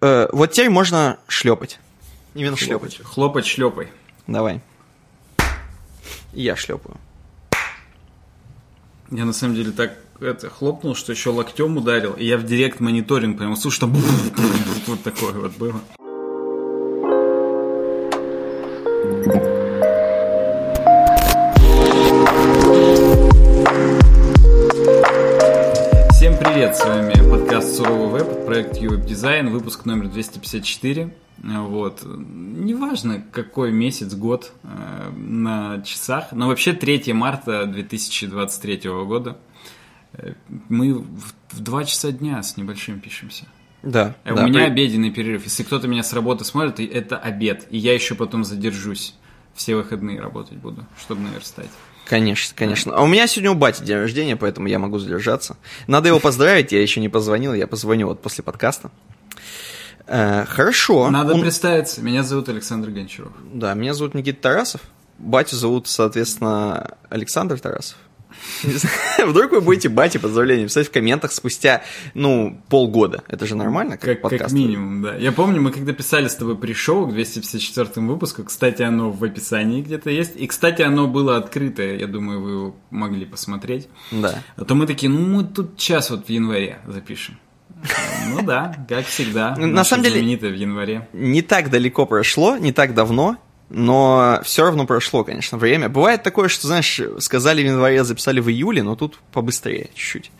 Э, вот теперь можно шлепать. Именно Хлопать, шлепать. хлопать шлепай. Давай. Я шлепаю. Я на самом деле так это, хлопнул, что еще локтем ударил, и я в директ мониторинг прямо слушай, там вот такое вот было. Всем привет, с вами подкаст Суровый Веб, проект UWeb Design, выпуск номер 254. Вот. Неважно, какой месяц, год э, на часах, но вообще 3 марта 2023 года. Э, Мы в, в 2 часа дня с небольшим пишемся. Да. Да, У меня при- обеденный перерыв. Если кто-то меня с работы смотрит, это обед. И я еще потом задержусь. Все выходные работать буду, чтобы наверстать. Конечно, конечно. А у меня сегодня у бати день рождения, поэтому я могу задержаться. Надо его поздравить, я еще не позвонил, я позвоню вот после подкаста. Э, хорошо. Надо Он- представиться. Меня зовут Александр Гончаров. Да, меня зовут Никита Тарасов. Батю зовут, соответственно, Александр Тарасов. Вдруг вы будете бате поздравления писать в комментах спустя, ну, полгода. Это же нормально, как, Как, как подкаст. минимум, да. Я помню, мы когда писали с тобой пришоу к 254 выпуску, кстати, оно в описании где-то есть. И, кстати, оно было открытое, я думаю, вы его могли посмотреть. Да. А то мы такие, ну мы тут час вот в январе запишем. Ну да, как всегда. На самом деле- в январе. Не так далеко прошло, не так давно, но все равно прошло, конечно, время. Бывает такое, что, знаешь, сказали в январе, записали в июле, но тут побыстрее чуть-чуть.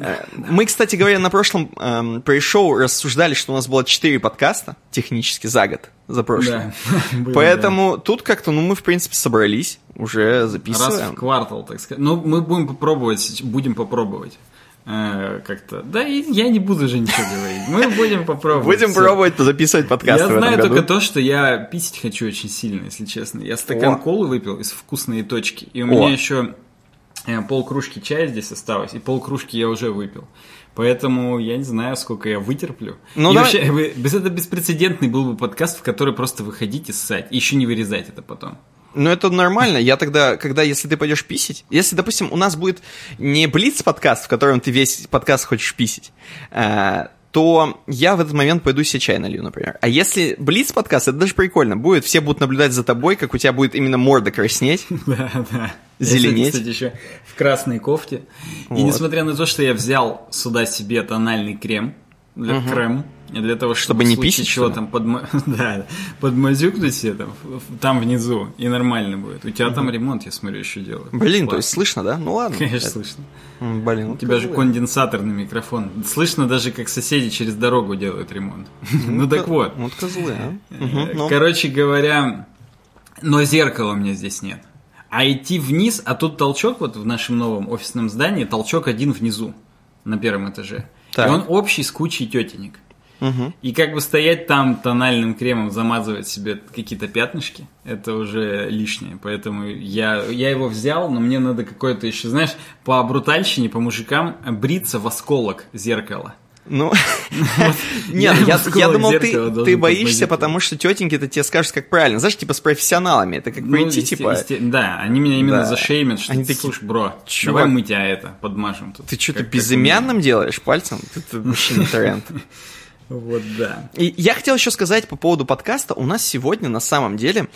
Э, Мы, кстати говоря, на прошлом эм, пришоу рассуждали, что у нас было 4 подкаста технически за год, за прошлый. Да. Было, Поэтому тут как-то, ну, мы, в принципе, собрались, уже да. Раз записываем. в квартал, так сказать. Ну, мы будем попробовать, будем попробовать. Э, как-то. Да, и я не буду уже ничего говорить. Мы будем попробовать. Будем всё. пробовать записывать подкасты Я знаю году. только то, что я писать хочу очень сильно, если честно. Я стакан О. колы выпил из вкусной точки. И у О. меня еще э, полкружки чая здесь осталось, и полкружки я уже выпил. Поэтому я не знаю, сколько я вытерплю. Ну, и давай- вообще, без это беспрецедентный был бы подкаст, в который просто выходите ссать, и еще не вырезать это потом. Ну, это нормально. Я тогда, когда, если ты пойдешь писить, если, допустим, у нас будет не блиц подкаст, в котором ты весь подкаст хочешь писить, э, то я в этот момент пойду себе чай налью, например. А если блиц подкаст, это даже прикольно. Будет, все будут наблюдать за тобой, как у тебя будет именно морда краснеть. Да, да. Зеленеть. Я, кстати, еще в красной кофте. И Вот. несмотря на то, что я взял сюда себе тональный крем для крем, для того, чтобы, Чтобы не писать, чего что там подма... да, подмазюкнуть себе там, там внизу, и нормально будет. У тебя там ремонт, я смотрю, еще делают. Блин, то Классно. есть слышно, да? Ну ладно. Конечно, Это- слышно. Блин, У тебя же конденсаторный микрофон. Слышно даже, как соседи через дорогу делают ремонт. Ну так вот. Вот козлы, а. Э, ну. Короче говоря, но зеркала у меня здесь нет. А идти вниз, а тут толчок вот в нашем новом офисном здании, толчок один внизу, на первом этаже. Так. И он общий с кучей тетенек. Мгм. И как бы стоять там тональным кремом, замазывать себе какие-то пятнышки, это уже лишнее. Поэтому я, я его взял, но мне надо какое-то еще, знаешь, по брутальщине, по мужикам бриться в осколок зеркала. Ну, нет, я я, думал, ты, боишься, потому что тетеньки-то тебе скажут, как правильно. Знаешь, типа с профессионалами. Это как Ну, прийти, типа... Да, они меня именно зашеймят, что ты, слушай, бро, «Чувак, давай мы тебя это подмажем тут. Ты что-то безымянным делаешь пальцем? Ты вообще не тренд. Вот, да. И я хотел еще сказать по поводу подкаста. У нас сегодня на самом деле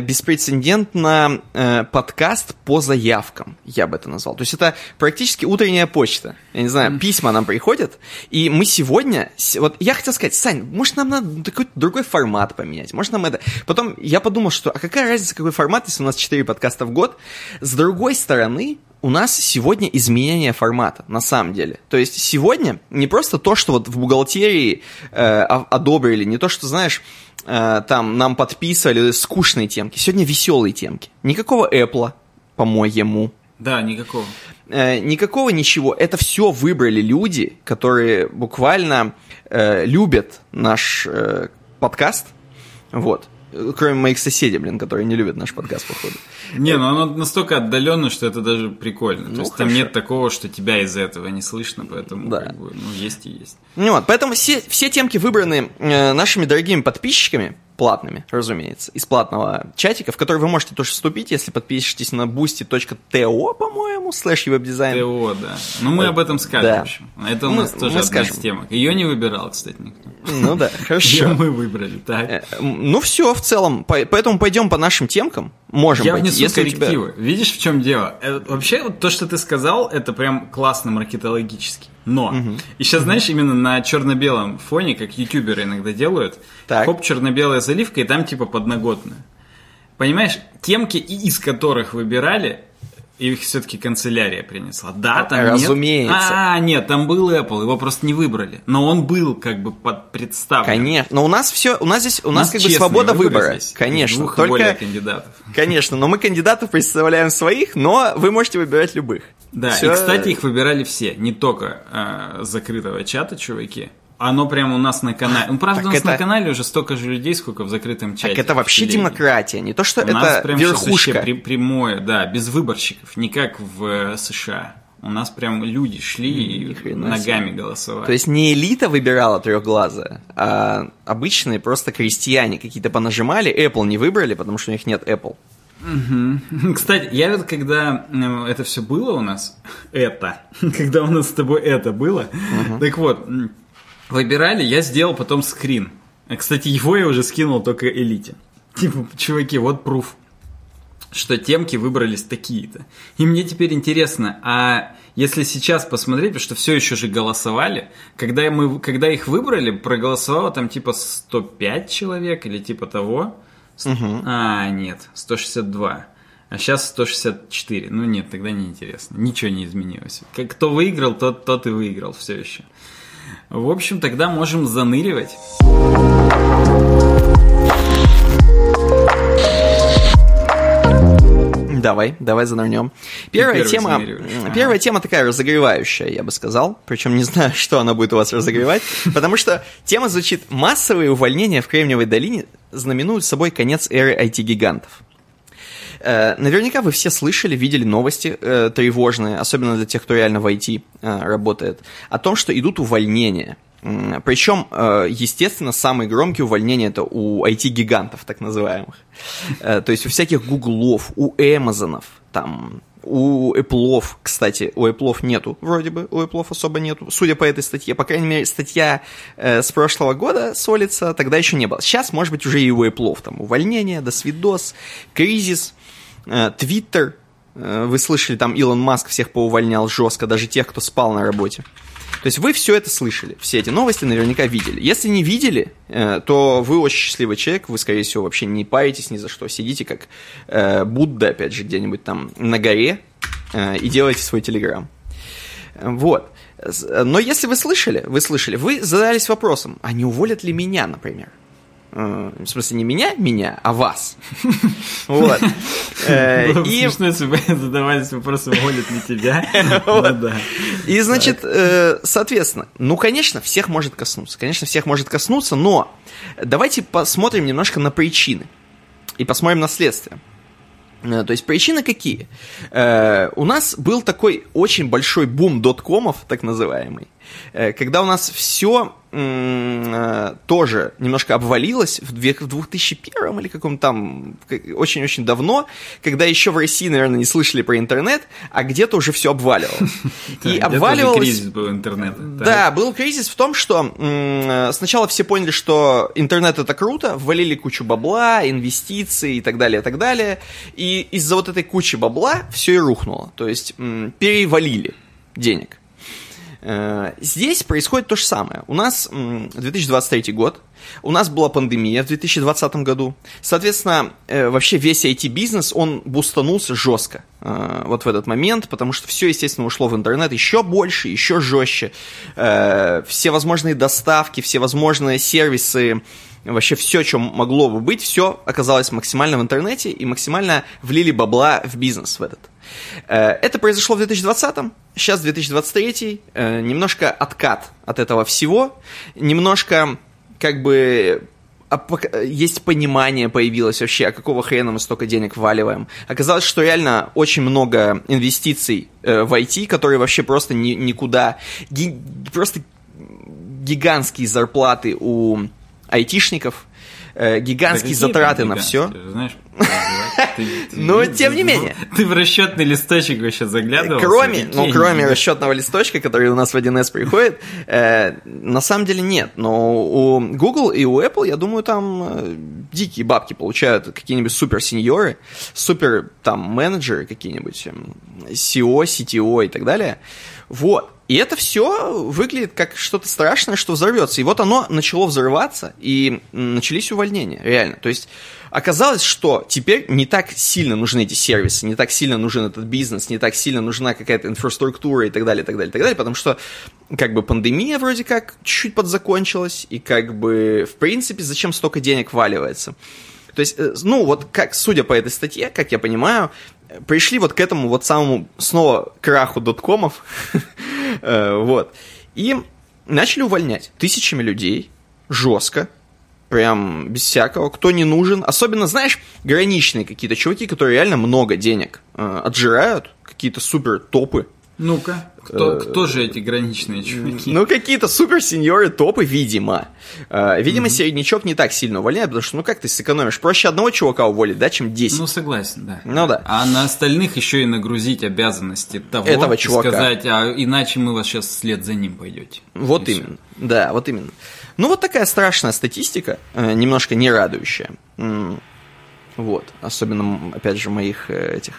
беспрецедентно э, подкаст по заявкам, я бы это назвал. То есть это практически утренняя почта. Я не знаю, письма нам приходят, и мы сегодня... Вот я хотел сказать, Сань, может нам надо какой-то другой формат поменять? Может нам это... Потом я подумал, что а какая разница, какой формат, если у нас 4 подкаста в год? С другой стороны, у нас сегодня изменение формата, на самом деле. То есть сегодня не просто то, что вот в бухгалтерии э, одобрили, не то, что, знаешь, э, там нам подписывали скучные темки. Сегодня веселые темки. Никакого Apple, по-моему. Да, никакого. Э, никакого ничего. Это все выбрали люди, которые буквально э, любят наш э, подкаст. Вот. Кроме моих соседей, блин, которые не любят наш подкаст, походу. Не, ну оно настолько отдаленно, что это даже прикольно. Ну, То есть там хорошо. нет такого, что тебя из-за этого не слышно, поэтому Да. как бы, ну, есть и есть. Ну вот, поэтому все, все темки выбраны э, нашими дорогими подписчиками. Платными, разумеется, из платного чатика, в который вы можете тоже вступить, если подпишетесь на boosty.to, по-моему, слэш веб-дизайн. ТО, да. Ну, мы об этом скажем, Да. в общем. Это у Мы- нас тоже мы одна скажем. из темок. Ее не выбирал, кстати, никто. Ну да, хорошо. мы выбрали, так. Э, Ну все, в целом, по- поэтому пойдем по нашим темкам. Можем Я пойти. внесу Если у тебя- коррективы. Видишь, в чем дело? Э, Вообще, вот то, что ты сказал, это прям классно маркетологически. Но, и сейчас, знаешь, именно на черно-белом фоне, как ютуберы иногда делают, Так. хоп, черно-белая заливка, и там типа подноготная. Понимаешь, темки, из которых выбирали, их все-таки канцелярия принесла. Да, там нет. Разумеется. А, нет, там был Apple, его просто не выбрали. Но он был как бы под представлен. Конечно, но у нас все, у нас здесь, у нас как бы свобода выбор выбора. здесь. Конечно, Двух и более только, кандидатов. конечно, но мы кандидатов представляем своих, но вы можете выбирать любых. Да, Всё- и, кстати, их выбирали все, не только э, закрытого чата, чуваки. Оно прямо у нас на канале. Ну, правда, Так у нас это- на канале уже столько же людей, сколько в закрытом чате. Так это вообще демократия, не то что У нас это прям верхушка. при- прямое, да, без выборщиков, не как в э, США. У нас прям люди шли и ногами голосовали. То есть не элита выбирала трехглазая, а обычные просто крестьяне какие-то понажимали, Apple не выбрали, потому что у них нет Apple. Кстати, я вот когда э, это все было у нас, это, когда у нас с тобой это было, так вот, выбирали, я сделал потом скрин. А, Кстати, его я уже скинул только элите. Типа, чуваки, вот пруф, что темки выбрались такие-то. И мне теперь интересно, а если сейчас посмотреть, потому что все еще же голосовали, когда, мы, когда их выбрали, проголосовало там типа 105 человек или типа того. С- А, нет, 162. А сейчас 164. Ну нет, тогда неинтересно. Ничего не изменилось. Как кто выиграл, тот, тот и выиграл все еще. В общем, тогда можем заныривать. Давай, давай занырнем. Первая тема, первая тема такая разогревающая, я бы сказал. Причем не знаю, что она будет у вас разогревать, потому что тема звучит «Массовые увольнения в Кремниевой долине знаменуют собой конец эры IT-гигантов». Э, Наверняка вы все слышали, видели новости э, тревожные, особенно для тех, кто реально в IT э, работает, о том, что идут увольнения. Причем, э, естественно, самые громкие увольнения это у IT-гигантов, так называемых. Э, То есть у всяких Гуглов, у Эмазонов, там, у Apple, кстати, у Apple нету, вроде бы, у Apple особо нету, судя по этой статье. По крайней мере, статья э, с прошлого года солится, тогда еще не было. Сейчас, может быть, уже и у Apple там увольнение, досвидос, кризис, э, Twitter, э, вы слышали, там Илон Маск всех поувольнял жестко, даже тех, кто спал на работе. То есть вы все это слышали, все эти новости наверняка видели. Если не видели, э, то вы очень счастливый человек, вы, скорее всего, вообще не паритесь ни за что. Сидите как Будда, опять же, где-нибудь там на горе и делаете свой телеграм. Вот. Но если вы слышали, вы слышали, вы задались вопросом, а не уволят ли меня, например? Э, В смысле, не меня, меня, а вас. Вот. Э, И смешно, если бы задавались вопросом, волят ли тебя. Ну. И, значит, э, соответственно, ну, конечно, всех может коснуться. Конечно, всех может коснуться, но давайте посмотрим немножко на причины. И посмотрим на следствие. То есть причины какие? Э, у нас был такой очень большой бум доткомов, так называемый, э, когда у нас все тоже немножко обвалилось в две- в 2001 или каком там, очень-очень давно, когда еще в России, наверное, не слышали про интернет, а где-то уже все обваливалось. И обваливалось... кризис был интернета. Так. Да, был кризис в том, что э, сначала все поняли, что интернет это круто, ввалили кучу бабла, инвестиций и так далее, и так далее. И из-за вот этой кучи бабла все и рухнуло. То есть перевалили денег. Э, Здесь происходит то же самое. У нас м, 2023 год, у нас была пандемия в 2020 году. Соответственно, э, вообще весь IT-бизнес, он бустанулся жестко э, вот в этот момент, потому что все, естественно, ушло в интернет еще больше, еще жестче. Все возможные доставки, все возможные сервисы, вообще все, что могло бы быть, все оказалось максимально в интернете и максимально влили бабла в бизнес в этот. Э, Это произошло в 2020, сейчас 2023, э, немножко откат от этого всего, немножко как бы есть понимание появилось вообще, а какого хрена мы столько денег вваливаем. Оказалось, что реально очень много инвестиций э, в IT, которые вообще просто ни- никуда, ги- просто гигантские зарплаты у айтишников, гигантские затраты на все. Знаешь, но тем не менее. Ты в расчетный листочек вообще заглядывал? Кроме, ну, кроме расчетного листочка, который у нас в 1С приходит, э, на самом деле нет. Но у Google и у Apple, я думаю, там э, дикие бабки получают какие-нибудь супер-сеньоры, супер там менеджеры какие-нибудь, SEO, CTO и так далее. Вот. И это все выглядит как что-то страшное, что взорвется. И вот оно начало взрываться, и начались увольнения, реально. То есть оказалось, что теперь не так сильно нужны эти сервисы, не так сильно нужен этот бизнес, не так сильно нужна какая-то инфраструктура и так далее, и так далее, и так далее, потому что как бы пандемия вроде как чуть-чуть подзакончилась, и как бы в принципе зачем столько денег валивается. То есть, э, ну, вот как, судя по этой статье, как я понимаю, пришли вот к этому вот самому снова краху доткомов, э, вот, и начали увольнять тысячами людей, жестко, прям без всякого, кто не нужен. Особенно, знаешь, граничные какие-то чуваки, которые реально много денег э, отжирают, какие-то супер топы, ну-ка, кто, кто же эти граничные чуваки? Ну, какие-то супер-сеньоры топы, видимо. Uh, видимо, mm-hmm. середнячок не так сильно увольняет, потому что, ну, как ты сэкономишь? Проще одного чувака уволить, да, чем 10. Ну, согласен, да. Ну, да. А на остальных еще и нагрузить обязанности того, Этого чувака. сказать, а иначе мы вас сейчас вслед за ним пойдете. Вот и именно, все. да, вот именно. Ну, вот такая страшная статистика, э, немножко не радующая. Вот, особенно, опять же, моих э, этих...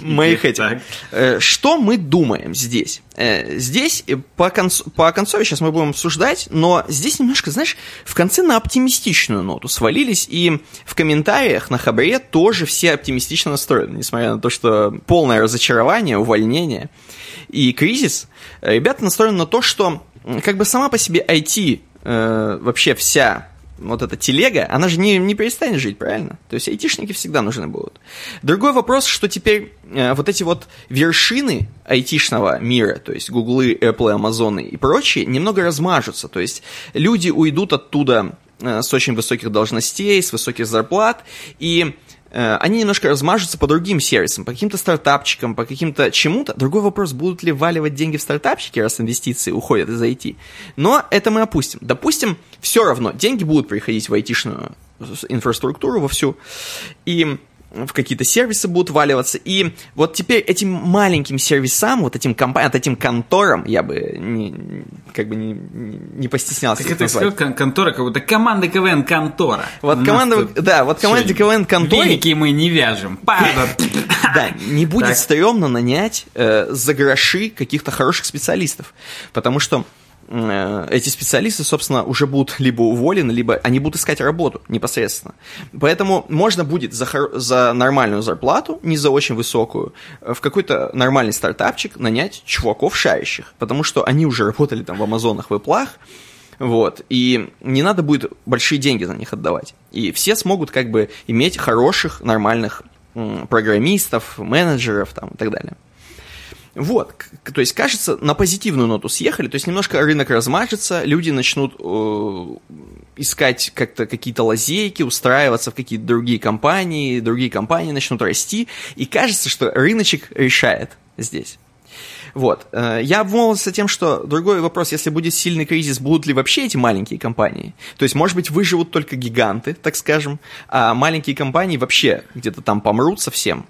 Моих этих. Э, что мы думаем здесь? Здесь по, концу, по концове сейчас мы будем обсуждать, но здесь немножко, знаешь, в конце на оптимистичную ноту свалились, и в комментариях на Хабре тоже все оптимистично настроены, несмотря на то, что полное разочарование, увольнение и кризис. Ребята настроены на то, что как бы сама по себе IT, вообще вся вот эта телега, она же не, не перестанет жить, правильно? То есть айтишники всегда нужны будут. Другой вопрос, что теперь э, вот эти вот вершины айтишного мира, то есть Гуглы, Apple, Амазоны и прочие, немного размажутся. То есть люди уйдут оттуда э, с очень высоких должностей, с высоких зарплат, и Э, они немножко размажутся по другим сервисам, по каким-то стартапчикам, по каким-то чему-то. Другой вопрос, будут ли валивать деньги в стартапчики, раз инвестиции уходят из IT. Но это мы опустим. Допустим, все равно деньги будут приходить в айтишную инфраструктуру во всю. И в какие-то сервисы будут валиваться. И вот теперь этим маленьким сервисам, вот этим компаниям, этим конторам, я бы не, как бы не, не постеснялся. Как это сказал, контора, как будто команда КВН контора. Вот команда, да, вот команде КВН контора. Веники мы не вяжем. Да, не будет стрёмно нанять э, за гроши каких-то хороших специалистов. Потому что эти специалисты, собственно, уже будут либо уволены, либо они будут искать работу непосредственно. Поэтому можно будет за, за нормальную зарплату, не за очень высокую, э, в какой-то нормальный стартапчик нанять чуваков шарящих, потому что они уже работали там в Амазонах, в Эплах, вот, и не надо будет большие деньги за них отдавать. И все смогут как бы иметь хороших, нормальных программистов, менеджеров там и так далее. Вот, то есть, кажется, на позитивную ноту съехали, то есть немножко рынок размажется, люди начнут э, искать как-то какие-то лазейки, устраиваться в какие-то другие компании, другие компании начнут расти, и кажется, что рыночек решает здесь. Вот. Э, я обмолвился тем, что другой вопрос, если будет сильный кризис, будут ли вообще эти маленькие компании? То есть, может быть, выживут только гиганты, так скажем, а маленькие компании вообще где-то там помрут совсем,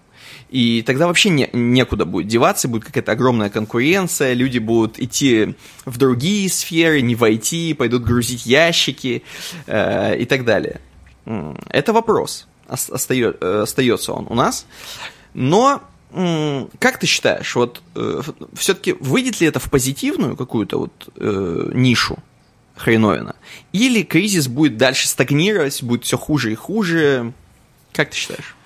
и тогда вообще не, некуда будет деваться, будет какая-то огромная конкуренция, люди будут идти в другие сферы, не войти, пойдут грузить ящики э, и так далее. Это вопрос, остается, э, он у нас. Но как ты считаешь, вот э, все-таки выйдет ли это в позитивную какую-то вот э, нишу хреновина? Или кризис будет дальше стагнировать, будет все хуже и хуже? Как ты считаешь?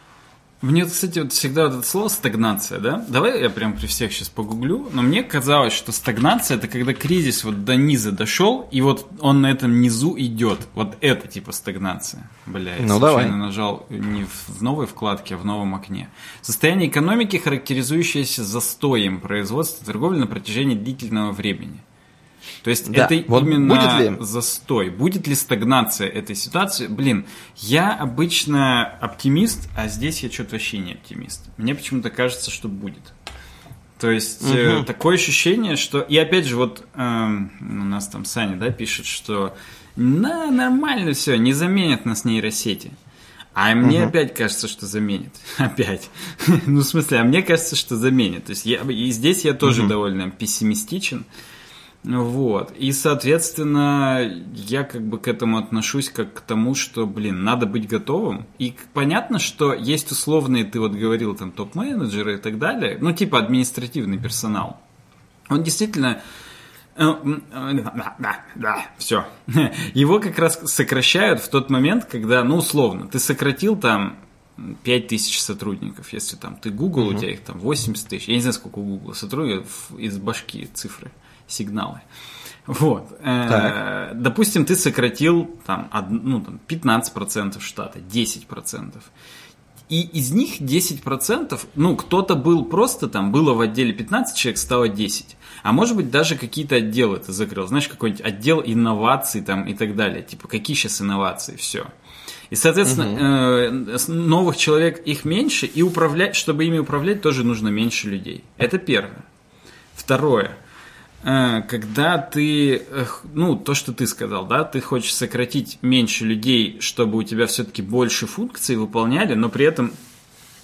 Мне, кстати, вот всегда вот это слово стагнация, да? Давай я прям при всех сейчас погуглю. Но мне казалось, что стагнация это когда кризис вот до низа дошел, и вот он на этом низу идет. Вот это типа стагнация. Бля, я ну, давай. нажал не в новой вкладке, а в новом окне. Состояние экономики, характеризующееся застоем производства торговли на протяжении длительного времени. То есть да. это вот именно будет ли? застой. Будет ли стагнация этой ситуации? Блин, я обычно оптимист, а здесь я что-то вообще не оптимист. Мне почему-то кажется, что будет. То есть угу. э, такое ощущение, что... И опять же, вот э, у нас там Саня, да, пишет, что на, нормально все, не заменят нас нейросети. А мне угу. опять кажется, что заменит. Опять. ну, в смысле, а мне кажется, что заменит. То есть я, и здесь я тоже угу. довольно пессимистичен. Вот. И, соответственно, я как бы к этому отношусь как к тому, что, блин, надо быть готовым. И понятно, что есть условные, ты вот говорил, там, топ-менеджеры и так далее, ну, типа административный персонал. Он действительно э, да, да, да, все. Его как раз сокращают в тот момент, когда, ну, условно, ты сократил там 5 тысяч сотрудников, если там ты Google, угу. у тебя их там 80 тысяч. Я не знаю, сколько у Google сотрудников из башки цифры сигналы. Вот. Э, так. Допустим, ты сократил там, ну, там 15% штата, 10%. И из них 10%, ну, кто-то был просто там, было в отделе 15 человек, стало 10. А может быть, даже какие-то отделы ты закрыл. Знаешь, какой-нибудь отдел инноваций там и так далее. Типа, какие сейчас инновации, все. И, соответственно, угу. э, новых человек их меньше, и управлять, чтобы ими управлять, тоже нужно меньше людей. Это первое. Второе. Э, когда ты, ну, то, что ты сказал, да, ты хочешь сократить меньше людей, чтобы у тебя все-таки больше функций выполняли, но при этом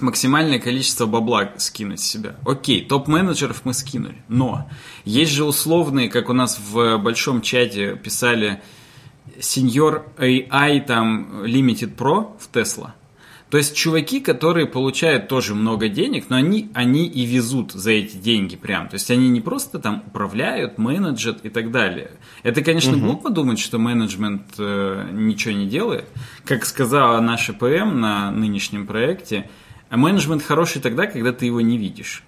максимальное количество бабла скинуть с себя. Окей, топ-менеджеров мы скинули, но есть же условные, как у нас в большом чате писали, сеньор AI там Limited Pro в Tesla. То есть чуваки, которые получают тоже много денег, но они, они и везут за эти деньги прям. То есть они не просто там управляют, менеджат и так далее. Это, конечно, угу. глупо думать, что менеджмент э, ничего не делает. Как сказала наша ПМ на нынешнем проекте, менеджмент хороший тогда, когда ты его не видишь.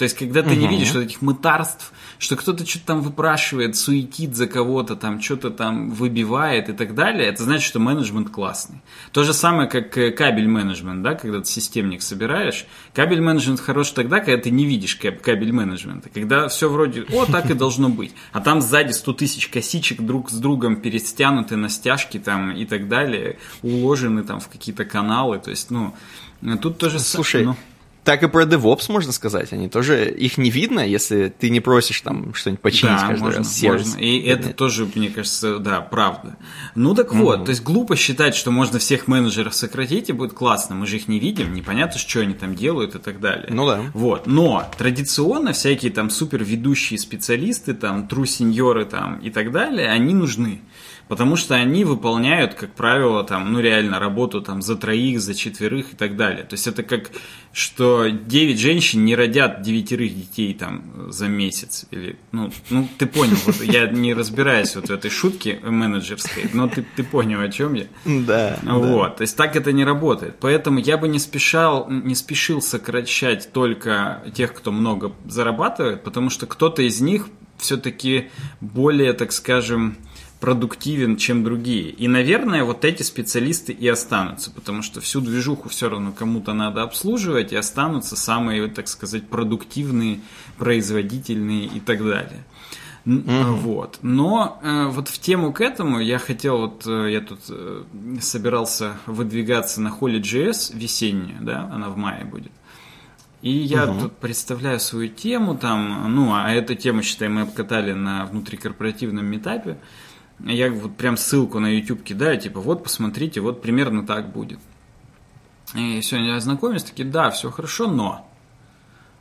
То есть, когда ты угу. не видишь вот этих мытарств, что кто-то что-то там выпрашивает, суетит за кого-то, там что-то там выбивает и так далее, это значит, что менеджмент классный. То же самое, как э, кабель менеджмент, да, когда ты системник собираешь. Кабель менеджмент хорош тогда, когда ты не видишь кабель менеджмента, когда все вроде, о, так и должно быть. А там сзади 100 тысяч косичек друг с другом перестянуты на стяжки там и так далее, уложены там в какие-то каналы. То есть, ну, тут тоже... Слушай, ну, так и про DevOps можно сказать. Они тоже, их не видно, если ты не просишь там что-нибудь починить да, каждый можно, раз. Сервис. Можно. И это Нет. тоже, мне кажется, да, правда. Ну так вот, угу. то есть глупо считать, что можно всех менеджеров сократить и будет классно. Мы же их не видим, непонятно, что они там делают и так далее. Ну да. Вот. Но традиционно всякие там супер ведущие специалисты, там, тру сеньоры там и так далее, они нужны. Потому что они выполняют, как правило, там, ну реально работу там за троих, за четверых и так далее. То есть это как, что 9 женщин не родят девятерых детей там за месяц. Или, ну, ну ты понял, вот, я не разбираюсь вот в этой шутке менеджерской, но ты, ты понял, о чем я. Да. Вот, да. то есть так это не работает. Поэтому я бы не спешал, не спешил сокращать только тех, кто много зарабатывает, потому что кто-то из них все-таки более, так скажем, продуктивен, чем другие. И, наверное, вот эти специалисты и останутся, потому что всю движуху все равно кому-то надо обслуживать, и останутся самые, так сказать, продуктивные, производительные и так далее. Mm-hmm. Вот. Но э, вот в тему к этому я хотел, вот э, я тут э, собирался выдвигаться на Holy.js весеннюю, да, она в мае будет. И я угу. тут представляю свою тему там, ну, а эту тему, считай, мы обкатали на внутрикорпоративном метапе я вот прям ссылку на YouTube кидаю, типа, вот посмотрите, вот примерно так будет. И сегодня ознакомились, такие, да, все хорошо, но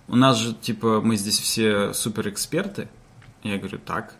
у нас же, типа, мы здесь все супер эксперты. Я говорю, так.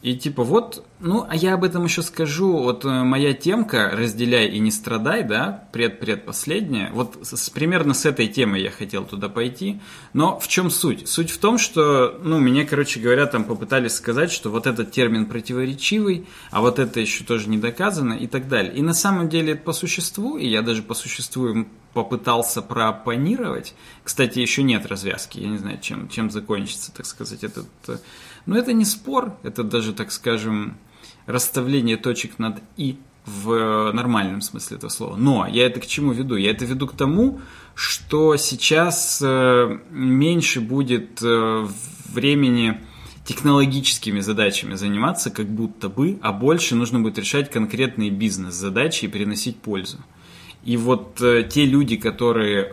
И типа вот, ну, а я об этом еще скажу, вот э, моя темка «Разделяй и не страдай», да, пред-предпоследняя, вот с, примерно с этой темой я хотел туда пойти, но в чем суть? Суть в том, что, ну, мне, короче говоря, там попытались сказать, что вот этот термин противоречивый, а вот это еще тоже не доказано и так далее. И на самом деле по существу, и я даже по существу попытался проопонировать, кстати, еще нет развязки, я не знаю, чем, чем закончится, так сказать, этот э, но это не спор, это даже, так скажем, расставление точек над «и» в нормальном смысле этого слова. Но я это к чему веду? Я это веду к тому, что сейчас э, меньше будет э, времени технологическими задачами заниматься, как будто бы, а больше нужно будет решать конкретные бизнес-задачи и приносить пользу. И вот э, те люди, которые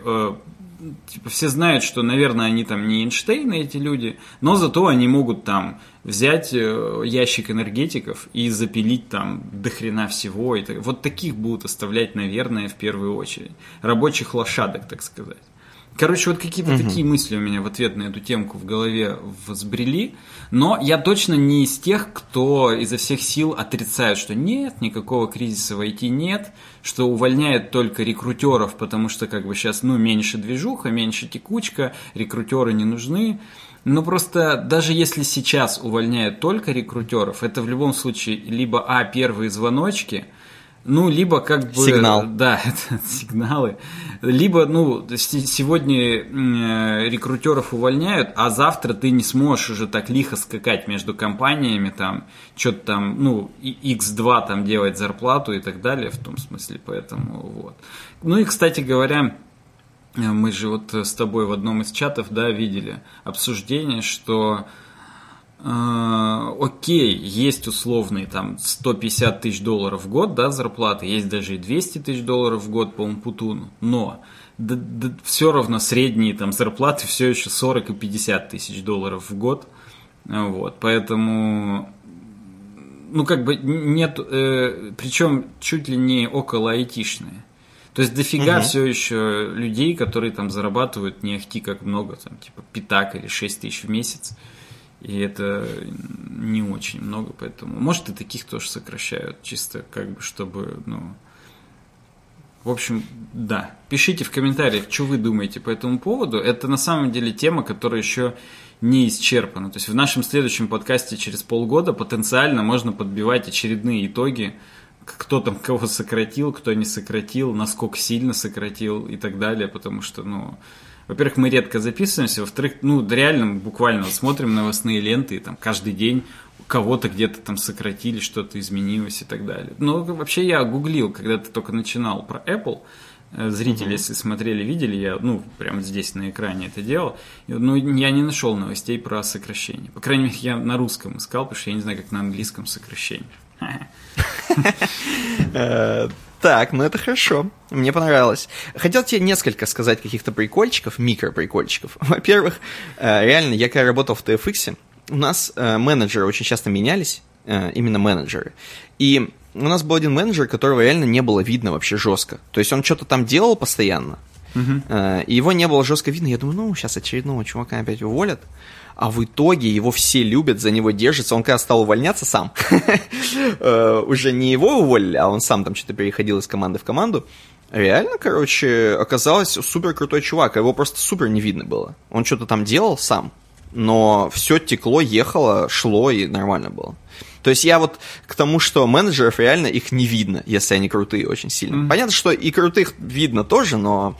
типа, все знают, что, наверное, они там не Эйнштейны, эти люди, но зато они могут там взять э, ящик энергетиков и запилить там до хрена всего. И так, вот таких будут оставлять, наверное, в первую очередь. Рабочих лошадок, так сказать. Короче, вот какие-то угу. такие мысли у меня в ответ на эту темку в голове взбрели. Но я точно не из тех, кто изо всех сил отрицает, что нет, никакого кризиса в IT нет, что увольняют только рекрутеров, потому что как бы сейчас, ну, меньше движуха, меньше текучка, рекрутеры не нужны. Но просто даже если сейчас увольняют только рекрутеров, это в любом случае либо А, первые звоночки – ну, либо как бы... Сигнал. Да, это сигналы. Либо, ну, сегодня э, рекрутеров увольняют, а завтра ты не сможешь уже так лихо скакать между компаниями, там, что-то там, ну, x2 там делать зарплату и так далее, в том смысле, поэтому вот. Ну и, кстати говоря, мы же вот с тобой в одном из чатов, да, видели обсуждение, что окей, есть условные там 150 тысяч долларов в год, да, зарплаты, есть даже и 200 тысяч долларов в год по Умпутуну, но да, да, все равно средние там зарплаты все еще 40 и 50 тысяч долларов в год, вот, поэтому, ну, как бы нет, э, причем чуть ли не около айтишные. То есть дофига угу. все еще людей, которые там зарабатывают не ахти как много, там, типа пятак или 6 тысяч в месяц. И это не очень много, поэтому, может, и таких тоже сокращают, чисто как бы, чтобы, ну... В общем, да. Пишите в комментариях, что вы думаете по этому поводу. Это на самом деле тема, которая еще не исчерпана. То есть в нашем следующем подкасте через полгода потенциально можно подбивать очередные итоги, кто там кого сократил, кто не сократил, насколько сильно сократил и так далее, потому что, ну, во-первых, мы редко записываемся, во-вторых, ну, реально буквально смотрим новостные ленты, и там каждый день кого-то где-то там сократили, что-то изменилось и так далее. Но вообще я гуглил, когда ты только начинал про Apple, э, Зрители, mm-hmm. если смотрели, видели, я, ну, прямо здесь на экране это делал. Но я не нашел новостей про сокращение. По крайней мере, я на русском искал, потому что я не знаю, как на английском сокращение. Так, ну это хорошо. Мне понравилось. Хотел тебе несколько сказать каких-то прикольчиков, микро-прикольчиков. Во-первых, э, реально, я когда работал в TFX, у нас э, менеджеры очень часто менялись, э, именно менеджеры. И у нас был один менеджер, которого реально не было видно вообще жестко. То есть он что-то там делал постоянно, uh-huh. и его не было жестко видно. Я думаю, ну, сейчас очередного чувака опять уволят а в итоге его все любят, за него держатся. Он когда стал увольняться сам, э, уже не его уволили, а он сам там что-то переходил из команды в команду. Реально, короче, оказалось супер крутой чувак, а его просто супер не видно было. Он что-то там делал сам, но все текло, ехало, шло и нормально было. То есть я вот к тому, что менеджеров реально их не видно, если они крутые очень сильно. Mm-hmm. Понятно, что и крутых видно тоже, но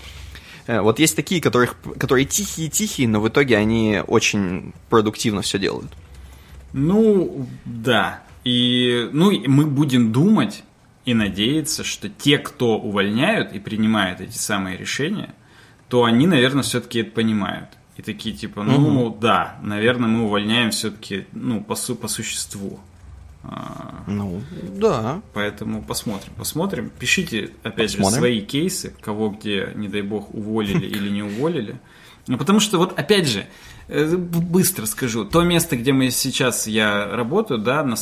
вот есть такие, которых, которые тихие-тихие, но в итоге они очень продуктивно все делают. Ну, да. И ну, мы будем думать и надеяться, что те, кто увольняют и принимают эти самые решения, то они, наверное, все-таки это понимают. И такие типа, ну угу. да, наверное, мы увольняем все-таки ну, по, су по существу. А, ну, да. Поэтому посмотрим. Посмотрим. Пишите, опять посмотрим. же, свои кейсы, кого где, не дай бог, уволили или не уволили. Ну, потому что, вот, опять же, э, быстро скажу, то место, где мы сейчас, я работаю, да, на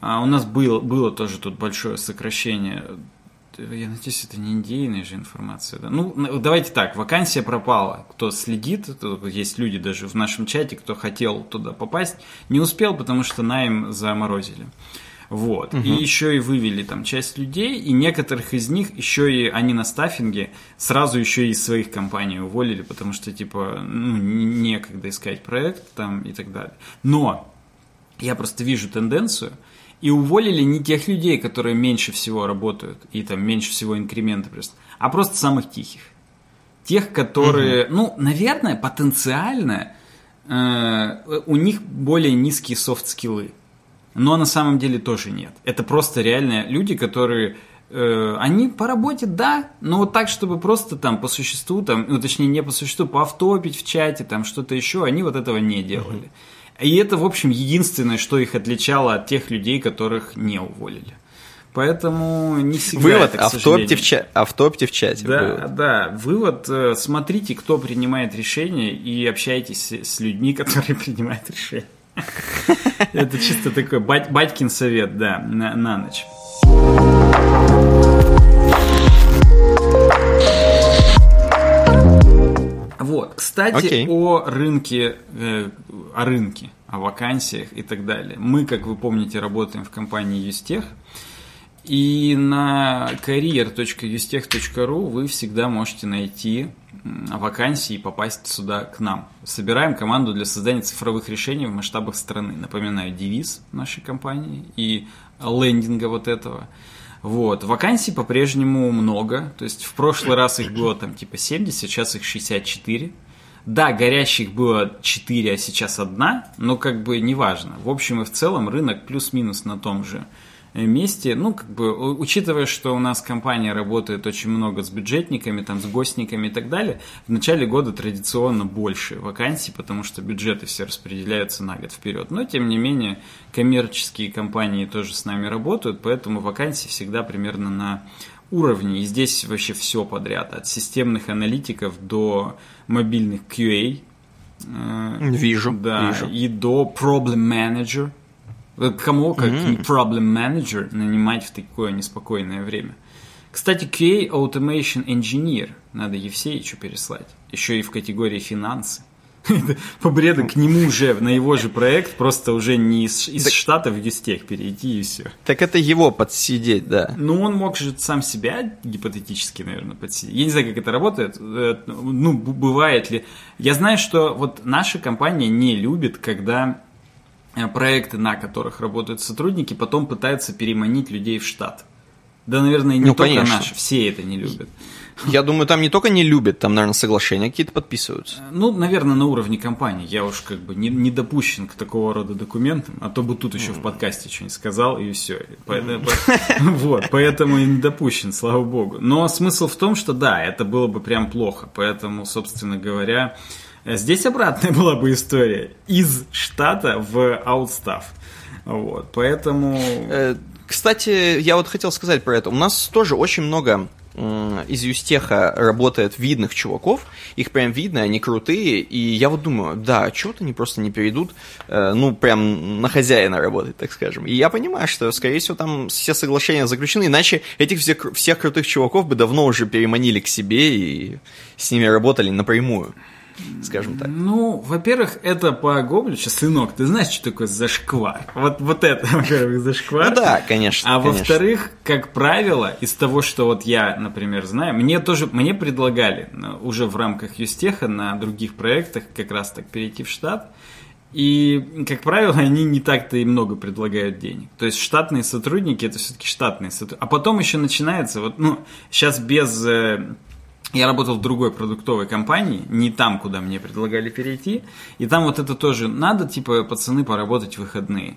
а у нас было, было тоже тут большое сокращение я надеюсь, это не идейная же информация. Да? Ну, давайте так, вакансия пропала. Кто следит, есть люди даже в нашем чате, кто хотел туда попасть, не успел, потому что найм заморозили. Вот. Угу. И еще и вывели там часть людей, и некоторых из них еще и они на стаффинге сразу еще и из своих компаний уволили, потому что типа ну, некогда искать проект там и так далее. Но я просто вижу тенденцию – и уволили не тех людей, которые меньше всего работают, и там меньше всего инкремента просто, а просто самых тихих. Тех, которые, угу. ну, наверное, потенциально э, у них более низкие софт-скиллы. Но на самом деле тоже нет. Это просто реально люди, которые э, они по работе, да, но вот так, чтобы просто там по существу, там, ну, точнее, не по существу, поавтопить в чате, там что-то еще, они вот этого не делали. И это, в общем, единственное, что их отличало от тех людей, которых не уволили. Поэтому не всегда Вывод, это, автопте в, сожалению. ча- автопте в чате. Да, Вывод. да. Вывод, э, смотрите, кто принимает решения, и общайтесь с, людьми, которые принимают решения. Это чисто такой бать- батькин совет, да, на ночь. Вот, кстати, Окей. о рынке, э, о рынке, о вакансиях и так далее. Мы, как вы помните, работаем в компании Юстех, и на career.ustech.ru вы всегда можете найти вакансии и попасть сюда к нам. Собираем команду для создания цифровых решений в масштабах страны. Напоминаю, девиз нашей компании и лендинга вот этого. Вот. Вакансий по-прежнему много. То есть в прошлый раз их было там типа 70, сейчас их 64. Да, горящих было 4, а сейчас одна, но как бы неважно. В общем и в целом рынок плюс-минус на том же месте. Ну, как бы, учитывая, что у нас компания работает очень много с бюджетниками, там, с гостниками и так далее, в начале года традиционно больше вакансий, потому что бюджеты все распределяются на год вперед. Но, тем не менее, коммерческие компании тоже с нами работают, поэтому вакансии всегда примерно на уровне. И здесь вообще все подряд, от системных аналитиков до мобильных QA, э, Вижу, да, вижу. и до problem manager. Кому, как не problem manager, нанимать в такое неспокойное время? Кстати, QA Automation Engineer надо Евсеичу переслать. Еще и в категории финансы. По бреду к нему уже, на его же проект, просто уже не из, из штата в Юстех перейти и все. Так это его подсидеть, да. Ну, он мог же сам себя гипотетически, наверное, подсидеть. Я не знаю, как это работает. Э, Ну, бывает ли. Я знаю, что вот наша компания не любит, когда проекты, на которых работают сотрудники, потом пытаются переманить людей в штат. Да, наверное, не Ну, только конечно. наши, все это не любят. Я думаю, там не только не любят, там, наверное, соглашения какие-то подписываются. Ну, наверное, на уровне компании. Я уж как бы не, не допущен к такого рода документам, а то бы тут еще в подкасте что-нибудь сказал, и все. Вот, поэтому и не допущен, слава богу. Но смысл в том, что да, это было бы прям плохо. Поэтому, собственно говоря, э, здесь обратная была бы история. Из штата в аутстав. Вот, поэтому... Э, Кстати, я вот хотел сказать про это. У нас тоже очень много из Юстеха работает видных чуваков, их прям видно, они крутые, и я вот думаю, да, а чего-то они просто не перейдут, э, ну, прям на хозяина работать, так скажем. И я понимаю, что, скорее всего, там все соглашения заключены, иначе этих всех, всех крутых чуваков бы давно уже переманили к себе и с ними работали напрямую, скажем так. Ну, во-первых, это по Гобличу, сынок, ты знаешь, что такое зашквар? Вот, вот это, во-первых, зашквар. Ну да, конечно, А во-вторых, как правило, из того, что вот я, например, знаю, мне тоже, мне предлагали ну, уже в рамках Юстеха на других проектах как раз так перейти в штат. И, как правило, они не так-то и много предлагают денег. То есть штатные сотрудники это все-таки штатные сотрудники. А потом еще начинается, вот, ну, сейчас без э, я работал в другой продуктовой компании, не там, куда мне предлагали перейти, и там вот это тоже надо, типа, пацаны, поработать в выходные.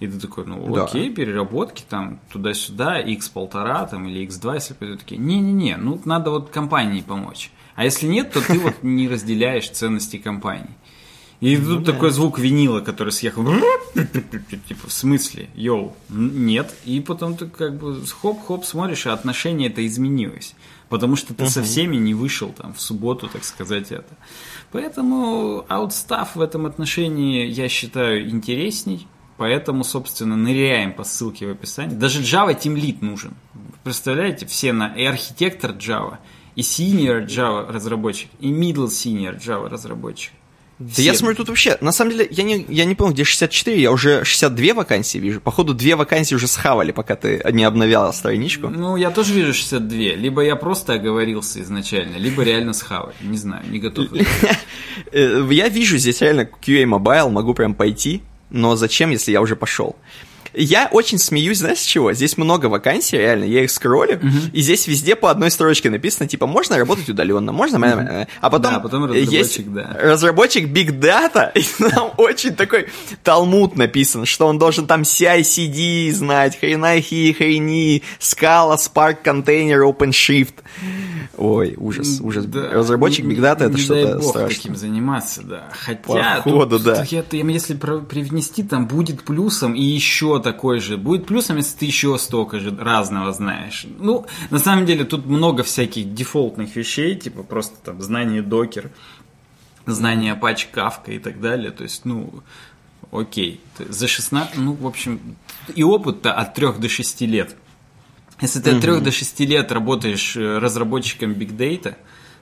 И ты такой, ну Да. окей, переработки там туда-сюда, x полтора там или x2, если пойдут такие. Не-не-не, ну надо вот компании помочь. А если нет, то ты вот не разделяешь ценности компании. И Ну тут такой звук винила, который съехал. Типа, в смысле? Йоу, нет. И потом ты как бы хоп-хоп смотришь, а отношение это изменилось. Потому что ты со всеми не вышел там в субботу, так сказать, это. Поэтому аутстав в этом отношении, я считаю, интересней. Поэтому, собственно, ныряем по ссылке в описании. Даже Java Team Lead нужен. Представляете, все на и архитектор Java, и senior Java разработчик, и middle senior Java разработчик. Да я смотрю, тут вообще, на самом деле, я не, я не понял, где 64, я уже 62 вакансии вижу. Походу, две вакансии уже схавали, пока ты не обновляла страничку. Ну, я тоже вижу 62. Либо я просто оговорился изначально, либо реально схавали. Не знаю, не готов. Э, Я вижу здесь реально QA Mobile, могу прям пойти, но зачем, если я уже пошел? Я очень смеюсь, знаешь, с чего? Здесь много вакансий, реально, я их скроллю, и здесь везде по одной строчке написано, типа, можно работать удаленно, можно... э, А потом, Да, потом есть разработчик, да. разработчик Big Data, и там очень такой талмуд написан, что он должен там CI-CD знать, хрена хи, хрени, Scala, Spark, Container, OpenShift. Ой, ужас, ужас. Да. Разработчик Big Data это что-то страшное. таким заниматься, да. Хотя, Походу, тут, да. тут я- если привнести, там будет плюсом и еще такой же. Будет плюсом, если ты еще столько же разного знаешь. Ну, на самом деле, тут много всяких дефолтных вещей, типа просто там знание докер, знание Apache Kafka и так далее. То есть, ну, окей. За 16, ну, в общем, и опыт-то от 3 до 6 лет. Если ты от 3 до 6 лет работаешь э, разработчиком Big Data,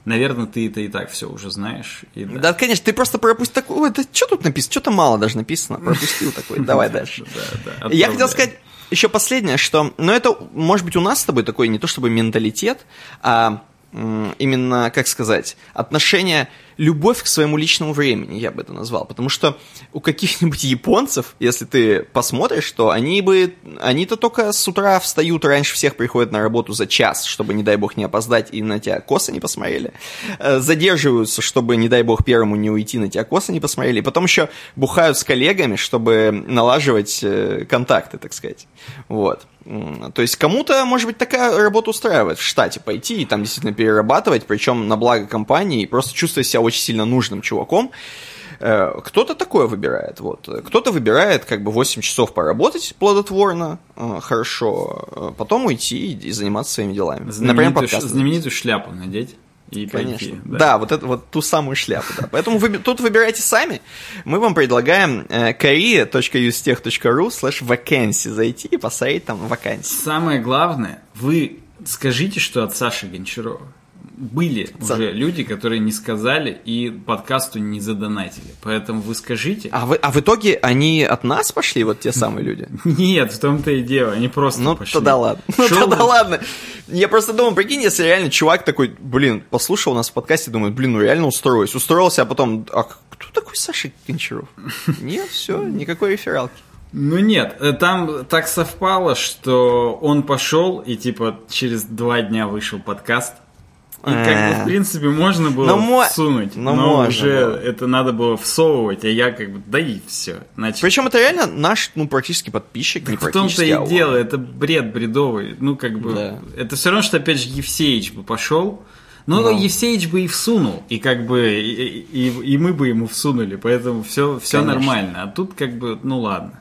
наверное, ты это и так все уже знаешь. И да. Да, конечно, ты просто пропустил такой, ой, да что тут написано, что-то мало даже написано, пропустил такой, давай дальше. Да, да, Я хотел сказать еще последнее, что, ну это, может быть, у нас с тобой такой не то чтобы менталитет, а именно, как сказать, отношение, любовь к своему личному времени, я бы это назвал. Потому что у каких-нибудь японцев, если ты посмотришь, то они бы, они-то только с утра встают, раньше всех приходят на работу за час, чтобы, не дай бог, не опоздать и на тебя косо не посмотрели. Э, Задерживаются, чтобы, не дай бог, первому не уйти, на тебя косо не посмотрели. И потом еще бухают с коллегами, чтобы налаживать э, контакты, так сказать. Вот. То есть кому-то, может быть, такая работа устраивает в штате пойти и там действительно перерабатывать, причем на благо компании, и просто чувствуя себя очень сильно нужным чуваком. Э, Кто-то такое выбирает, вот. Кто-то выбирает как бы 8 часов поработать плодотворно, э, хорошо, э, потом уйти и заниматься своими делами. Например, знаменитую, ш- подкастом. знаменитую шляпу надеть и Конечно. пойти. Да. вот это вот ту самую шляпу, да. Поэтому вы, тут выбирайте сами. Мы вам предлагаем э, korea.ustech.ru slash vacancy зайти и посмотреть там вакансии. Самое главное, вы скажите, что от Саши Гончарова. Были За- уже люди, которые не сказали и подкасту не задонатили. Поэтому вы скажите. А, вы, а в итоге они от нас пошли, вот те самые люди? Нет, в том-то и дело. Они просто Ну, пошли. тогда ладно. Ну, тогда ладно. Я просто думал, прикинь, если реально чувак такой, блин, послушал нас в подкасте, думает, блин, ну реально устроюсь. Устроился, а потом, а кто такой Саша Гончаров? Нет, все, никакой рефералки. Ну нет, э, там так совпало, что он пошел и типа через два дня вышел подкаст. И как бы, в принципе, можно было Ну, мо- всунуть, ну, но можно уже было. это надо было всовывать, а я как бы, да и все. Значит, Причем это реально наш, ну, практически подписчик, не в том-то и а дело, это бред бредовый. Ну, как бы, Да. это все равно, что опять же Евсеич бы пошел. Но Ну. Евсеич бы и всунул, и как бы и, и- и мы бы ему всунули, поэтому все, все Конечно. нормально. А тут как бы, ну ладно.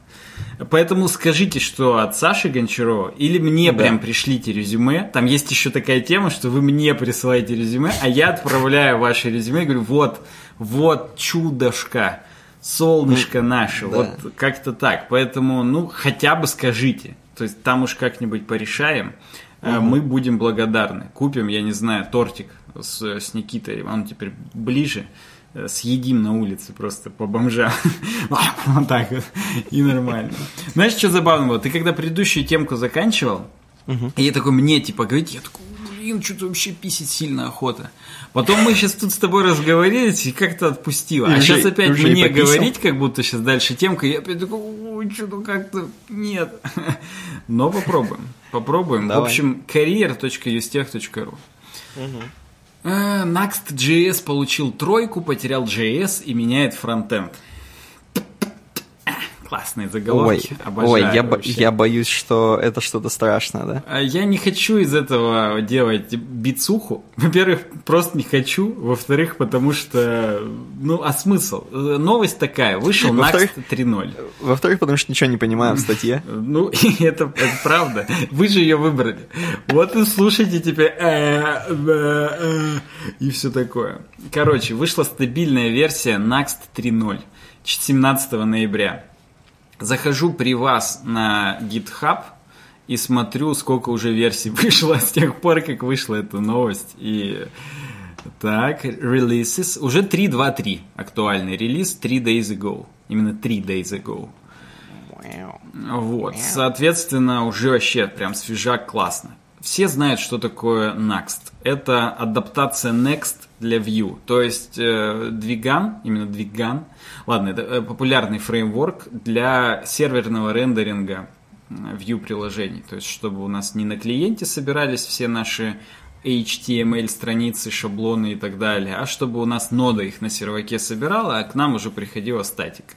Поэтому скажите, что от Саши Гончарова, или мне Да. прям пришлите резюме. Там есть еще такая тема, что вы мне присылаете резюме, а я отправляю ваше резюме и говорю, вот, вот чудошка, солнышко наше, да. вот как-то так. Поэтому, ну, хотя бы скажите. То есть там уж как-нибудь порешаем. Э, Мы будем благодарны. Купим, я не знаю, тортик с, с Никитой, он теперь ближе. Э, Съедим на улице просто по бомжам. Вот так вот. И нормально. Знаешь, что забавно было? Ты когда предыдущую темку заканчивал, и я такой, мне типа говорить, я такой, блин, что-то вообще писать сильно охота. Потом мы сейчас тут с тобой разговорились и как-то отпустило. И А уже- сейчас опять мне говорить, как будто сейчас дальше темка, я опять такой, ой, что-то как-то нет. Но попробуем. Попробуем. В общем, career.ustech.ru Э, Next.js получил тройку, потерял JS и меняет фронтенд. Классные Ой, заголовки. Обожаю ой, я, бо- я боюсь, что это что-то страшное, да? А Я не хочу из этого делать бицуху. Во-первых, просто не хочу. Во-вторых, потому что... Ну, а смысл? Новость такая. Вышел Next Во-вторых- 3.0. Во-вторых, потому что ничего не понимаю в статье. Ну, это правда. Вы же ее выбрали. Вот и слушайте теперь. э, э, э, И все такое. Короче, вышла стабильная версия Next 3.0 17 ноября. Захожу при вас на GitHub и смотрю, сколько уже версий вышло с тех пор, как вышла эта новость. И так, releases. Уже 3.2.3 актуальный релиз, 3 days ago. Именно 3 days ago. Вот, соответственно, уже вообще прям свежак классно. Все знают, что такое Next. Это адаптация Next для Vue. То есть э, двиган, именно двиган, ладно, это э, популярный фреймворк для серверного рендеринга Vue приложений. То есть, чтобы у нас не на клиенте собирались все наши HTML страницы, шаблоны и так далее, а чтобы у нас нода их на серваке собирала, а к нам уже приходила статика.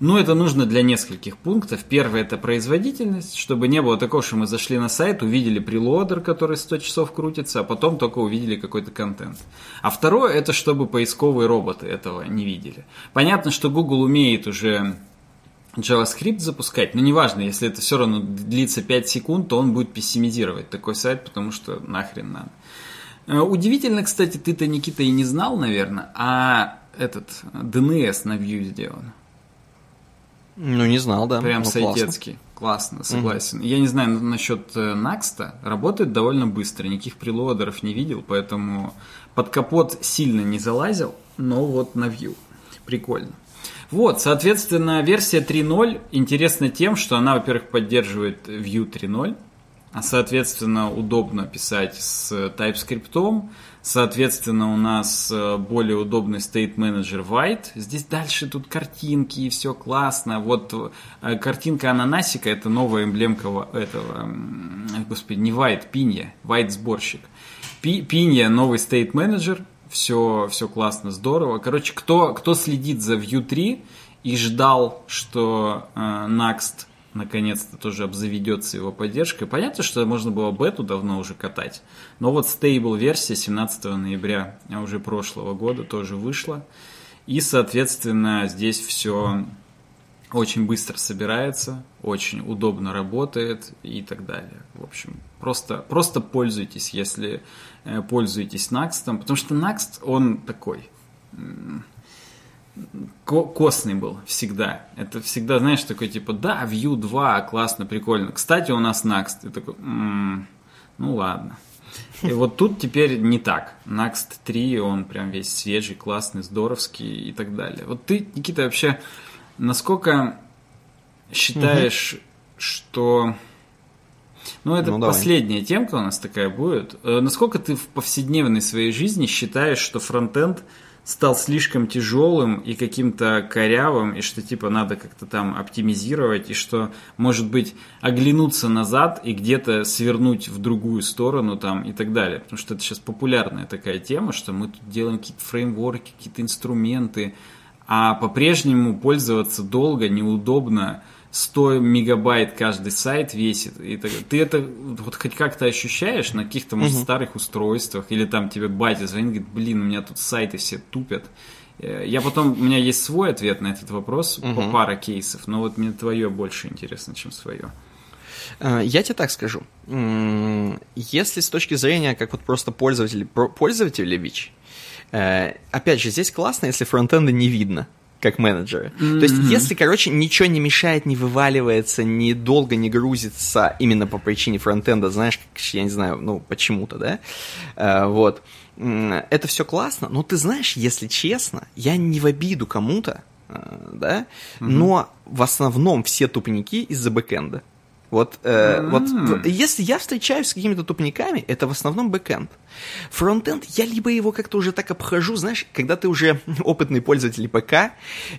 Ну, это нужно для нескольких пунктов. Первое – это производительность, чтобы не было такого, что мы зашли на сайт, увидели прелодер, который 100 часов крутится, а потом только увидели какой-то контент. А второе – это чтобы поисковые роботы этого не видели. Понятно, что Google умеет уже JavaScript запускать, но неважно, если это все равно длится 5 секунд, то он будет пессимизировать такой сайт, потому что нахрен надо. Э, удивительно, кстати, ты-то, Никита, и не знал, наверное, а этот DNS на Vue сделан. Ну, не знал, да. Прям ну, сайтецкий. Классно, классно согласен. Mm-hmm. Я не знаю насчет Накста. Э, работает довольно быстро. Никаких прелодеров не видел, поэтому под капот сильно не залазил, но вот на Vue. Прикольно. Вот, соответственно, версия 3.0 интересна тем, что она, во-первых, поддерживает Vue 3.0, а, соответственно, удобно писать с TypeScript, Соответственно, у нас э, более удобный State Manager White. Здесь дальше тут картинки и все классно. Вот э, картинка ананасика, это новая эмблемка этого, господи, не White, Пинья, White сборщик. Пинья новый State Manager, все, все классно, здорово. Короче, кто, кто следит за Vue 3 и ждал, что э, Next наконец-то тоже обзаведется его поддержкой. Понятно, что можно было бету давно уже катать, но вот стейбл версия 17 ноября уже прошлого года тоже вышла. И, соответственно, здесь все очень быстро собирается, очень удобно работает и так далее. В общем, просто, просто пользуйтесь, если э, пользуетесь Next, потому что Next, он такой костный был всегда. Это всегда, знаешь, такой типа, да, View 2, классно, прикольно. Кстати, у нас Next. Ты такой, м-м, ну ладно. И вот тут теперь не так. Next 3, он прям весь свежий, классный, здоровский и так далее. Вот ты, Никита, вообще, насколько считаешь, угу. что... Ну, это ну, последняя темка у нас такая будет. Э, насколько ты в повседневной своей жизни считаешь, что фронтенд – стал слишком тяжелым и каким-то корявым, и что типа надо как-то там оптимизировать, и что, может быть, оглянуться назад и где-то свернуть в другую сторону там и так далее. Потому что это сейчас популярная такая тема, что мы тут делаем какие-то фреймворки, какие-то инструменты, а по-прежнему пользоваться долго, неудобно, 100 мегабайт каждый сайт весит. И так, ты это вот хоть как-то ощущаешь на каких-то, может, угу. старых устройствах, или там тебе батя звонит, говорит, блин, у меня тут сайты все тупят. Э, я потом, у меня есть свой ответ на этот вопрос угу. по пара кейсов, но вот мне твое больше интересно, чем свое. Э, я тебе так скажу. Если с точки зрения, как вот просто пользователь, пользователя ВИЧ, э, опять же, здесь классно, если фронтенда не видно как менеджеры. Mm-hmm. То есть, если, короче, ничего не мешает, не вываливается, не долго не грузится именно по причине фронтенда, знаешь, как, я не знаю, ну, почему-то, да, а, вот, это все классно, но ты знаешь, если честно, я не в обиду кому-то, а, да, mm-hmm. но в основном все тупники из-за бэкэнда. Вот, э, mm-hmm. вот если я встречаюсь с какими-то тупниками, это в основном бэкэнд. Фронтенд, я либо его как-то уже так обхожу, знаешь, когда ты уже опытный пользователь ПК,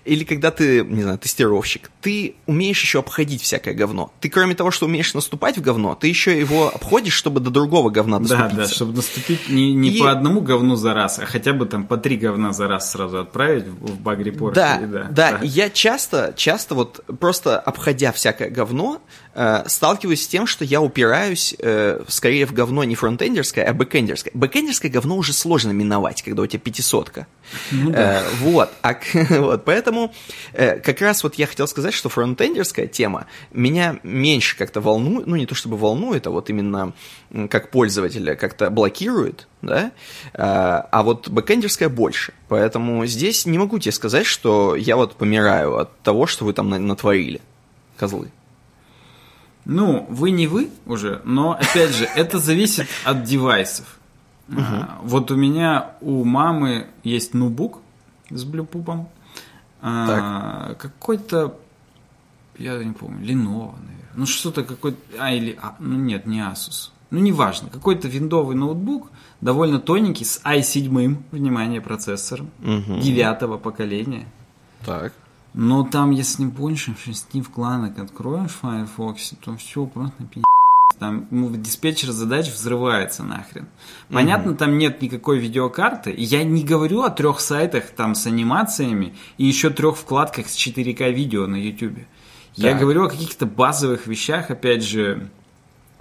или когда ты, не знаю, тестировщик, ты умеешь еще обходить всякое говно. Ты, кроме того, что умеешь наступать в говно, ты еще его обходишь, чтобы до другого говна доступиться. Да, да, чтобы наступить не, не И... по одному говну за раз, а хотя бы там по три говна за раз сразу отправить в, баг-репорт. Да, да, да, да, я часто, часто вот просто обходя всякое говно, э, сталкиваюсь с тем, что я упираюсь э, скорее в говно не фронтендерское, а бэкендерское. Бэкендерское говно уже сложно миновать, когда у тебя пятисотка. Ну, да. э, вот, а, вот, поэтому э, как раз вот я хотел сказать, что фронтендерская тема меня меньше как-то волнует, ну не то чтобы волнует, а вот именно как пользователя как-то блокирует, да, э, а вот бэкендерская больше. Поэтому здесь не могу тебе сказать, что я вот помираю от того, что вы там натворили, козлы. Ну, вы не вы уже, но опять же, это зависит от девайсов. Угу. вот у меня у мамы есть ноутбук с блюпупом. А, какой-то, я не помню, Lenovo, наверное. Ну, что-то какой-то, а, или, а, ну, нет, не Asus. Ну, неважно, какой-то виндовый ноутбук, довольно тоненький, с i7, внимание, процессором, угу. девятого поколения. Так. Но там, если больше шести вкладок откроешь в Firefox, то все просто пи***. Там ну, диспетчер задач взрывается нахрен. Понятно, угу. там нет никакой видеокарты. Я не говорю о трех сайтах там с анимациями и еще трех вкладках с 4К видео на YouTube. Я говорю о каких-то базовых вещах, опять же,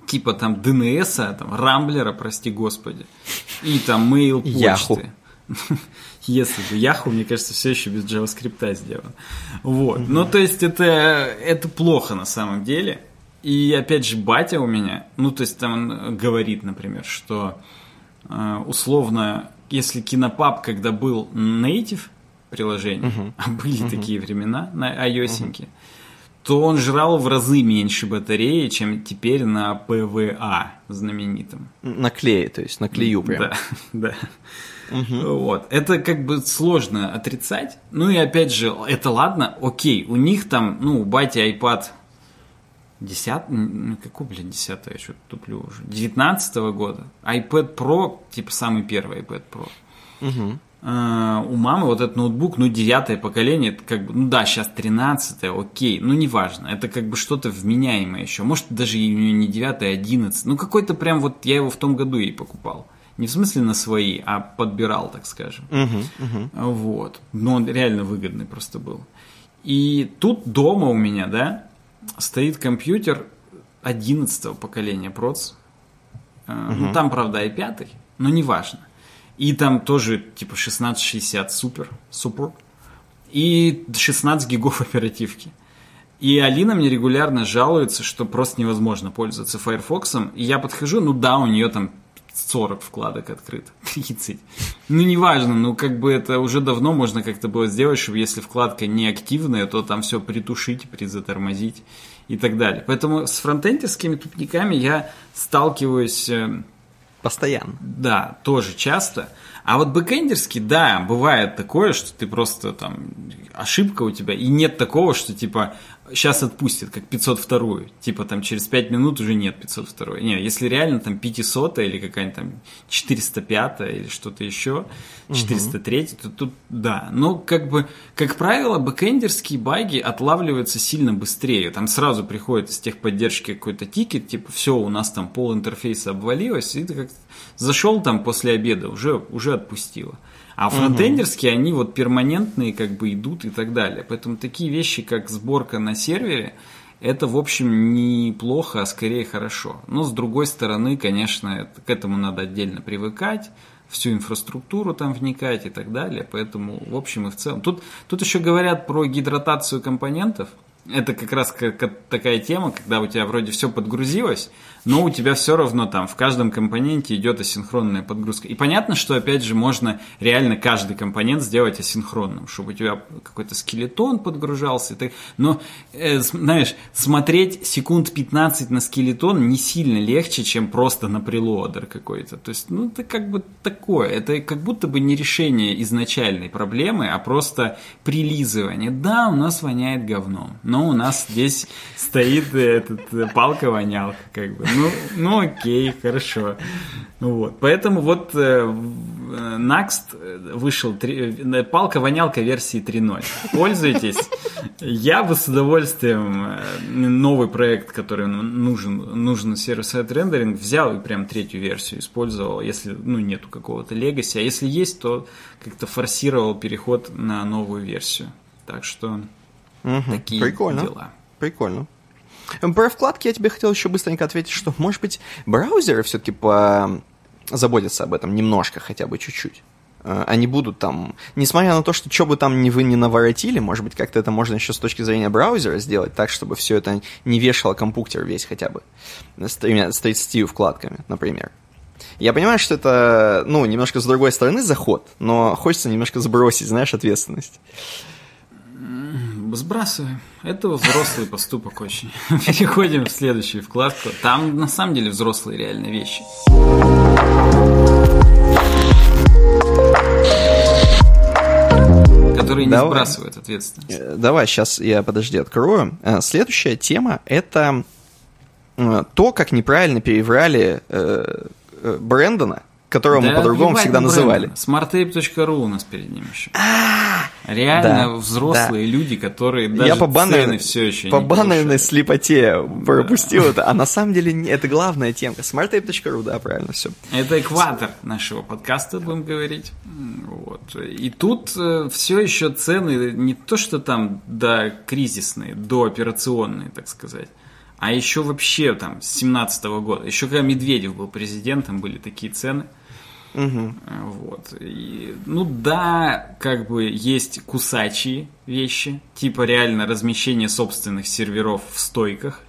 типа там ДНС, там Рамблера, прости господи, и там мейл почты. Если бы Яху, мне кажется, все еще без JavaScript сделан. Вот. Ну, то есть это, это плохо на самом деле. И опять же, батя у меня, ну, то есть там он говорит, например, что э, условно, если кинопаб, когда был native приложение, uh-huh. а были uh-huh. такие времена на iOS, uh-huh. то он жрал в разы меньше батареи, чем теперь на PVA знаменитом. На клее, то есть на клею прям. Да, да. Угу. Вот. Это как бы сложно отрицать. Ну и опять же, это ладно, окей, у них там, ну, у бати iPad 10, ну какой, блин, 10 я что-то туплю уже, 19 -го года, iPad Pro, типа самый первый iPad Pro. Угу. Uh, у мамы вот этот ноутбук, ну, девятое поколение, это как бы, ну да, сейчас тринадцатое, окей, ну, неважно, это как бы что-то вменяемое еще, может, даже и у нее не девятое, а одиннадцатое, ну, какой-то прям вот, я его в том году ей покупал. Не в смысле на свои, а подбирал, так скажем. Uh-huh, uh-huh. Вот. Но он реально выгодный просто был. И тут дома у меня, да, стоит компьютер 11 поколения проц. Uh-huh. Ну, там, правда, и пятый, но неважно. И там тоже, типа, 1660 супер, супер. И 16 гигов оперативки. И Алина мне регулярно жалуется, что просто невозможно пользоваться Firefox. И я подхожу, ну да, у нее там 40 вкладок открыто, 30. Ну, неважно, ну, как бы это уже давно можно как-то было сделать, чтобы если вкладка не активная, то там все притушить, призатормозить и так далее. Поэтому с фронтендерскими тупниками я сталкиваюсь... Э, Постоянно. Да, тоже часто. А вот бэкэндерский, да, бывает такое, что ты просто там ошибка у тебя, и нет такого, что типа сейчас отпустят, как 502 Типа там через 5 минут уже нет 502 Нет, если реально там 500 или какая-нибудь там 405 или что-то еще, 403 угу. то тут да. Но как бы, как правило, бэкэндерские баги отлавливаются сильно быстрее. Там сразу приходит из техподдержки какой-то тикет, типа все, у нас там пол интерфейса обвалилось, и ты как зашел там после обеда, уже, уже отпустило. А фронтендерские, угу. они вот перманентные как бы идут и так далее. Поэтому такие вещи, как сборка на сервере, это, в общем, неплохо, а скорее хорошо. Но, с другой стороны, конечно, к этому надо отдельно привыкать, всю инфраструктуру там вникать и так далее. Поэтому, в общем и в целом. Тут, тут еще говорят про гидратацию компонентов. Это как раз как такая тема, когда у тебя вроде все подгрузилось, но у тебя все равно там в каждом компоненте идет асинхронная подгрузка. И понятно, что опять же можно реально каждый компонент сделать асинхронным, чтобы у тебя какой-то скелетон подгружался. Но, э, знаешь, смотреть секунд 15 на скелетон не сильно легче, чем просто на прелодер какой-то. То есть, ну, это как бы такое. Это как будто бы не решение изначальной проблемы, а просто прилизывание. Да, у нас воняет говном, но у нас здесь стоит этот э, палка-вонялка, как бы. Ну, ну окей, хорошо. Вот. Поэтому вот э, Next вышел три, э, палка-вонялка версии 3.0. Пользуйтесь. Я бы с удовольствием э, новый проект, который нужен, нужен сервис-сайт рендеринг, взял и прям третью версию использовал, если ну, нету какого-то легаси. А если есть, то как-то форсировал переход на новую версию. Так что угу. такие Прикольно. дела. Прикольно. Про вкладки я тебе хотел еще быстренько ответить, что, может быть, браузеры все-таки по... заботятся об этом немножко, хотя бы чуть-чуть. Э, они будут там, несмотря на то, что что бы там вы не наворотили, может быть, как-то это можно еще с точки зрения браузера сделать так, чтобы все это не вешало компьютер весь хотя бы с 30 вкладками, например. Я понимаю, что это, ну, немножко с другой стороны заход, но хочется немножко сбросить, знаешь, ответственность. Сбрасываем. Это взрослый поступок очень. Переходим в следующую вкладку. Там на самом деле взрослые реальные вещи. Которые не сбрасывают ответственность. Э, давай, сейчас я, подожди, открою. Э, следующая тема – это э, то, как неправильно переврали Брэндона, которого да, мы по-другому всегда называли. smarttape.ru у нас перед ним еще. Реально да, взрослые да. люди, которые даже Я по банальной, все еще по банальной слепоте пропустил да. это. А на самом деле это главная темка. smarttape.ru, да, правильно все. Это экватор нашего подкаста, будем говорить. Вот. И тут э, все еще цены не то, что там до кризисные, до операционные, так сказать. А еще вообще там с 17 года, еще когда Медведев был президентом, были такие цены. Угу. Вот. И, ну да, как бы есть кусачие вещи, типа реально размещение собственных серверов в стойках.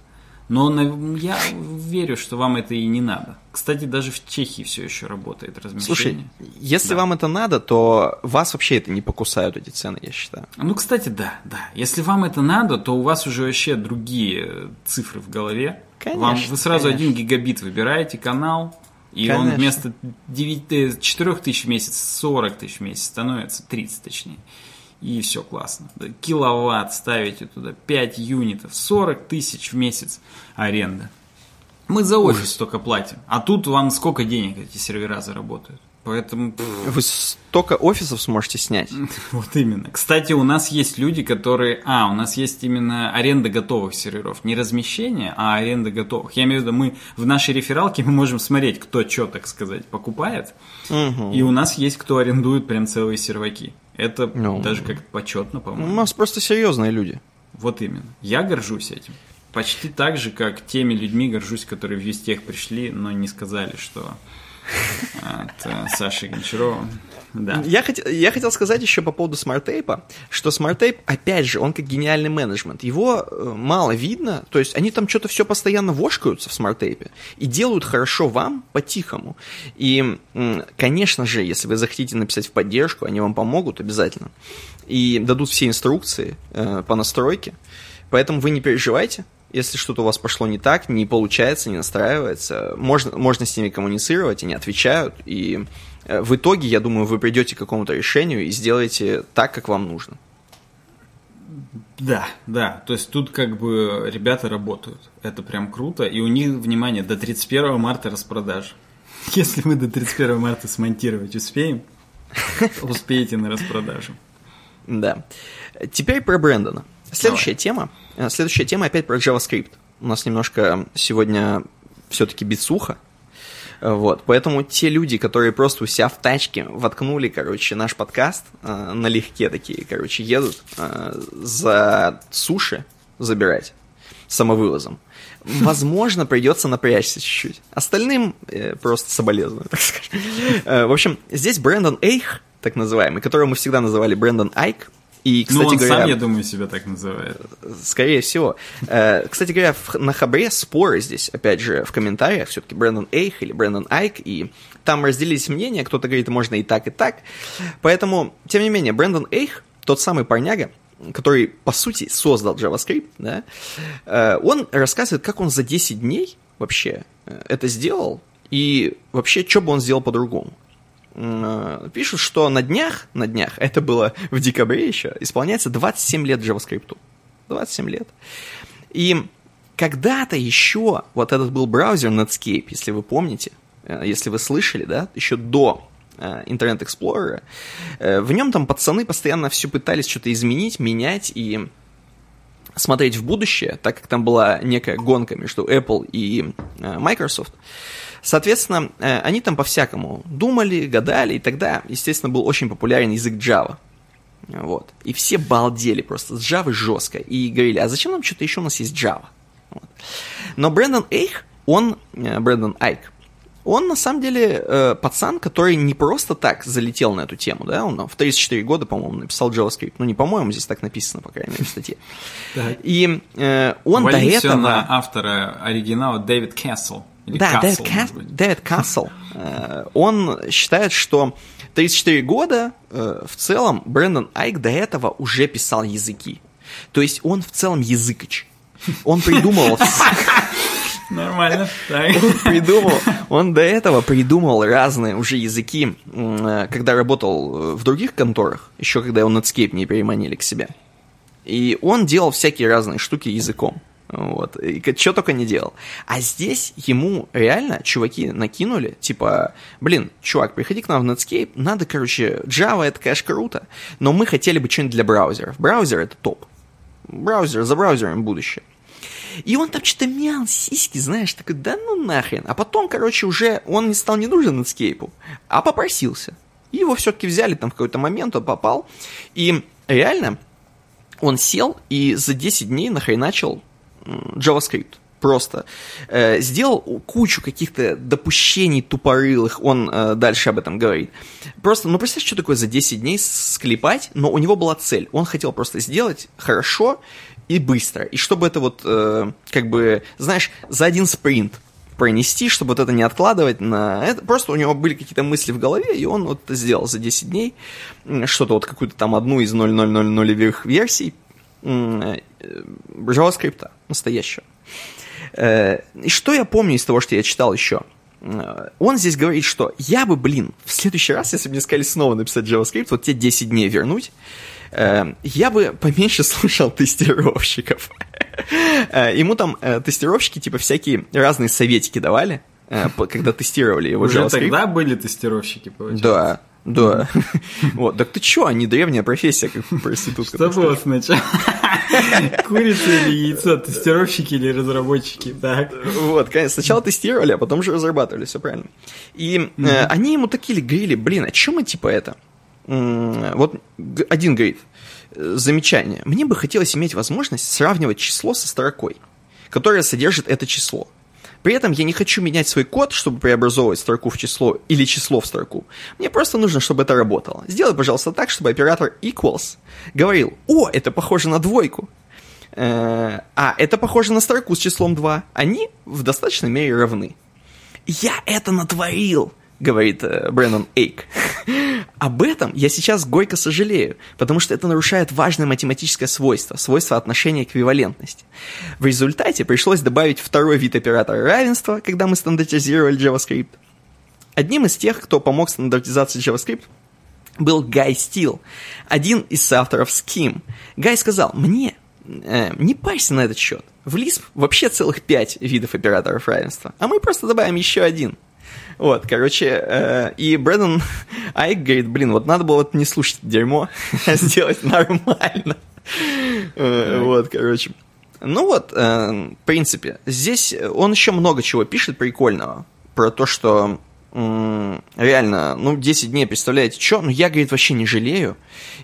Но я верю, что вам это и не надо. Кстати, даже в Чехии все еще работает размещение. Слушай, если да. вам это надо, то вас вообще это не покусают, эти цены, я считаю. Ну, кстати, да, да. Если вам это надо, то у вас уже вообще другие цифры в голове. Конечно, вам, вы сразу конечно. один гигабит выбираете канал, и конечно. он вместо 9, 4 тысяч в месяц 40 тысяч в месяц становится, 30 точнее и все классно. Киловатт ставите туда, 5 юнитов, 40 тысяч в месяц аренда. Мы за офис Ужас. только платим. А тут вам сколько денег эти сервера заработают? Поэтому... Вы столько офисов сможете снять. Вот именно. Кстати, у нас есть люди, которые... А, у нас есть именно аренда готовых серверов. Не размещение, а аренда готовых. Я имею в виду, мы в нашей рефералке мы можем смотреть, кто что, так сказать, покупает. Угу. И у нас есть, кто арендует прям целые серваки. Это ну, даже как-то почетно, по-моему. У нас просто серьезные люди. Вот именно. Я горжусь этим. Почти так же, как теми людьми горжусь, которые в Вестех пришли, но не сказали, что от э, Саши Гончарова. Да. Я, хот... я хотел сказать еще по поводу SmartApe а, что SmartApe, опять же, он как гениальный менеджмент. Его э, мало видно, то есть они там что-то все постоянно вошкаются в SmartApe е и делают хорошо вам по-тихому. И, конечно же, если вы захотите написать в поддержку, они вам помогут обязательно. И дадут все инструкции э, по настройке. Поэтому вы не переживайте, если что-то у вас пошло не так, не получается, не настраивается, можно, можно с ними коммуницировать, они отвечают, и э, в итоге, я думаю, вы придете к какому-то решению и сделаете так, как вам нужно. Да, да, то есть тут как бы ребята работают, это прям круто, и у них, внимание, до 31 марта распродаж. Если мы до 31 марта смонтировать успеем, успеете на распродажу. Да. Теперь про Брэндона. Следующая Давай. тема. Э, следующая тема опять про JavaScript. У нас немножко сегодня все-таки битсуха. Э, вот, поэтому те люди, которые просто у себя в тачке воткнули, короче, наш подкаст, э, налегке такие, короче, едут э, за суши забирать самовывозом. Возможно, придется напрячься чуть-чуть. Остальным э, просто соболезную, так скажем. Э, в общем, здесь Брэндон Эйх, так называемый, которого мы всегда называли Брэндон Айк, и, кстати ну, он говоря, сам, я думаю, себя так называет. Скорее всего. Э, кстати говоря, на Хабре споры здесь, опять же, в комментариях, все-таки Брэндон Эйх или Брэндон Айк, и там разделились мнения, кто-то говорит, можно и так, и так. Поэтому, тем не менее, Брэндон Эйх, тот самый парняга, который, по сути, создал JavaScript, да, э, он рассказывает, как он за 10 дней вообще э, это сделал, и вообще, что бы он сделал по-другому. Э, пишут, что на днях, на днях, это было в декабре еще, исполняется 27 лет JavaScript. 27 лет. И когда-то еще вот этот был браузер Netscape, если вы помните, э, если вы слышали, да, еще до Internet э, Explorer, в нем там пацаны постоянно все пытались что-то изменить, менять и смотреть в будущее, так как там была некая гонка между Apple и Microsoft. Соответственно, э, они там по-всякому думали, гадали, и тогда, естественно, был очень популярен язык Java. Вот. И все балдели просто с Java жестко. И говорили, а зачем нам что-то еще, у нас есть Java. Вот. Но Брэндон Эйх, он, э, Брэндон Айк, он на самом деле э, пацан, который не просто так залетел на эту тему, да, он в 34 года, по-моему, написал JavaScript, ну не по-моему, здесь так написано, по крайней мере, в статье. И э, он до этого... на автора оригинала Дэвид Кассел. Или да, Дэвид, Кас... Дэвид Кассел, э, он считает, что 34 года э, в целом Брэндон Айк до этого уже писал языки. То есть он в целом языкач. Он придумал... Нормально. Он придумал, он до этого придумал разные уже языки, э, когда работал в других конторах, еще когда его Netscape не переманили к себе. И он делал всякие разные штуки языком. Вот. И что только не делал. А здесь ему реально чуваки накинули, типа, блин, чувак, приходи к нам в Netscape, надо, короче, Java это, конечно, круто, но мы хотели бы что-нибудь для браузеров. Браузер это топ. Браузер, за браузером будущее. И он там что-то мял сиськи, знаешь, такой, да ну нахрен. А потом, короче, уже он не стал не нужен Netscape, а попросился. И его все-таки взяли там в какой-то момент, он попал. И реально, он сел и за 10 дней нахреначил JavaScript просто. Э, сделал кучу каких-то допущений тупорылых, он э, дальше об этом говорит. Просто, ну представь, что такое за 10 дней склепать, но у него была цель. Он хотел просто сделать хорошо и быстро. И чтобы это вот, э, как бы, знаешь, за один спринт пронести, чтобы вот это не откладывать на это. Просто у него были какие-то мысли в голове, и он вот сделал за 10 дней. Что-то вот какую-то там одну из 0.000 версий JavaScript настоящего. Э, и что я помню из того, что я читал еще? Э, он здесь говорит, что я бы, блин, в следующий раз, если бы мне сказали снова написать JavaScript, вот те 10 дней вернуть, э, я бы поменьше слушал тестировщиков. Ему там тестировщики типа всякие разные советики давали, когда тестировали его Уже JavaScript. тогда были тестировщики, получается? Да, да. Вот, так ты чё, они древняя профессия, как проститутка. Что было сначала? Курица или яйцо, тестировщики или разработчики, так. Вот, конечно, сначала тестировали, а потом же разрабатывали, все правильно. И э, они ему такие говорили, блин, а чем мы типа это? Вот один говорит, «Э, замечание, мне бы хотелось иметь возможность сравнивать число со строкой, которая содержит это число. При этом я не хочу менять свой код, чтобы преобразовывать строку в число или число в строку. Мне просто нужно, чтобы это работало. Сделай, пожалуйста, так, чтобы оператор equals говорил, о, это похоже на двойку. Э, а, это похоже на строку с числом 2. Они в достаточной мере равны. Я это натворил говорит э, Брэндон Эйк. Об этом я сейчас горько сожалею, потому что это нарушает важное математическое свойство, свойство отношения эквивалентности. В результате пришлось добавить второй вид оператора равенства, когда мы стандартизировали JavaScript. Одним из тех, кто помог стандартизации JavaScript, был Гай Стил, один из авторов Scheme. Гай сказал, мне э, не парься на этот счет. В Lisp вообще целых пять видов операторов равенства, а мы просто добавим еще один – вот, короче, э, и Брэдон Айк говорит, блин, вот надо было вот не слушать дерьмо, а сделать нормально. Э, вот, короче. Ну вот, э, в принципе, здесь он еще много чего пишет прикольного. Про то, что реально, ну, 10 дней, представляете, что? Ну, я, говорит, вообще не жалею.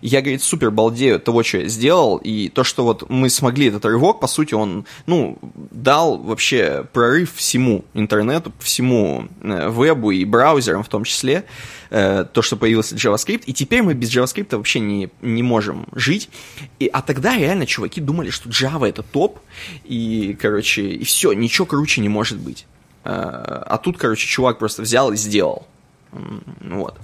Я, говорит, супер балдею от того, что я сделал, и то, что вот мы смогли этот рывок, по сути, он, ну, дал вообще прорыв всему интернету, всему э, вебу и браузерам в том числе, э, то, что появился JavaScript, и теперь мы без JavaScript вообще не, не можем жить. И, а тогда реально чуваки думали, что Java это топ, и, короче, и все, ничего круче не может быть. А тут, короче, чувак просто взял и сделал. Вот.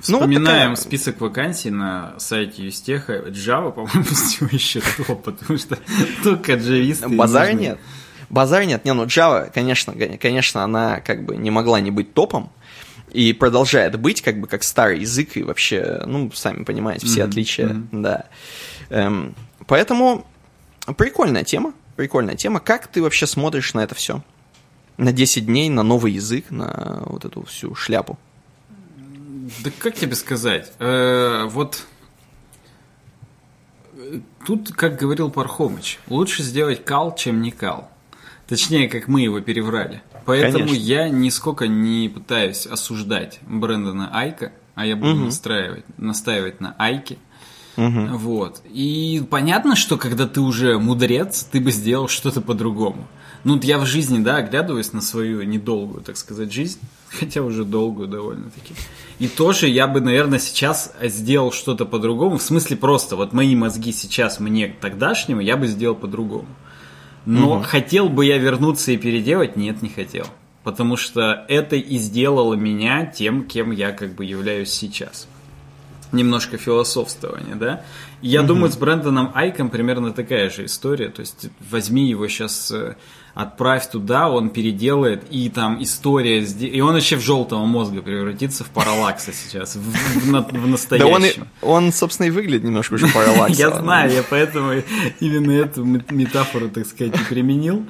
Вспоминаем ну, вот такая... список вакансий на сайте Юстеха. Java, по-моему, еще топ, потому что только джависты. Базара нет. Базара нет. Не, ну Java, конечно, конечно, она как бы не могла не быть топом. И продолжает быть, как бы, как старый язык, и вообще, ну, сами понимаете, все mm-hmm. отличия, mm-hmm. да. Эм, поэтому прикольная тема, прикольная тема. Как ты вообще смотришь на это все? На 10 дней на новый язык, на вот эту всю шляпу? Да как тебе сказать? Э, вот тут, как говорил Пархомыч, лучше сделать кал, чем не кал. Точнее, как мы его переврали. Поэтому Конечно. я нисколько не пытаюсь осуждать Брэндона Айка, а я буду угу. настраивать, настаивать на Айке. Угу. Вот. И понятно, что когда ты уже мудрец, ты бы сделал что-то по-другому. Ну, я в жизни, да, оглядываюсь на свою недолгую, так сказать, жизнь, хотя уже долгую довольно-таки. И тоже я бы, наверное, сейчас сделал что-то по-другому. В смысле просто, вот мои мозги сейчас мне тогдашнего, я бы сделал по-другому. Но угу. хотел бы я вернуться и переделать? Нет, не хотел. Потому что это и сделало меня тем, кем я как бы являюсь сейчас. Немножко философствование, да? Я угу. думаю, с Брэндоном Айком примерно такая же история. То есть возьми его сейчас э, отправь туда, он переделает, и там история, и он еще в желтого мозга превратится в параллакса сейчас, в, в, в настоящем. Да он, он, собственно, и выглядит немножко уже параллакса. Я знаю, я поэтому именно эту метафору, так сказать, и применил.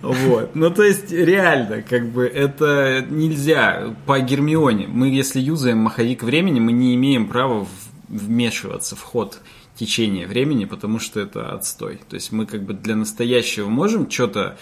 Вот. Ну, то есть, реально, как бы, это нельзя по Гермионе. Мы, если юзаем маховик времени, мы не имеем права вмешиваться в ход течения времени, потому что это отстой. То есть мы как бы для настоящего можем что-то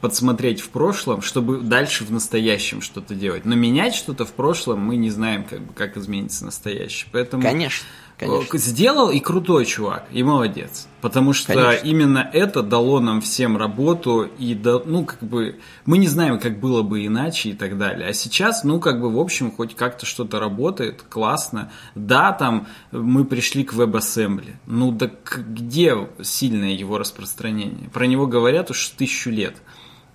подсмотреть в прошлом, чтобы дальше в настоящем что-то делать. Но менять что-то в прошлом мы не знаем, как, бы, как изменится настоящее. Поэтому Конечно. Конечно. Сделал и крутой чувак, и молодец. Потому что Конечно. именно это дало нам всем работу, и да, ну, как бы, мы не знаем, как было бы иначе и так далее. А сейчас, ну, как бы, в общем, хоть как-то что-то работает, классно. Да, там мы пришли к WebAssembly. Ну, да где сильное его распространение? Про него говорят уж тысячу лет.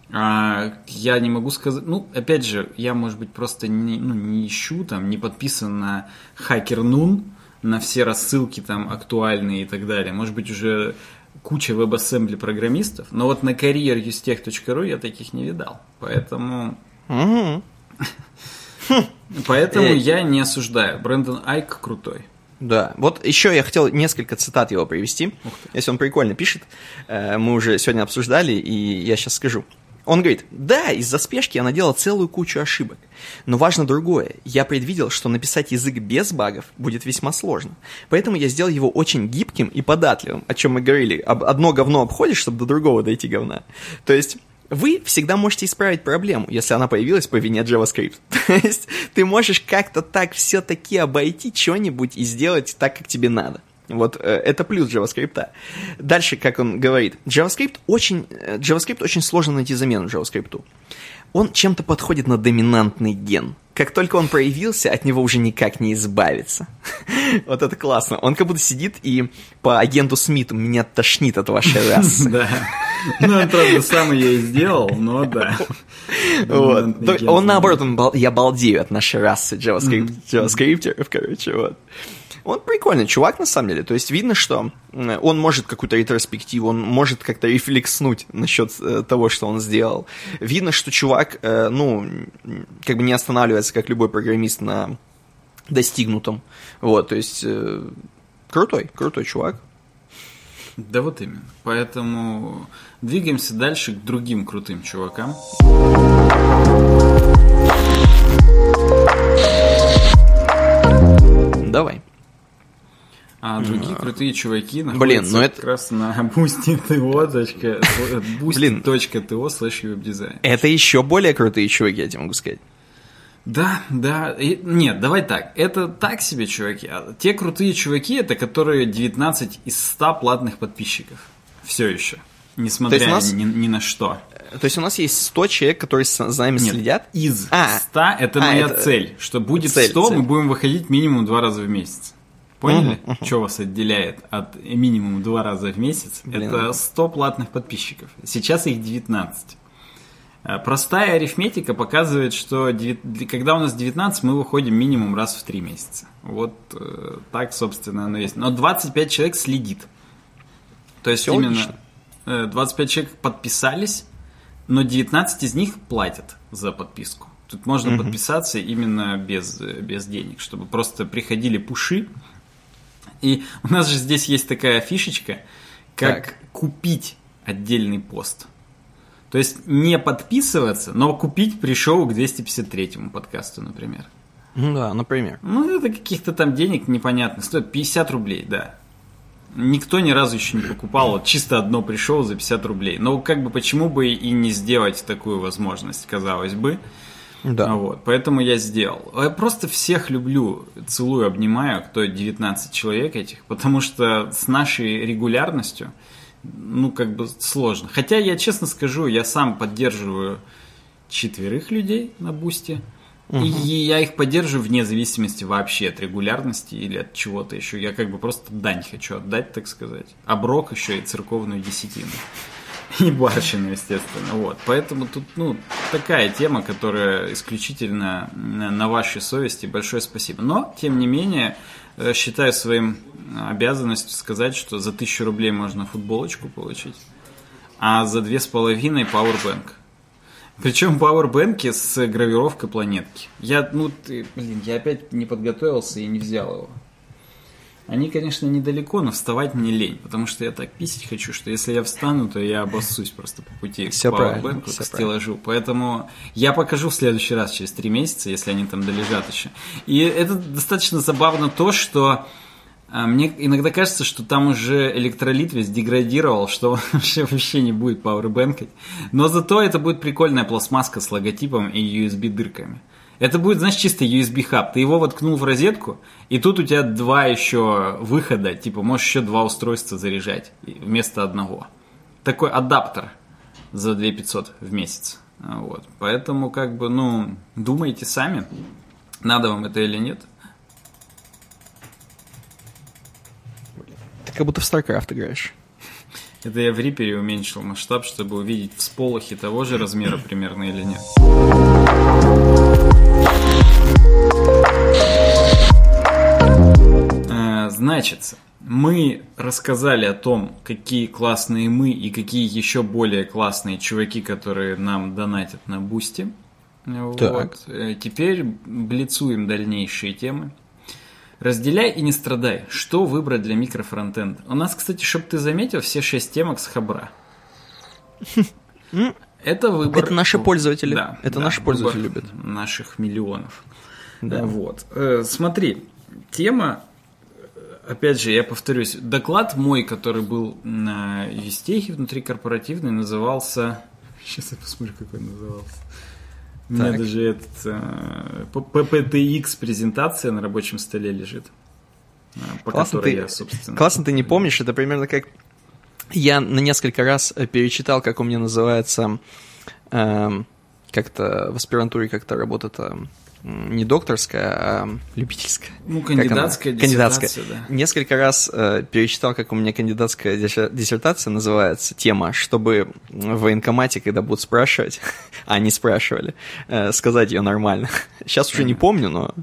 А, я не могу сказать, ну, опять же, я, может быть, просто не, ну, не ищу, там, не подписан на Hacker Noon, на все рассылки там актуальные и так далее. Может быть, уже куча WebAssembly программистов, но вот на careerustech.ru я таких не видал. Поэтому... Поэтому я не осуждаю. Брэндон Айк крутой. Да, вот еще я хотел несколько цитат его привести, если он прикольно пишет. Э, мы уже сегодня обсуждали, и я сейчас скажу. Он говорит, да, из-за спешки я наделал целую кучу ошибок. Но важно другое. Я предвидел, что написать язык без багов будет весьма сложно. Поэтому я сделал его очень гибким и податливым, о чем мы говорили. Одно говно обходишь, чтобы до другого дойти говна. То есть вы всегда можете исправить проблему, если она появилась по вине JavaScript. То есть ты можешь как-то так все-таки обойти что-нибудь и сделать так, как тебе надо. Вот э, это плюс JavaScript. Дальше, как он говорит, JavaScript очень, э, JavaScript очень сложно найти замену JavaScript. Он чем-то подходит на доминантный ген. Как только он проявился, от него уже никак не избавиться. вот это классно. Он как будто сидит и по агенту Смиту меня тошнит от вашей расы. Да. Ну, он, правда, сам ее и сделал, но да. Вот. Он, наоборот, я балдею от нашей расы JavaScript, JavaScript, короче, вот. Он прикольный чувак, на самом деле. То есть видно, что он может какую-то ретроспективу, он может как-то рефлекснуть насчет э, того, что он сделал. Видно, что чувак, э, ну, как бы не останавливается, как любой программист, на достигнутом. Вот, то есть э, крутой, крутой чувак. Да вот именно. Поэтому двигаемся дальше к другим крутым чувакам. Давай. А другие крутые чуваки находятся Блин, ну это... как раз на boosty.to slash webdesign. Это еще более крутые чуваки, я тебе могу сказать. Да, да. И, нет, давай так. Это так себе чуваки. А те крутые чуваки, это которые 19 из 100 платных подписчиков. Все еще. Несмотря нас... ни, ни на что. То есть у нас есть 100 человек, которые за нами Нет, следят? из а, 100 это а, моя это... цель. Что будет цель, 100, цель. мы будем выходить минимум два раза в месяц. Поняли, uh-huh, uh-huh. что вас отделяет от минимум два раза в месяц? Блин. Это 100 платных подписчиков. Сейчас их 19. Э, простая арифметика показывает, что 9, когда у нас 19, мы выходим минимум раз в 3 месяца. Вот э, так, собственно, оно есть. Но 25 человек следит. То есть Все именно логично. 25 человек подписались, но 19 из них платят за подписку. Тут можно угу. подписаться именно без, без денег, чтобы просто приходили пуши, и у нас же здесь есть такая фишечка, как так. купить отдельный пост. То есть не подписываться, но купить пришел к 253-му подкасту, например. Ну да, например. Ну, это каких-то там денег непонятно. Стоит 50 рублей, да. Никто ни разу еще не покупал, вот чисто одно пришел за 50 рублей. Но как бы почему бы и не сделать такую возможность, казалось бы. Да. Вот, поэтому я сделал. Я просто всех люблю, целую, обнимаю, кто 19 человек этих, потому что с нашей регулярностью, ну, как бы сложно. Хотя я честно скажу, я сам поддерживаю четверых людей на бусте. Угу. И я их поддерживаю вне зависимости вообще от регулярности или от чего-то еще. Я как бы просто дань хочу отдать, так сказать. Оброк еще и церковную десятину. И барщину, естественно. Вот. Поэтому тут, ну, такая тема, которая исключительно на вашей совести. Большое спасибо. Но, тем не менее, э, считаю своим обязанностью сказать, что за тысячу рублей можно футболочку получить. а за две с половиной Powerbank. Причем пауэрбэнки с гравировкой планетки. Я, ну, ты, блин, я опять не подготовился и не взял его. Они, конечно, недалеко, но вставать мне лень, потому что я так писать хочу, что если я встану, то я обоссусь просто по пути все к пауэрбэнку, к стеллажу. Поэтому я покажу в следующий раз, через три месяца, если они там долежат еще. И это достаточно забавно то, что а мне иногда кажется, что там уже электролит весь деградировал, что вообще, вообще не будет пауэрбэнкать. Но зато это будет прикольная пластмасска с логотипом и USB-дырками. Это будет, знаешь, чисто USB-хаб. Ты его воткнул в розетку, и тут у тебя два еще выхода. Типа, можешь еще два устройства заряжать вместо одного. Такой адаптер за 2500 в месяц. Вот. Поэтому, как бы, ну, думайте сами, надо вам это или нет. как будто в StarCraft играешь. Это я в Рипере уменьшил масштаб, чтобы увидеть всполохи того же размера примерно или нет. Э, значит, мы рассказали о том, какие классные мы и какие еще более классные чуваки, которые нам донатят на Boosty. Вот. Э, теперь блицуем дальнейшие темы. Разделяй и не страдай. Что выбрать для микрофронтенда? У нас, кстати, чтобы ты заметил, все шесть темок с хабра. Это выбор. Это наши пользователи. Да, это да, наши пользователи любят. Наших миллионов. Да. Вот. Э, смотри, тема, опять же, я повторюсь, доклад мой, который был на Юстехе внутри корпоративной, назывался. Сейчас я посмотрю, как он назывался. У меня даже этот э, PPTX презентация на рабочем столе лежит. Э, по классно которой ты, я, собственно... Классно ты не помнишь, это примерно как... Я на несколько раз э, перечитал, как у меня называется э, как-то в аспирантуре как-то работа там не докторская, а любительская. Ну, кандидатская Кандидатская. Да. Несколько раз э, перечитал, как у меня кандидатская диссертация называется, тема, чтобы в военкомате, когда будут спрашивать, а не спрашивали, э, сказать ее нормально. Сейчас уже не помню, но...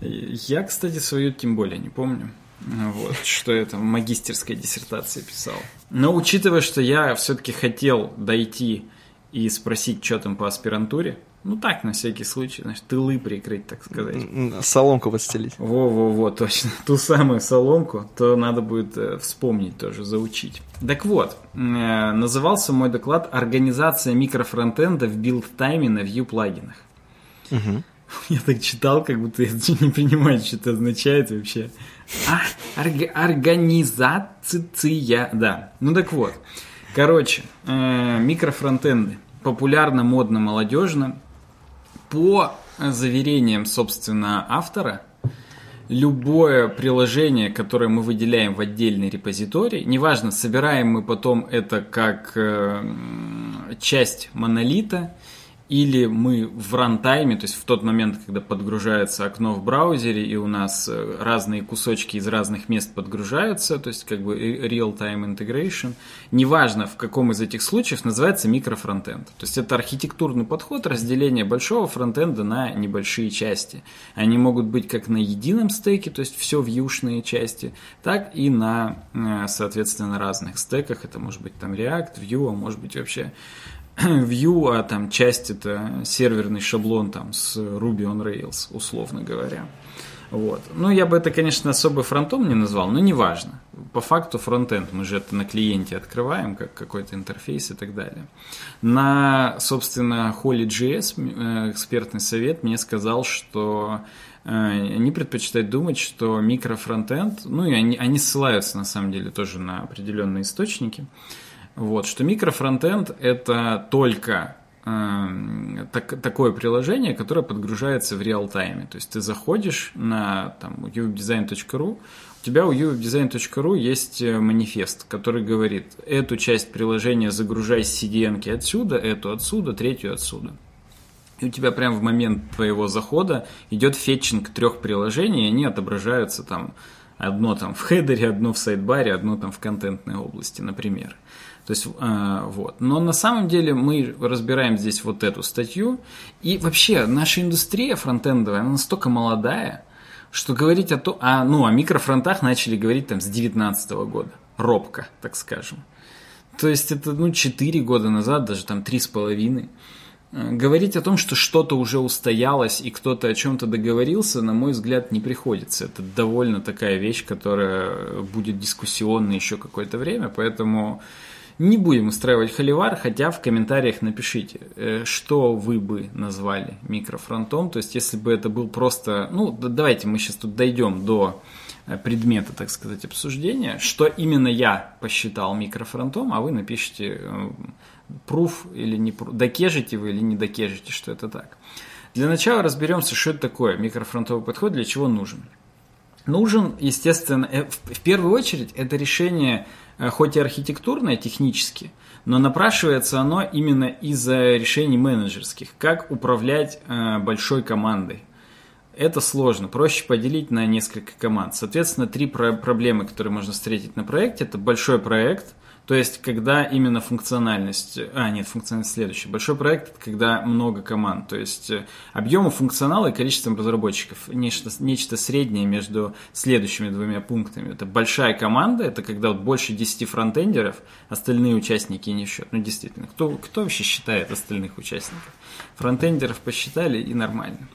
Я, кстати, свою тем более не помню. Вот, что я там в магистерской диссертации писал. Но учитывая, что я все-таки хотел дойти и спросить, что там по аспирантуре, ну так, на всякий случай, значит, тылы прикрыть, так сказать. Соломку подстелить. Во-во-во, точно. Ту самую соломку, то надо будет э, вспомнить тоже, заучить. Так вот, э, назывался мой доклад «Организация микрофронтенда в build-time е на Vue плагинах». Угу. Я так читал, как будто я не понимаю, что это означает вообще. А, орг, организация, да. Ну так вот. Короче, э, микрофронтенды популярно, модно, молодежно по заверениям, собственно, автора, любое приложение, которое мы выделяем в отдельный репозиторий, неважно, собираем мы потом это как э, часть монолита или мы в рантайме, то есть в тот момент, когда подгружается окно в браузере, и у нас э, разные кусочки из разных мест подгружаются, то есть как бы real-time integration, неважно в каком из этих случаев, называется микрофронтенд. То есть это архитектурный подход разделения большого фронтенда на небольшие части. Они могут быть как на едином стеке, то есть все вьюшные части, так и на, э, соответственно, разных стеках. Это может быть там React, Vue, а может быть вообще Vue, а там часть это серверный шаблон там с Ruby on Rails, условно говоря. Вот. Ну, я бы это, конечно, особо фронтом не назвал, но неважно. По факту фронтенд, мы же это на клиенте открываем, как какой-то интерфейс и так далее. На, собственно, Holy.js э, экспертный совет мне сказал, что э, они предпочитают думать, что микрофронтенд, ну и они, они ссылаются на самом деле тоже на определенные источники, вот, что микрофронтенд это только э, так, такое приложение, которое подгружается в реал-тайме. То есть ты заходишь на там, uwebdesign.ru, у тебя у uwebdesign.ru есть э, манифест, который говорит, эту часть приложения загружай с CDN отсюда, эту отсюда, третью отсюда. И у тебя прямо в момент твоего захода идет фетчинг трех приложений, и они отображаются там одно там в хедере, одно в сайдбаре, одно там в контентной области, например. То есть, э, вот. Но на самом деле мы разбираем здесь вот эту статью. И вообще наша индустрия фронтендовая, она настолько молодая, что говорить о, то, а, ну, о микрофронтах начали говорить там с 19 года. Робко, так скажем. То есть это, ну, 4 года назад, даже там 3,5. Э, говорить о том, что что-то уже устоялось и кто-то о чем-то договорился, на мой взгляд, не приходится. Это довольно такая вещь, которая будет дискуссионной еще какое-то время, поэтому не будем устраивать холивар, хотя в комментариях напишите, э, что вы бы назвали микрофронтом. То есть, если бы это был просто... Ну, давайте мы сейчас тут дойдем до э, предмета, так сказать, обсуждения, что именно я посчитал микрофронтом, а вы напишите пруф или не пруф, докежите вы или не докежите, что это так. Для начала разберемся, что это такое микрофронтовый подход, для чего нужен. Нужен, естественно, э, в первую очередь, это решение, э, хоть и архитектурное, технически, но напрашивается оно именно из-за решений менеджерских. Как управлять э, большой командой. Это сложно. Проще поделить на несколько команд. Соответственно, три проблемы, которые можно встретить на проекте. Это большой проект – то есть, когда именно функциональность... А, нет, функциональность следующая. Большой проект – это когда много команд. То есть, э, объемом функционала и количеством разработчиков. Нечто, нечто среднее между следующими двумя пунктами. Это большая команда, это когда вот больше 10 фронтендеров, остальные участники не в счет. Ну, действительно, кто, кто вообще считает остальных участников? Фронтендеров посчитали и нормально.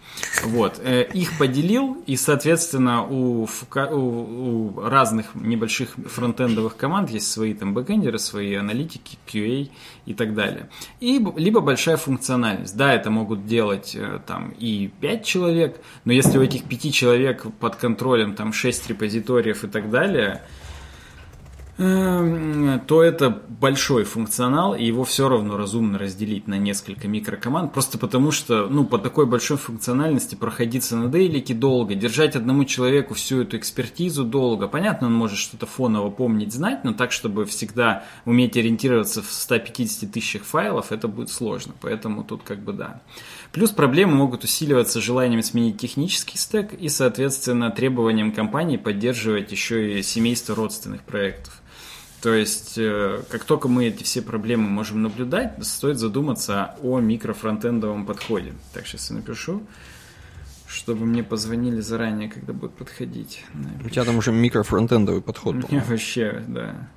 Вот. Э, их поделил, и, соответственно, у, у, у разных небольших фронтендовых команд есть свои там бэкэндеры, свои аналитики, QA и так далее. И либо большая функциональность. Да, это могут делать э, там и 5 человек, но если у этих 5 человек под контролем там 6 репозиториев и так далее – то это большой функционал, и его все равно разумно разделить на несколько микрокоманд, просто потому что, ну, по такой большой функциональности проходиться на дейлике долго, держать одному человеку всю эту экспертизу долго. Понятно, он может что-то фоново помнить, знать, но так, чтобы всегда уметь ориентироваться в 150 тысячах файлов, это будет сложно, поэтому тут как бы да. Плюс проблемы могут усиливаться желанием сменить технический стек и, соответственно, требованием компании поддерживать еще и семейство родственных проектов. То есть, э, как только мы эти все проблемы можем наблюдать, стоит задуматься о микрофронтендовом подходе. Так, сейчас я напишу, чтобы мне позвонили заранее, когда будут подходить. Напишу. У тебя там уже микрофронтендовый подход. У меня вообще, да.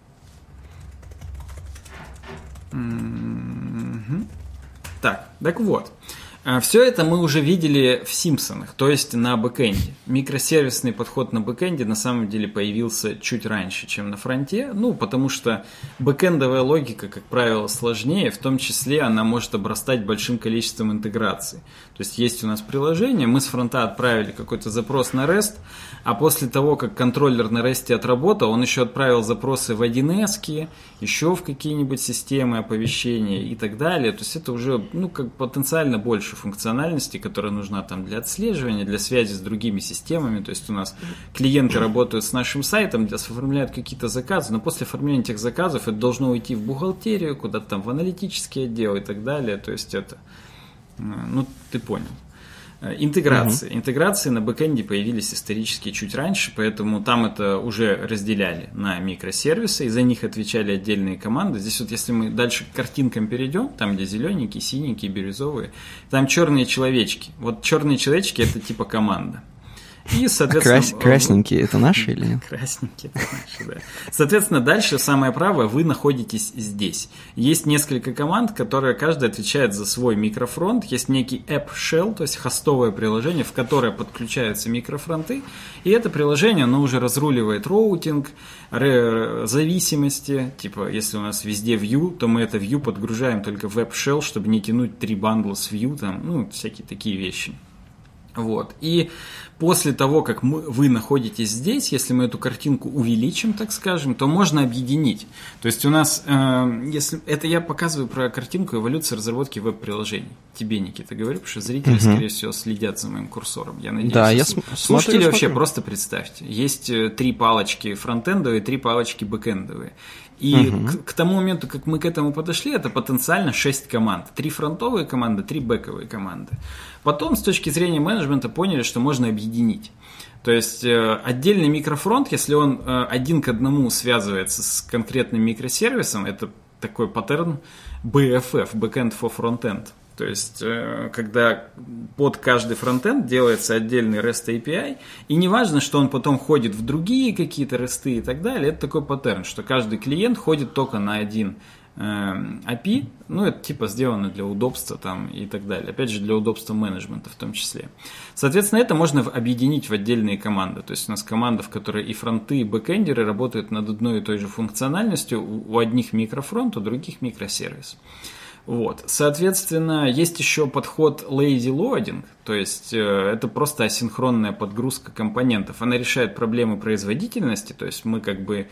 Так, так вот. А, Все это мы уже видели в Симпсонах, то есть на бэкэнде. Микросервисный подход на бэкэнде на самом деле появился чуть раньше, чем на фронте, ну, потому что бэкэндовая логика, как правило, сложнее, в том числе она может обрастать большим количеством интеграций. То есть есть у нас приложение, мы с фронта отправили какой-то запрос на REST, а после того, как контроллер на REST отработал, он еще отправил запросы в 1С, еще в какие-нибудь системы оповещения и так далее. То есть это уже ну, как потенциально больше функциональности, которая нужна там для отслеживания, для связи с другими системами. То есть у нас клиенты работают с нашим сайтом, оформляют какие-то заказы, но после оформления этих заказов это должно уйти в бухгалтерию, куда-то там в аналитический отдел и так далее. То есть это, э, ну, ты понял. Э, интеграции. Угу. Интеграции на бэкэнде появились исторически чуть раньше, поэтому там это уже разделяли на микросервисы, и за них отвечали отдельные команды. Здесь вот если мы дальше к картинкам перейдем, там где зелененькие, синенькие, бирюзовые, там черные человечки. Вот черные человечки это типа команда. И, соответственно... А крас... Красненькие это наши или нет? Красненькие это наши, да. Соответственно, дальше самое правое, вы находитесь здесь. Есть несколько команд, которые каждая отвечает за свой микрофронт. Есть некий App Shell, то есть хостовое приложение, в которое подключаются микрофронты. И это приложение, оно уже разруливает роутинг, зависимости. Типа, если у нас везде Vue, то мы это Vue подгружаем только в App Shell, чтобы не тянуть три бандла с Vue, там, ну, всякие такие вещи. Вот. И после того, как мы, вы находитесь здесь, если мы эту картинку увеличим, так скажем, то можно объединить. То есть у нас, э, если это я показываю про картинку эволюции разработки веб-приложений. Тебе, Никита, говорю, потому что зрители, угу. скорее всего, следят за моим курсором. Я надеюсь. Да, я см- Слушатели смотрю, вообще смотрю. просто представьте. Есть э, три палочки фронтендовые, три палочки бэкендовые. И угу. к, к тому моменту, как мы к этому подошли, это потенциально 6 команд. Три фронтовые команды, три бэковые команды. Потом, с точки зрения менеджмента, поняли, что можно объединить. То есть э, отдельный микрофронт, если он э, один к одному связывается с конкретным микросервисом, это такой паттерн BFF, Backend for Frontend. То есть, э, когда под каждый фронтенд делается отдельный REST API, и неважно, что он потом ходит в другие какие-то REST и так далее, это такой паттерн, что каждый клиент ходит только на один API, ну, это типа сделано для удобства там и так далее. Опять же, для удобства менеджмента в том числе. Соответственно, это можно объединить в отдельные команды. То есть у нас команда, в которой и фронты, и бэкэндеры работают над одной и той же функциональностью. У одних микрофронт, у других микросервис. Вот. Соответственно, есть еще подход lazy loading, то есть э, это просто асинхронная подгрузка компонентов. Она решает проблемы производительности, то есть мы как бы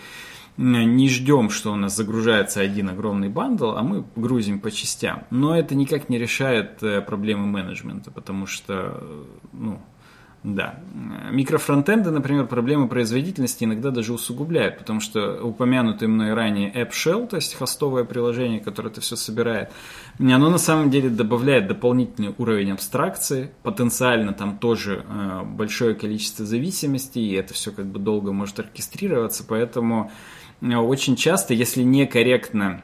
не ждем, что у нас загружается один огромный бандл, а мы грузим по частям. Но это никак не решает э, проблемы менеджмента, потому что, э, ну, да. Микрофронтенды, например, проблемы производительности иногда даже усугубляют, потому что упомянутый мной ранее App Shell, то есть хостовое приложение, которое это все собирает, оно на самом деле добавляет дополнительный уровень абстракции, потенциально там тоже э, большое количество зависимостей, и это все как бы долго может оркестрироваться, поэтому э, очень часто, если некорректно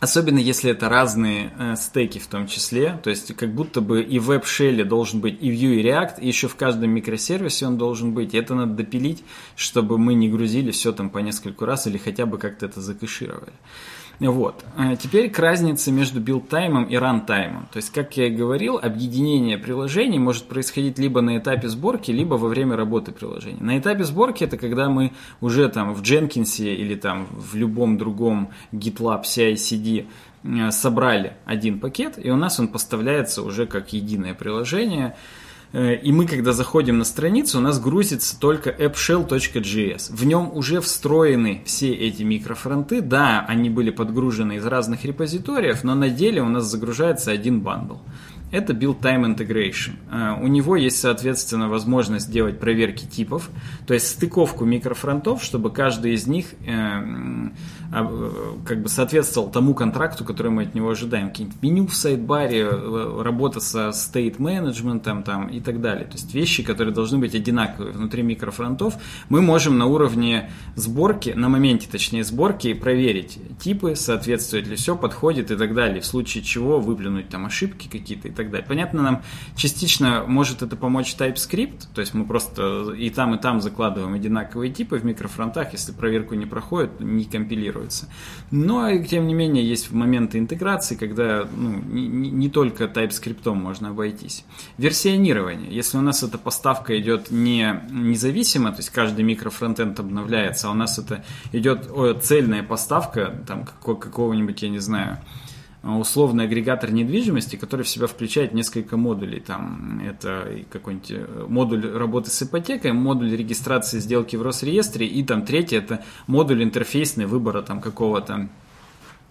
Особенно если это разные э, стеки в том числе, то есть как будто бы и в App Shell должен быть и Vue, и React, и еще в каждом микросервисе он должен быть. И это надо допилить, чтобы мы не грузили все там по нескольку раз или хотя бы как-то это закэшировали. Вот. А теперь к разнице между build-time ом и runtime ом. То есть, как я и говорил, объединение приложений может происходить либо на этапе сборки, либо во время работы приложения. На этапе сборки это когда мы уже там в Jenkins или там в любом другом GitLab CI-CD э, собрали один пакет, и у нас он поставляется уже как единое приложение – и мы, когда заходим на страницу, у нас грузится только appshell.js. В нем уже встроены все эти микрофронты. Да, они были подгружены из разных репозиториев, но на деле у нас загружается один бандл. Это Build Time Integration. Э, у него есть, соответственно, возможность делать проверки типов, то есть стыковку микрофронтов, чтобы каждый из них э, а, как бы соответствовал тому контракту, который мы от него ожидаем. Какие-нибудь меню в сайт-баре, э, работа со стейт-менеджментом там, и так далее. То есть вещи, которые должны быть одинаковые внутри микрофронтов, мы можем на уровне сборки, на моменте точнее сборки, проверить типы, соответствует ли все, подходит и так далее. В случае чего выплюнуть там ошибки какие-то и так далее. Понятно, нам частично может это помочь TypeScript, то есть мы просто и там, и там закладываем одинаковые типы в микрофронтах, если проверку не проходит, не компилируем интегрируется. Но, тем не менее, есть моменты интеграции, когда ну, не, не только TypeScript можно обойтись. Версионирование. Если у нас эта поставка идет не независимо, то есть каждый микрофронтенд обновляется, а у нас это идет о, цельная поставка там, какого-нибудь, я не знаю, условный агрегатор недвижимости, который в себя включает несколько модулей. Там это какой-нибудь э, модуль работы с ипотекой, модуль регистрации сделки в Росреестре, и там третий это модуль интерфейсный выбора там какого-то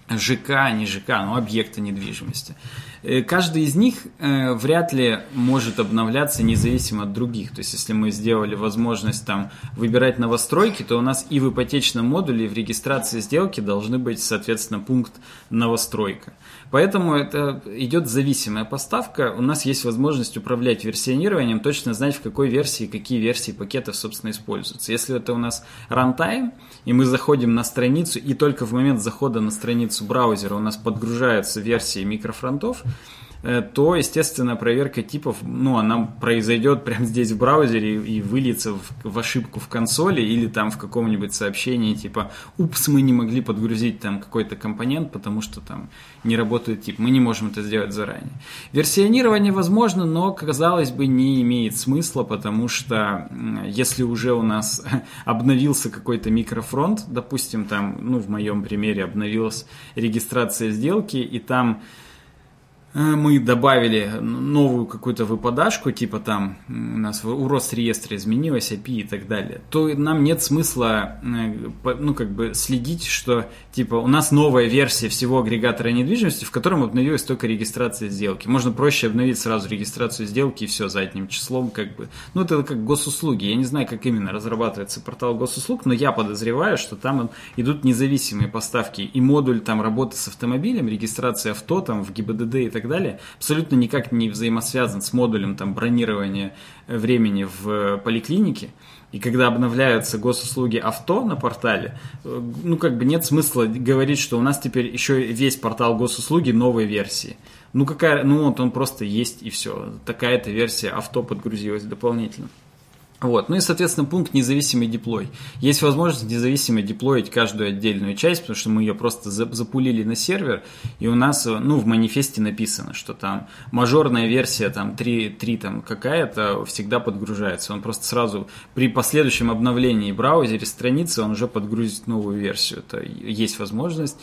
ЖК, не ЖК, но объекта недвижимости. Э, каждый из них э, вряд ли может обновляться независимо от других. То есть, если мы сделали возможность там выбирать новостройки, то у нас и в ипотечном модуле, и в регистрации сделки должны быть, соответственно, пункт новостройка. Поэтому это идет зависимая поставка. У нас есть возможность управлять версионированием, точно знать, в какой версии какие версии пакетов, собственно, используются. Если это у нас runtime, и мы заходим на страницу, и только в момент захода на страницу браузера у нас подгружаются версии микрофронтов, то, естественно, проверка типов, ну, она произойдет прямо здесь в браузере и выльется в, в ошибку в консоли или там в каком-нибудь сообщении, типа, упс, мы не могли подгрузить там какой-то компонент, потому что там не работает тип. Мы не можем это сделать заранее. Версионирование возможно, но, казалось бы, не имеет смысла, потому что если уже у нас обновился какой-то микрофронт, допустим, там, ну, в моем примере обновилась регистрация сделки, и там Э, мы добавили новую какую-то выпадашку, типа там у нас у Росреестра изменилась API и так далее, то нам нет смысла э, ну, как бы следить, что типа у нас новая версия всего агрегатора недвижимости, в котором обновилась только регистрация сделки. Можно проще обновить сразу регистрацию сделки и все за одним числом, как бы. Ну, это как госуслуги. Я не знаю, как именно разрабатывается портал госуслуг, но я подозреваю, что там идут независимые поставки и модуль там работы с автомобилем, регистрация авто там в ГИБДД и так далее, абсолютно никак не взаимосвязан с модулем там, бронирования времени в поликлинике. И когда обновляются госуслуги авто на портале, ну как бы нет смысла говорить, что у нас теперь еще весь портал госуслуги новой версии. Ну какая, ну вот он просто есть и все. Такая-то версия авто подгрузилась дополнительно. Вот. Ну и, соответственно, пункт независимый деплой. Есть возможность независимо деплоить каждую отдельную часть, потому что мы ее просто запулили на сервер, и у нас, ну, в манифесте написано, что там мажорная версия там 3, 3 там какая-то всегда подгружается. Он просто сразу при последующем обновлении браузере страницы он уже подгрузит новую версию. Это есть возможность.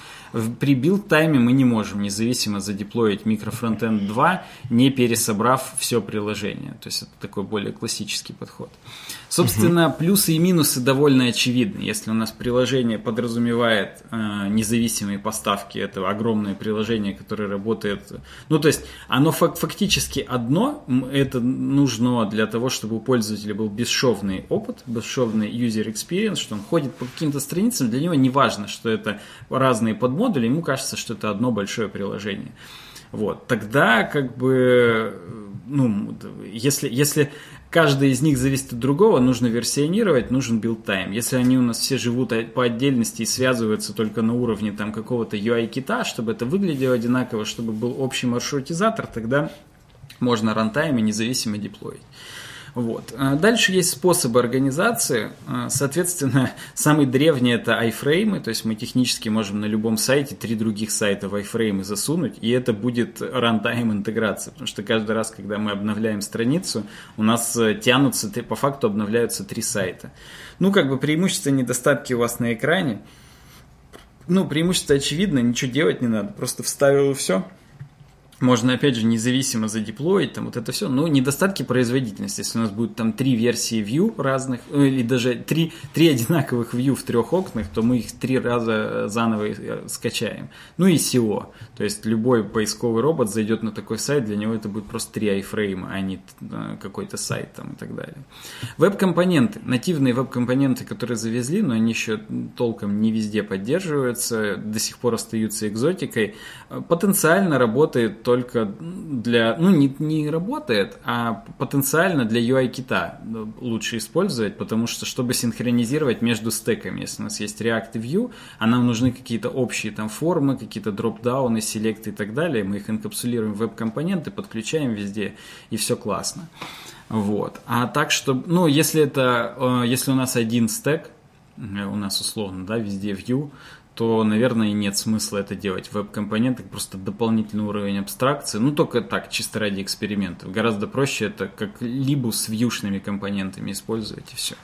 При build-time е мы не можем независимо задеплоить микрофронтенд 2, не пересобрав все приложение. То есть это такой более классический подход. Собственно, плюсы и минусы довольно очевидны. Если у нас приложение подразумевает э, независимые поставки, это огромное приложение, которое работает. Ну, то есть, оно фак- фактически одно, это нужно для того, чтобы у пользователя был бесшовный опыт, бесшовный user experience, что он ходит по каким-то страницам, для него не важно, что это разные подмодули, ему кажется, что это одно большое приложение. Вот, тогда как бы, ну, если, если каждый из них зависит от другого, нужно версионировать, нужен build-time. Если они у нас все живут по отдельности и связываются только на уровне там какого-то UI-kit а, чтобы это выглядело одинаково, чтобы был общий маршрутизатор, тогда можно runtime и независимо деплоить. Вот. А дальше есть способы организации. А, соответственно, самый древний это iframe ы, то есть мы технически можем на любом сайте три других сайта в iframe ы засунуть, и это будет runtime интеграция, потому что каждый раз, когда мы обновляем страницу, у нас э, тянутся, по факту обновляются три сайта. Ну, как бы преимущества и недостатки у вас на экране. Ну, преимущество очевидно, ничего делать не надо, просто вставил и все – можно, опять же, независимо задеплоить, там вот это все, но недостатки производительности. Если у нас будет там три версии view разных, э, или даже три, три одинаковых view в трех окнах, то мы их три раза заново э, скачаем. Ну и SEO. То есть любой поисковый робот зайдет на такой сайт, для него это будет просто три айфрейма, а не э, какой-то сайт там и так далее. Веб-компоненты. Нативные веб-компоненты, которые завезли, но они еще толком не везде поддерживаются, до сих пор остаются экзотикой. Потенциально работает только для, ну не, не работает, а потенциально для UI-кита лучше использовать, потому что чтобы синхронизировать между стеками, если у нас есть React Vue, а нам нужны какие-то общие там формы, какие-то дропдауны, селекты и так далее, мы их инкапсулируем в веб-компоненты, подключаем везде, и все классно. Вот. А так, что, ну, если это, э, если у нас один стек, э, у нас условно, да, везде Vue, то, наверное, нет смысла это делать. Веб-компоненты просто дополнительный уровень абстракции. Ну, только так, чисто ради экспериментов. Гораздо проще это как либо с вьюшными компонентами использовать и все.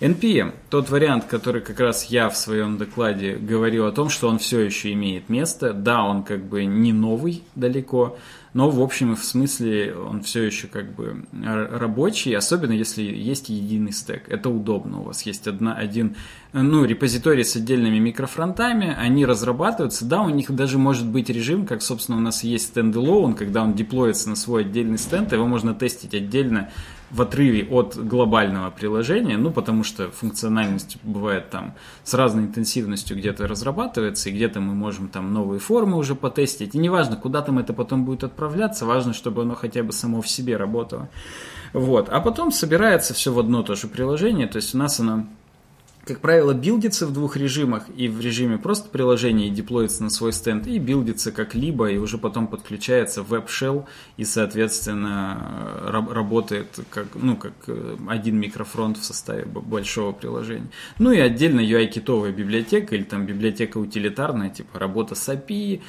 NPM, тот вариант, который как раз я в своем докладе говорил о том, что он все еще имеет место. Да, он как бы не новый далеко, но в общем в смысле он все еще как бы рабочий, особенно если есть единый стек. Это удобно. У вас есть одна, один ну, репозиторий с отдельными микрофронтами, они разрабатываются. Да, у них даже может быть режим, как, собственно, у нас есть стендалone, когда он деплоится на свой отдельный стенд, его можно тестить отдельно в отрыве от глобального приложения, ну, потому что функциональность бывает там с разной интенсивностью где-то разрабатывается, и где-то мы можем там новые формы уже потестить. И неважно, куда там это потом будет отправляться, важно, чтобы оно хотя бы само в себе работало. Вот. А потом собирается все в одно то же приложение, то есть у нас оно как правило, билдится в двух режимах, и в режиме просто приложения и деплоится на свой стенд, и билдится как-либо, и уже потом подключается в WebShell, и, соответственно, работает как, ну, как э, один микрофронт в составе большого приложения. Ну и отдельно UI-китовая библиотека, или там библиотека утилитарная, типа работа с API,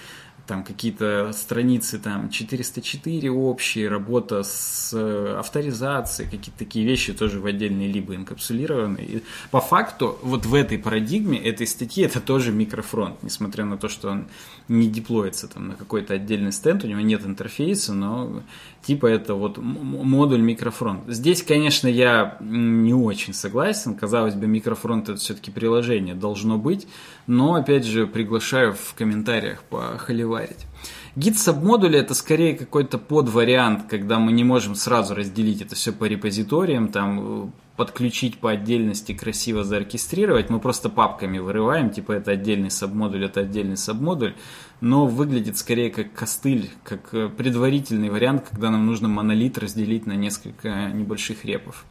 там какие-то страницы, там 404 общие, работа с э, авторизацией, какие-то такие вещи тоже в отдельные либо инкапсулированы. И по факту вот в этой парадигме, этой статьи, это тоже микрофронт, несмотря на то, что он не деплоится там на какой-то отдельный стенд, у него нет интерфейса, но типа это вот модуль микрофронт. Здесь, конечно, я не очень согласен, казалось бы, микрофронт это все-таки приложение должно быть, но, опять же, приглашаю в комментариях похоливарить. Гид сабмодуля это скорее какой-то подвариант, когда мы не можем сразу разделить это все по репозиториям, там подключить по отдельности, красиво заоркестрировать. Мы просто папками вырываем, типа это отдельный сабмодуль, это отдельный сабмодуль, но выглядит скорее как костыль, как э, предварительный вариант, когда нам нужно монолит разделить на несколько небольших репов.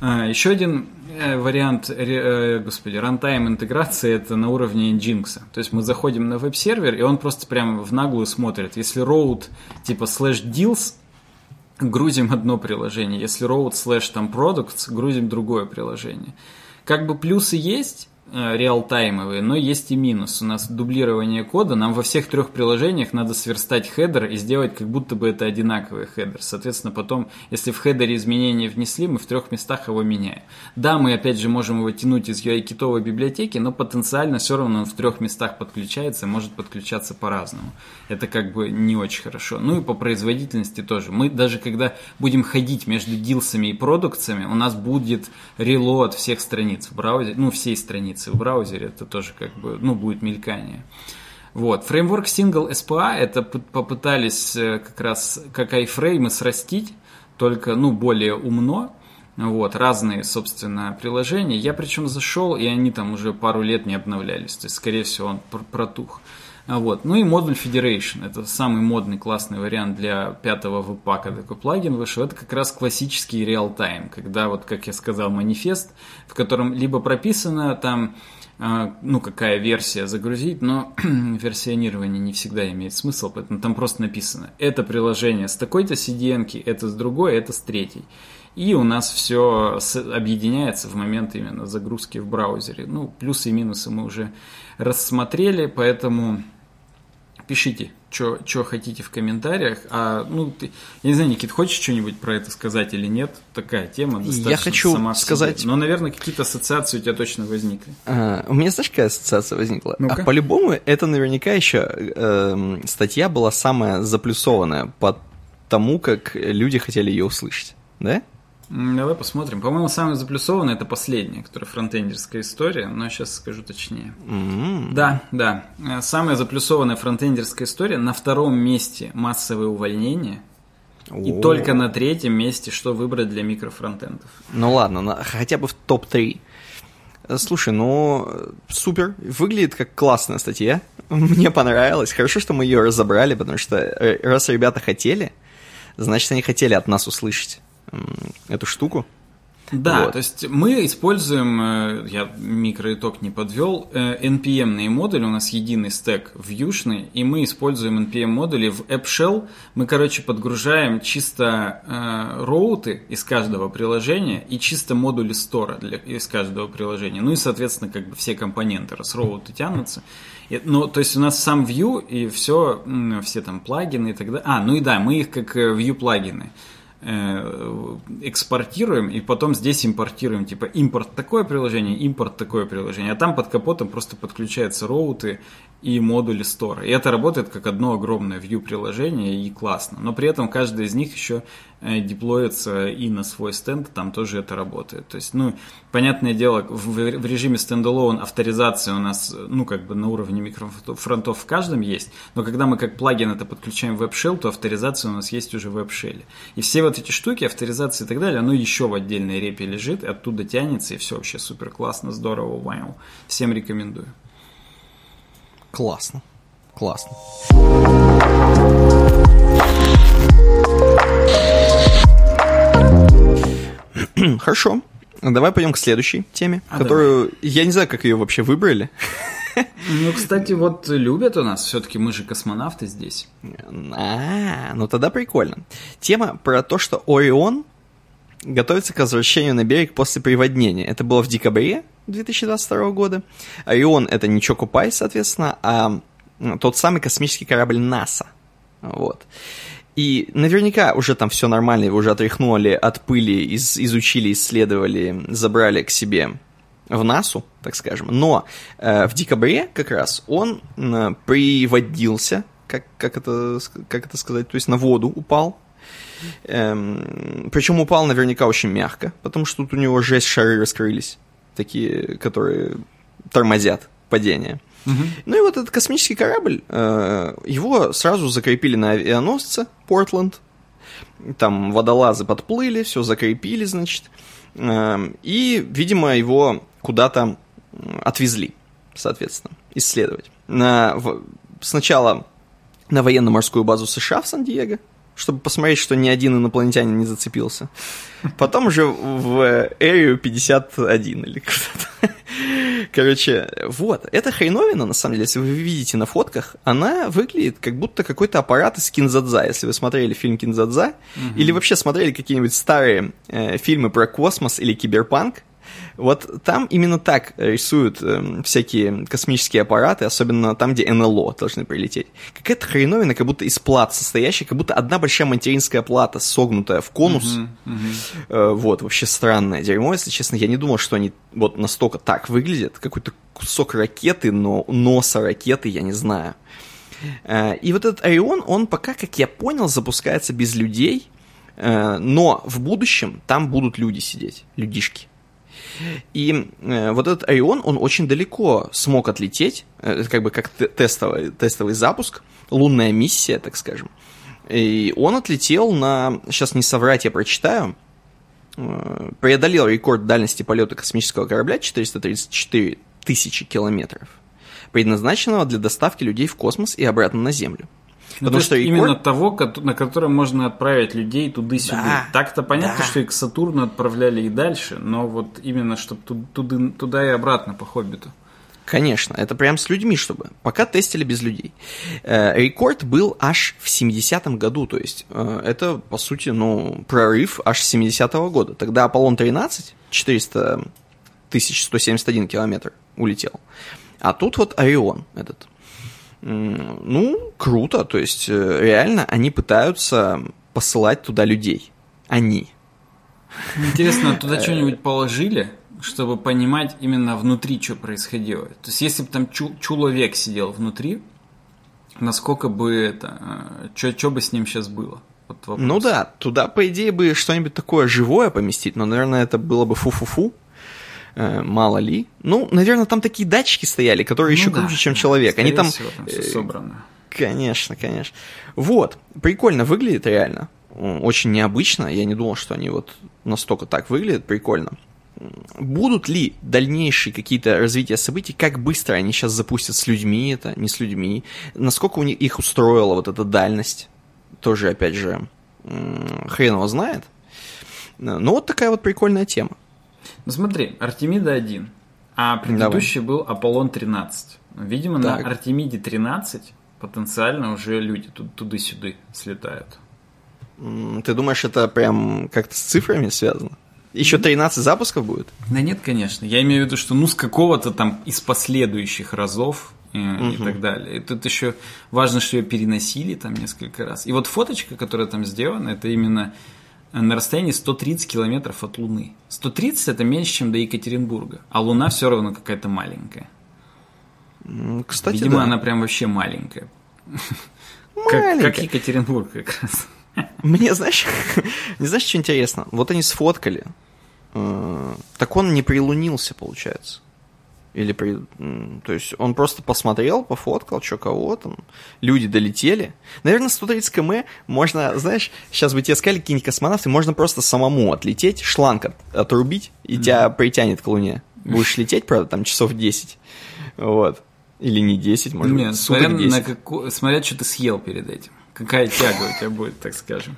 А, еще один э, вариант, э, господи, рантайм интеграции это на уровне Nginx. То есть мы заходим на веб-сервер, и он просто прямо в наглую смотрит. Если route типа slash deals грузим одно приложение. Если route slash там products, грузим другое приложение. Как бы плюсы есть, realtime овые, но есть и минус. У нас дублирование кода, нам во всех трех приложениях надо сверстать хедер и сделать, как будто бы это одинаковый хедер. Соответственно, потом, если в хедере изменения внесли, мы в трех местах его меняем. Да, мы опять же можем его тянуть из UI-kit овой библиотеки, но потенциально все равно он в трех местах подключается и может подключаться по-разному. Это как бы не очень хорошо. Ну и по производительности тоже. Мы даже когда будем ходить между дилсами и продукциями, у нас будет релоад всех страниц в браузере, ну всей страницы страницы в браузере, это тоже как бы, ну, будет мелькание. Вот. Фреймворк Single SPA это попытались э, как раз как iFrame срастить, только, ну, более умно. Вот, разные, собственно, приложения. Я причем зашел, и они там уже пару лет не обновлялись. То есть, скорее всего, он протух. Вот. Ну и модуль Federation. Это самый модный классный вариант для пятого веб-пака. Такой плагин вышел. Это как раз классический реал-тайм. Когда, вот, как я сказал, манифест, в котором либо прописано там а, ну, какая версия загрузить, но версионирование не всегда имеет смысл, поэтому там просто написано, это приложение с такой-то CDN, это с другой, это с третьей. И у нас все объединяется в момент именно загрузки в браузере. Ну, плюсы и минусы мы уже рассмотрели, поэтому пишите, что хотите в комментариях. А, ну, ты, я не знаю, Никит, хочешь что-нибудь про это сказать или нет? Такая тема достаточно Я хочу сама сказать... Себе. Но, наверное, какие-то ассоциации у тебя точно возникли. А, у меня, знаешь, какая ассоциация возникла? ну А по-любому это наверняка еще э, статья была самая заплюсованная по тому, как люди хотели ее услышать. Да? Давай посмотрим. По-моему, самое заплюсованное это последняя, которая фронтендерская история, но сейчас скажу точнее. Mm-hmm. Да, да. Э, самая заплюсованная фронтендерская история. На втором месте массовые увольнения. И О. только на третьем месте, что выбрать для микрофронтендов. Ну ладно, на, хотя бы в топ-3. Э, слушай, ну супер, выглядит как классная статья. Мне понравилось. Хорошо, что мы ее разобрали, потому что э, раз ребята хотели, значит, они хотели от нас услышать эту штуку. Да, вот. то есть мы используем, э, я микроитог не подвел, NPM-ные модули, у нас единый стек вьюшный, и мы используем NPM-модули в AppShell. Мы, короче, подгружаем чисто э, роуты из каждого приложения и чисто модули стора для, из каждого приложения. Ну и, соответственно, как бы все компоненты, раз роуты тянутся. И, ну, то есть у нас сам view и все, все там плагины и так далее. А, ну и да, мы их как э, view плагины. Э, экспортируем и потом здесь импортируем, типа импорт такое приложение, импорт такое приложение, а там под капотом просто подключаются роуты и модули стора. И это работает как одно огромное view приложение и классно. Но при этом каждый из них еще э, деплоится и на свой стенд, там тоже это работает. То есть, ну, понятное дело, в, в режиме стендалон авторизация у нас, ну, как бы на уровне микрофронтов в каждом есть, но когда мы как плагин это подключаем в WebShell, то авторизация у нас есть уже в WebShell. И все вот эти штуки, авторизация и так далее, оно еще в отдельной репе лежит, оттуда тянется, и все вообще супер классно, здорово, вау. Всем рекомендую. Классно. Классно. Хорошо. Давай пойдем к следующей теме, а которую давай. я не знаю, как ее вообще выбрали. Ну, кстати, вот любят у нас, все-таки мы же космонавты здесь. А, ну тогда прикольно. Тема про то, что Орион готовится к возвращению на берег после приводнения. Это было в декабре 2022 года. Орион это не Чокупай, соответственно, а тот самый космический корабль НАСА. Вот. И наверняка уже там все нормально, его уже отряхнули от пыли, из, изучили, исследовали, забрали к себе в НАСУ, так скажем. Но э, в декабре как раз он э, приводился, как, как, это, как это сказать, то есть на воду упал. Эм, причем упал наверняка очень мягко, потому что тут у него жесть шары раскрылись, такие, которые тормозят падение. Угу. Ну и вот этот космический корабль, э, его сразу закрепили на авианосце Портленд. Там водолазы подплыли, все закрепили, значит. Э, и, видимо, его куда-то отвезли, соответственно, исследовать. На, в, сначала на военно-морскую базу США в Сан-Диего, чтобы посмотреть, что ни один инопланетянин не зацепился. Потом уже в Area 51 или куда-то. Короче, вот, эта хреновина, на самом деле, если вы видите на фотках, она выглядит как будто какой-то аппарат из Кинзадза. Если вы смотрели фильм Кинзадза, угу. или вообще смотрели какие-нибудь старые э, фильмы про космос или киберпанк, вот там именно так рисуют э, всякие космические аппараты, особенно там, где НЛО должны прилететь. Какая-то хреновина, как будто из плат состоящая, как будто одна большая материнская плата, согнутая в конус. Uh-huh, uh-huh. Э, вот, вообще странное дерьмо, если честно. Я не думал, что они вот настолько так выглядят. Какой-то кусок ракеты, но носа ракеты, я не знаю. Э, и вот этот Орион, он пока, как я понял, запускается без людей, э, но в будущем там будут люди сидеть, людишки. И э, вот этот Орион, он очень далеко смог отлететь, э, как бы как тестовый, тестовый запуск, лунная миссия, так скажем. И он отлетел на, сейчас не соврать, я прочитаю, э, преодолел рекорд дальности полета космического корабля 434 тысячи километров, предназначенного для доставки людей в космос и обратно на Землю. Ну, Потому что рекорд... именно того, на котором можно отправить людей туда-сюда. Да, Так-то понятно, да. что и к Сатурну отправляли и дальше, но вот именно чтобы туда, туда и обратно по Хоббиту. Конечно, это прям с людьми, чтобы. Пока тестили без людей. Э, рекорд был аж в 70-м году, то есть э, это, по сути, ну, прорыв аж с 70-го года. Тогда Аполлон-13, 400 171 километр улетел. А тут вот Орион этот. Ну, круто. То есть, э, реально, они пытаются посылать туда людей. Они. Интересно, а туда что-нибудь положили, чтобы понимать именно внутри, что происходило? То есть, если бы там человек сидел внутри, насколько бы это... Что бы с ним сейчас было? Вот ну да, туда, по идее, бы что-нибудь такое живое поместить, но, наверное, это было бы фу-фу-фу. Э, мало ли. Ну, наверное, там такие датчики стояли, которые ну, еще да, круче, чем человек. Они там... Всего, там все э, собрано. Конечно, конечно. Вот, прикольно выглядит реально. Очень необычно. Я не думал, что они вот настолько так выглядят. Прикольно. Будут ли дальнейшие какие-то развития событий, как быстро они сейчас запустят с людьми это, не с людьми, насколько у них их устроила вот эта дальность, тоже, опять же, хрен его знает. Но вот такая вот прикольная тема. Ну смотри, Артемида 1, а предыдущий Давай. был Аполлон 13. Видимо, так. на Артемиде 13 потенциально уже люди туда-сюда слетают. Ты думаешь, это прям как-то с цифрами связано? Еще 13 запусков будет? Да нет, конечно. Я имею в виду, что ну с какого-то там из последующих разов и, угу. и так далее. И тут еще важно, что ее переносили там несколько раз. И вот фоточка, которая там сделана, это именно на расстоянии 130 километров от Луны. 130 это меньше, чем до Екатеринбурга, а Луна все равно какая-то маленькая. Кстати, Видимо, да. она прям вообще маленькая. Как, как Екатеринбург как раз. Мне, знаешь, не знаешь, что интересно? Вот они сфоткали. Э, так он не прилунился, получается. Или при... То есть он просто посмотрел, пофоткал, что кого там. Люди долетели. Наверное, 130 км можно, знаешь, сейчас бы тебе сказали какие-нибудь космонавты, можно просто самому отлететь, шланг от, отрубить, и mm-hmm. тебя притянет к Луне. Будешь лететь, правда, там часов 10. Вот. Или не 10, может Нет, быть, смотря, 10. На каку... смотря, что ты съел перед этим. Какая тяга у тебя будет, так скажем.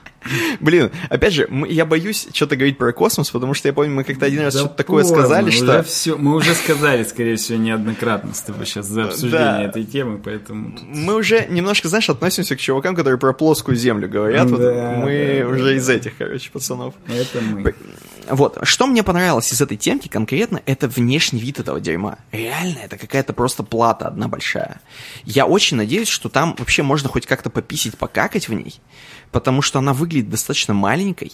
Блин, опять же, я боюсь что-то говорить про космос, потому что я помню, мы как-то один раз да что-то такое сказали, что... Все, мы уже сказали, скорее всего, неоднократно с тобой сейчас за обсуждение да. этой темы, поэтому... Тут... Мы уже немножко, знаешь, относимся к чувакам, которые про плоскую землю говорят. Да, вот мы да, уже да. из этих, короче, пацанов. Это мы. Вот, что мне понравилось из этой темки конкретно, это внешний вид этого дерьма. Реально, это какая-то просто плата одна большая. Я очень надеюсь, что там вообще можно хоть как-то пописить, покакать в ней, потому что она выглядит достаточно маленькой.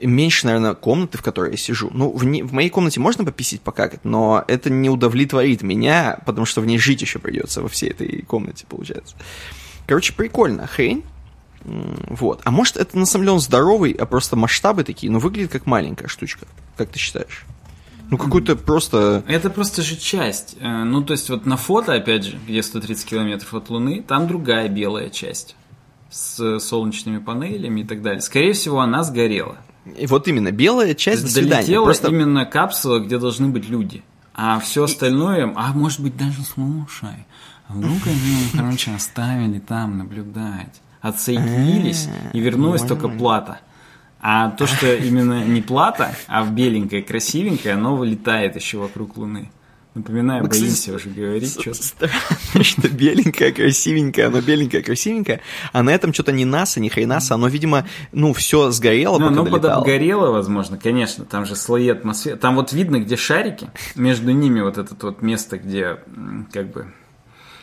Меньше, наверное, комнаты, в которой я сижу. Ну, в, не, в моей комнате можно пописить, покакать, но это не удовлетворит меня, потому что в ней жить еще придется во всей этой комнате, получается. Короче, прикольно. Хрень. Вот. А может, это на самом деле он здоровый, а просто масштабы такие, но выглядит как маленькая штучка. Как ты считаешь? Ну, какой-то просто... Это просто же часть. Э, ну, то есть, вот на фото, опять же, где 130 километров от Луны, там другая белая часть с солнечными панелями и так далее. Скорее всего, она сгорела. И вот именно, белая часть, до. Долетела просто... именно капсула, где должны быть люди. А все остальное, а может быть даже слушай, а вдруг они, короче, оставили там наблюдать, отсоединились и вернулась только плата. А то, что именно не плата, а в беленькое, красивенькое, оно вылетает еще вокруг Луны. Напоминаю, Ну, боимся уже говорить что-то. Что беленькая, красивенькая, оно беленькое, красивенькое, а на этом что-то ни НАСА, ни хренаса, оно, видимо, ну, все сгорело, Ну, пока оно подобгорело, возможно, конечно, там же слои атмосферы. Там вот видно, где шарики, между ними вот это вот место, где как бы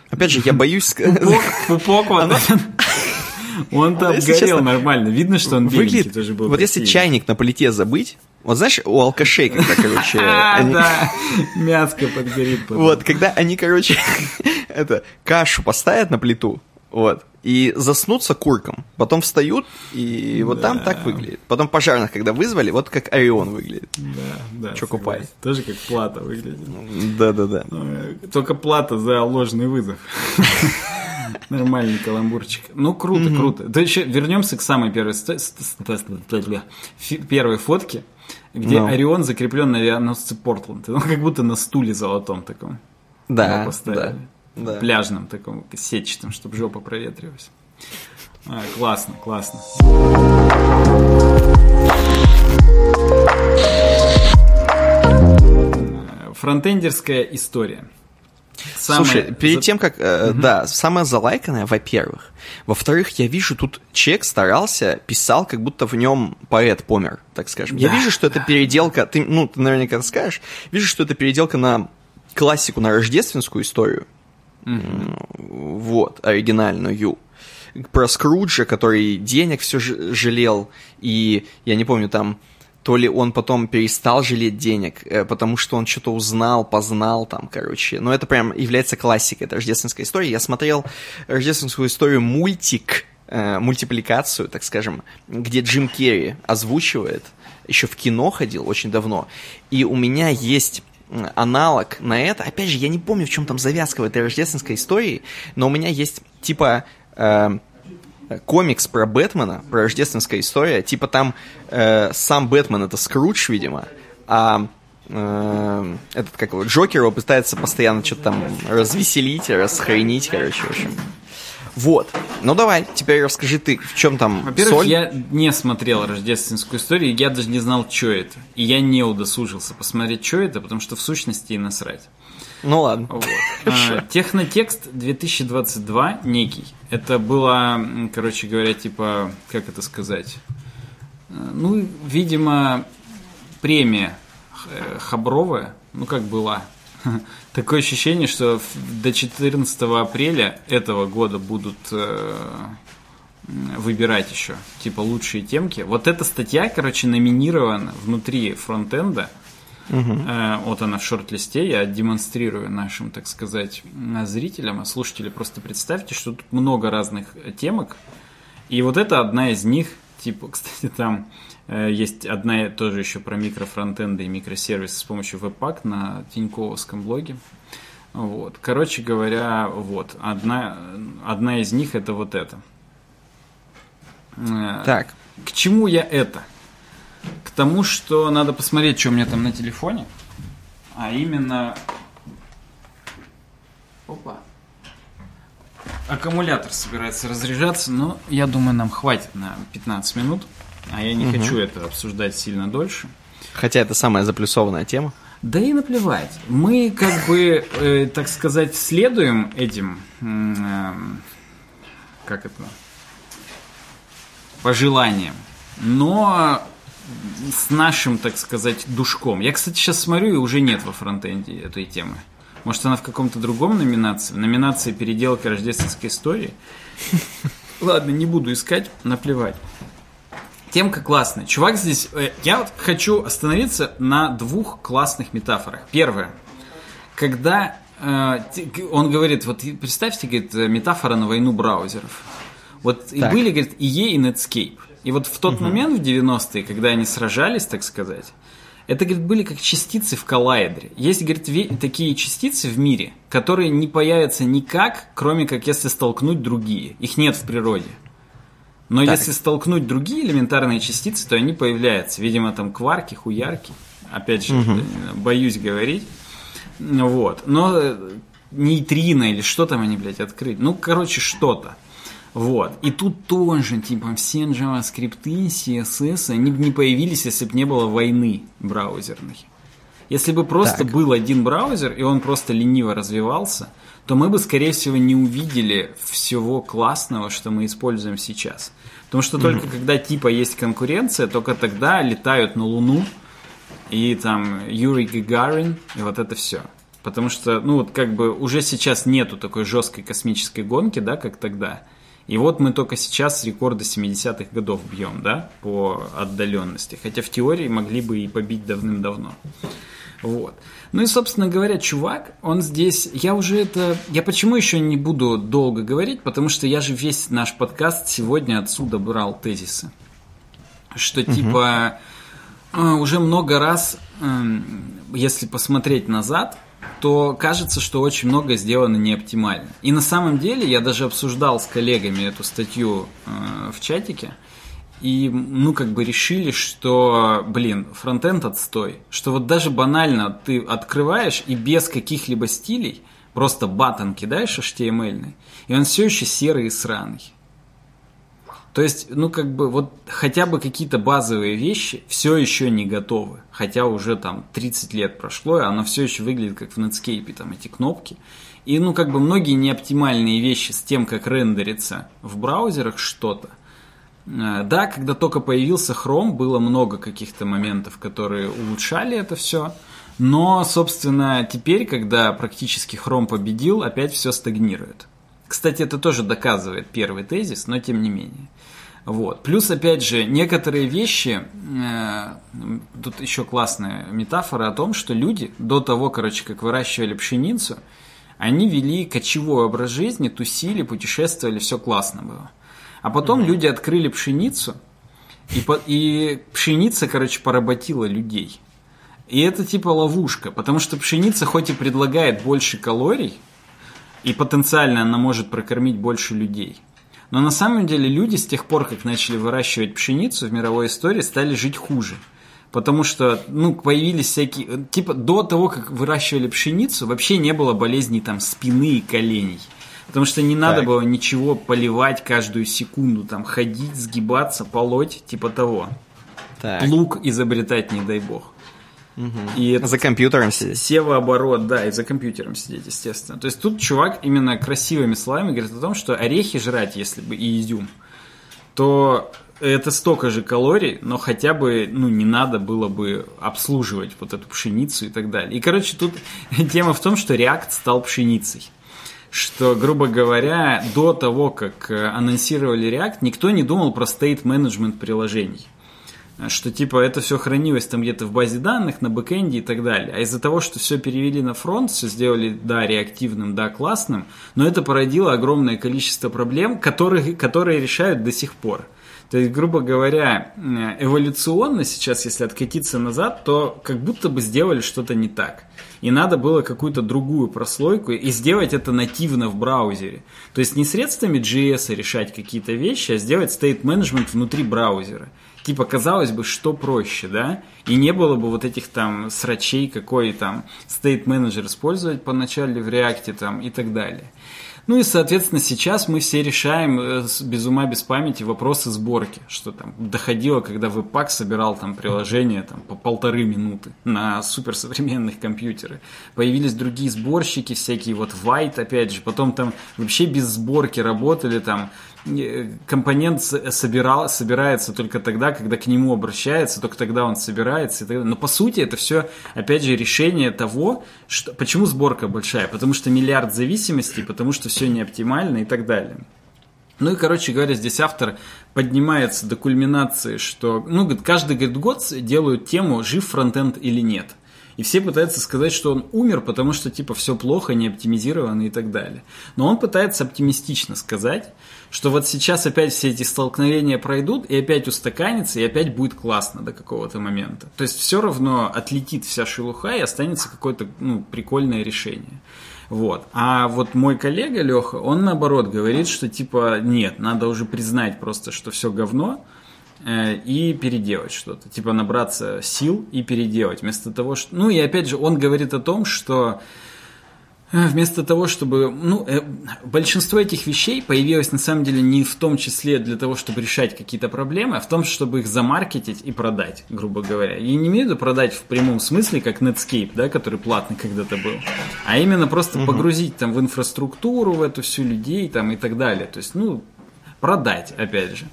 Опять же, я боюсь пупок, пупок вот этот. Если обгорел честно, нормально. Видно, что он Выглядит, тоже был. вот если чайник на плите забыть, вот знаешь, у алкашей, когда, короче, они- да, мяско подгорит. потом. вот, когда они, короче, это, кашу поставят на плиту, вот, и заснутся курком, потом встают, и вот там так выглядит. Потом пожарных, когда вызвали, вот как Орион выглядит. Да, да. Чё купай? Тоже как плата выглядит. Да-да-да. Только плата за ложный вызов. Нормальный каламбурчик. Ну, круто, круто. Да еще вернемся к самой первой, первой фотке, где. Орион закреплен на авианосце Портленд. Он как будто на стуле золотом таком. Да, да. Пляжном таком, сетчатом, чтобы жопа проветривалась. А, классно, классно. Э, Фронтендерская история. Самая Слушай, перед за- тем, как... э, Да, самое залайканное, во-первых. Во-вторых, я вижу, тут человек старался, писал, как будто в нем поэт помер, так скажем. Я Да, вижу, что это переделка... Ты, ну, ты наверняка скажешь. Вижу, что это переделка на классику, на рождественскую историю. М, Вот, оригинальную. Про Скруджа, который денег все жалел, и я не помню, там то ли он потом перестал жалеть денег, э, потому что он что-то узнал, познал там, короче. Но это прям является классикой, это рождественская история. Я смотрел рождественскую историю мультик, э, мультипликацию, так скажем, где Джим Керри озвучивает, еще в кино ходил очень давно, и у меня есть аналог на это. Опять же, я не помню, в чем там завязка в этой рождественской истории, но у меня есть типа э, комикс про Бэтмена, про рождественская история. Типа там э, сам Бэтмен это Скрудж, видимо, а э, этот как его Джокер его пытается постоянно что-то там развеселить, расхренить, короче, в общем. Вот. Ну давай, теперь расскажи ты, в чем там Во-первых, соль. я не смотрел рождественскую историю, я даже не знал, что это. И я не удосужился посмотреть, что это, потому что в сущности и насрать. Ну ладно. Вот. А, Технотекст 2022 некий. Это было, короче говоря, типа, как это сказать? Э, Ну, видимо, премия э, Хабровая, ну как была. Такое ощущение, что до 14 апреля этого года будут э, выбирать еще, типа, лучшие темки. Вот эта статья, короче, номинирована внутри фронтенда. Э, Вот она в шорт-листе, я демонстрирую нашим, так сказать, м, зрителям, а слушатели просто представьте, что тут много разных э, темок, и вот это одна из них, типа, кстати, там э, есть одна тоже еще про микрофронтенды и микросервисы с помощью веб-пак на Тиньковском блоге. Вот. Короче говоря, вот, одна, одна из них это вот это. Э, Так, к чему я это? К тому, что надо посмотреть, что у меня там на телефоне. А именно... Опа. Аккумулятор собирается разряжаться, но я думаю, нам хватит на 15 минут. А я не хочу это обсуждать сильно дольше. хотя это самая заплюсованная тема. Да и наплевать. Мы, как бы, э, так сказать, следуем этим, эм, как это, пожеланиям, но с нашим, так сказать, душком. Я, кстати, сейчас смотрю, и уже нет во фронтенде этой темы. Может, она в каком-то другом номинации? В номинации «Переделка рождественской истории». Ладно, не буду искать, наплевать. Темка классная. Чувак здесь... э, Я вот хочу остановиться на двух классных метафорах. Первое. Когда э, он говорит, вот и представьте, говорит, э, метафора на войну браузеров. Вот и Так. были, говорит, EA и Netscape. И вот в тот момент, в 90-е, когда они сражались, так сказать, это, говорит, были как частицы в коллайдере. Есть, говорит, такие частицы в мире, которые не появятся никак, кроме как если столкнуть другие. Их нет в природе. Но Так. если столкнуть другие элементарные частицы, то они появляются. Видимо, там кварки, хуярки. Опять же, э, боюсь говорить. Вот. Но э, нейтрино или что там они, блядь, открыть. Ну, короче, что-то. Вот. И тут тоже, типа, все JavaScript, CSS, они бы не появились, если бы не было войны браузерной. Если бы просто так. был один браузер, и он просто лениво развивался, то мы бы, скорее всего, не увидели всего классного, что мы используем сейчас. Потому что только mm-hmm. когда типа есть конкуренция, только тогда летают на Луну и там Юрий Гагарин и вот это все. Потому что, ну вот как бы уже сейчас нету такой жесткой космической гонки, да, как тогда. И вот мы только сейчас рекорды 70-х годов бьем, да, по отдаленности. Хотя в теории могли бы и побить давным-давно. Вот. Ну и, собственно говоря, чувак, он здесь... Я уже это... Я почему еще не буду долго говорить? Потому что я же весь наш подкаст сегодня отсюда брал тезисы. Что угу. типа э, уже много раз, эм, если посмотреть назад, то кажется, что очень много сделано не оптимально. И на самом деле я даже обсуждал с коллегами эту статью э, в чатике, и, ну, как бы решили, что, блин, фронтенд отстой. Что вот даже банально ты открываешь и без каких-либо стилей просто батон кидаешь HTML, и он все еще серый и сраный. То есть, ну, как бы, вот хотя бы какие-то базовые вещи все еще не готовы. Хотя уже там 30 лет прошло, и оно все еще выглядит как в Netscape, там эти кнопки. И, ну, как бы многие неоптимальные вещи с тем, как рендерится в браузерах что-то. Э, да, когда только появился Chrome, было много каких-то моментов, которые улучшали это все. Но, собственно, теперь, когда практически Chrome победил, опять все стагнирует. Кстати, это тоже доказывает первый тезис, но тем не менее. Вот. Плюс, опять же, некоторые вещи, э, тут еще классная метафора о том, что люди до того, короче, как выращивали пшеницу, они вели кочевой образ жизни, тусили, путешествовали, все классно было. А потом mm-hmm. люди открыли пшеницу, и, по, и пшеница, короче, поработила людей. И это типа ловушка, потому что пшеница хоть и предлагает больше калорий, и потенциально она может прокормить больше людей – но на самом деле люди с тех пор, как начали выращивать пшеницу в мировой истории, стали жить хуже. Потому что, ну, появились всякие... Типа, до того, как выращивали пшеницу, вообще не было болезней там спины и коленей. Потому что не надо так. было ничего поливать каждую секунду, там, ходить, сгибаться, полоть, типа того. Так. Плуг изобретать, не дай бог. Угу. И за компьютером сидеть. Севооборот, да, и за компьютером сидеть, естественно. То есть тут чувак именно красивыми словами говорит о том, что орехи жрать, если бы и изюм, то это столько же калорий, но хотя бы, ну, не надо было бы обслуживать вот эту пшеницу и так далее. И, короче, тут тема в том, что React стал пшеницей. Что, грубо говоря, до того, как анонсировали React, никто не думал про management приложений что типа это все хранилось там где-то в базе данных, на бэкэнде и так далее. А из-за того, что все перевели на фронт, все сделали, да, реактивным, да, классным, но это породило огромное количество проблем, которые, которые решают до сих пор. То есть, грубо говоря, эволюционно сейчас, если откатиться назад, то как будто бы сделали что-то не так. И надо было какую-то другую прослойку и сделать это нативно в браузере. То есть не средствами JS решать какие-то вещи, а сделать state management внутри браузера типа, казалось бы, что проще, да? И не было бы вот этих там срачей, какой там state manager использовать поначалу в React там и так далее. Ну и, соответственно, сейчас мы все решаем э, без ума, без памяти вопросы сборки, что там доходило, когда веб-пак собирал там приложение там, по полторы минуты на суперсовременных компьютерах. Появились другие сборщики, всякие вот White, опять же, потом там вообще без сборки работали, там компонент собирал, собирается только тогда, когда к нему обращается, только тогда он собирается. Но по сути это все, опять же, решение того, что, почему сборка большая. Потому что миллиард зависимостей, потому что все не оптимально и так далее. Ну и, короче говоря, здесь автор поднимается до кульминации, что, ну, каждый говорит, год делают тему, жив фронтенд или нет. И все пытаются сказать, что он умер, потому что, типа, все плохо, не оптимизировано и так далее. Но он пытается оптимистично сказать, что вот сейчас опять все эти столкновения пройдут, и опять устаканится, и опять будет классно до какого-то момента. То есть все равно отлетит вся шелуха, и останется какое-то ну, прикольное решение. Вот. А вот мой коллега Леха, он наоборот говорит, что типа нет, надо уже признать просто, что все говно, э, и переделать что-то. Типа набраться сил и переделать. Вместо того, что... Ну и опять же, он говорит о том, что вместо того, чтобы... Ну, э, большинство этих вещей появилось на самом деле не в том числе для того, чтобы решать какие-то проблемы, а в том, чтобы их замаркетить и продать, грубо говоря. И не имею в виду продать в прямом смысле, как Netscape, да, который платный когда-то был, а именно просто угу. погрузить там в инфраструктуру, в эту всю людей там и так далее. То есть, ну, продать, опять же.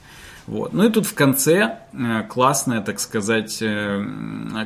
Вот. Ну и тут в конце э, классная, так сказать, э,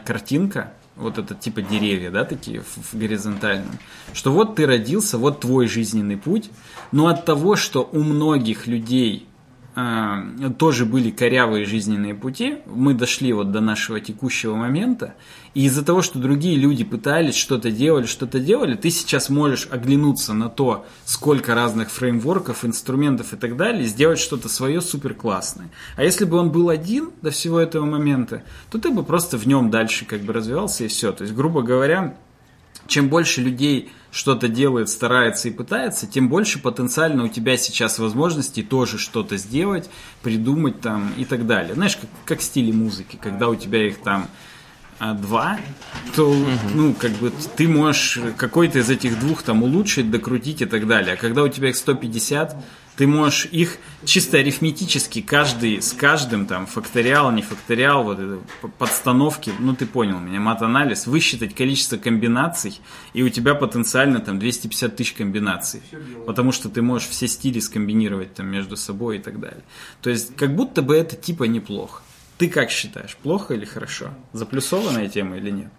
картинка, вот это типа деревья, да, такие в, в горизонтальном, что вот ты родился, вот твой жизненный путь, но от того, что у многих людей тоже были корявые жизненные пути, мы дошли вот до нашего текущего момента, и из-за того, что другие люди пытались, что-то делали, что-то делали, ты сейчас можешь оглянуться на то, сколько разных фреймворков, инструментов и так далее, сделать что-то свое супер классное. А если бы он был один до всего этого момента, то ты бы просто в нем дальше как бы развивался и все. То есть, грубо говоря, чем больше людей что-то делает, старается и пытается, тем больше потенциально у тебя сейчас возможностей тоже что-то сделать, придумать там и так далее. Знаешь, как, как в стиле музыки, когда у тебя их там а, два, то, угу. ну, как бы ты можешь какой-то из этих двух там улучшить, докрутить и так далее. А когда у тебя их 150, ты можешь их чисто арифметически, каждый с каждым, там, факториал, не факториал, вот это, подстановки, ну, ты понял меня, мат-анализ, высчитать количество комбинаций, и у тебя потенциально там 250 тысяч комбинаций. Потому что ты можешь все стили скомбинировать там между собой и так далее. То есть, как будто бы это типа неплохо. Ты как считаешь, плохо или хорошо? Заплюсованная тема или нет?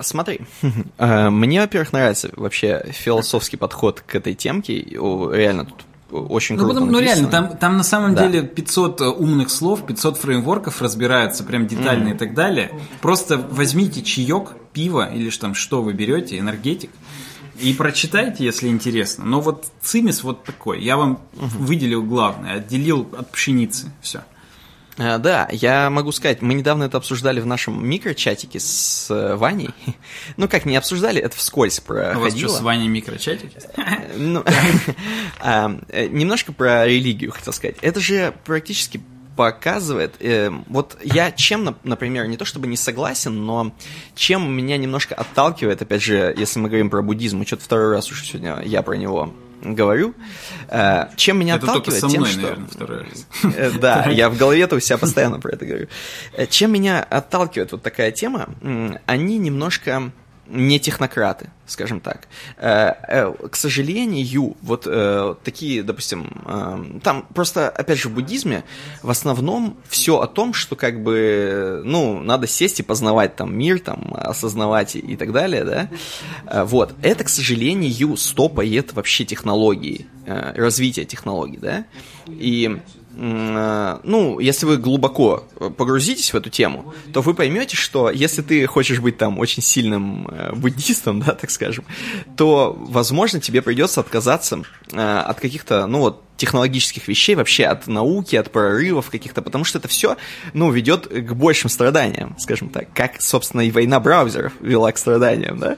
Смотри, э, мне, во-первых, нравится вообще философский подход к этой темке. Реально тут очень ну, круто Ну, реально, там, там на самом да. деле 500 э, умных слов, 500 фреймворков разбираются прям детально mm. и так далее. Просто возьмите чаек, пиво или что там, что вы берете, энергетик, и прочитайте, если интересно. Но вот цимис вот такой. Я вам угу. выделил главное, отделил от пшеницы. Все. Э, да, я могу сказать, мы недавно это обсуждали в нашем микрочатике с э, Ваней. Ну, как не обсуждали, это вскользь проходило. У вас что, с Ваней микрочатики? Ну, а, э, немножко про религию хотел сказать. Это же практически показывает, э, вот я чем, например, не то чтобы не согласен, но чем меня немножко отталкивает, опять же, если мы говорим про буддизм, мы что-то второй раз уже сегодня я про него говорю. Э, чем меня это отталкивает? Только со мной, тем, наверное, что... второй раз. Да, я в голове-то у себя постоянно про это говорю. Э, чем меня отталкивает вот такая тема? Они немножко не технократы, скажем так. Э, э, к сожалению, вот э, такие, допустим, там просто, опять же, в буддизме в основном все о том, что как бы, ну, надо сесть и познавать там мир, там, осознавать и так далее, да. Вот. Это, к сожалению, стопает вообще технологии, развитие технологий, да. И ну, если вы глубоко погрузитесь в эту тему, то вы поймете, что если ты хочешь быть там очень сильным э, буддистом, да, так скажем, то, возможно, тебе придется отказаться э, от каких-то, ну вот, технологических вещей, вообще от науки, от прорывов каких-то, потому что это все, ну, ведет к большим страданиям, скажем так, как, собственно, и война браузеров вела к страданиям, да.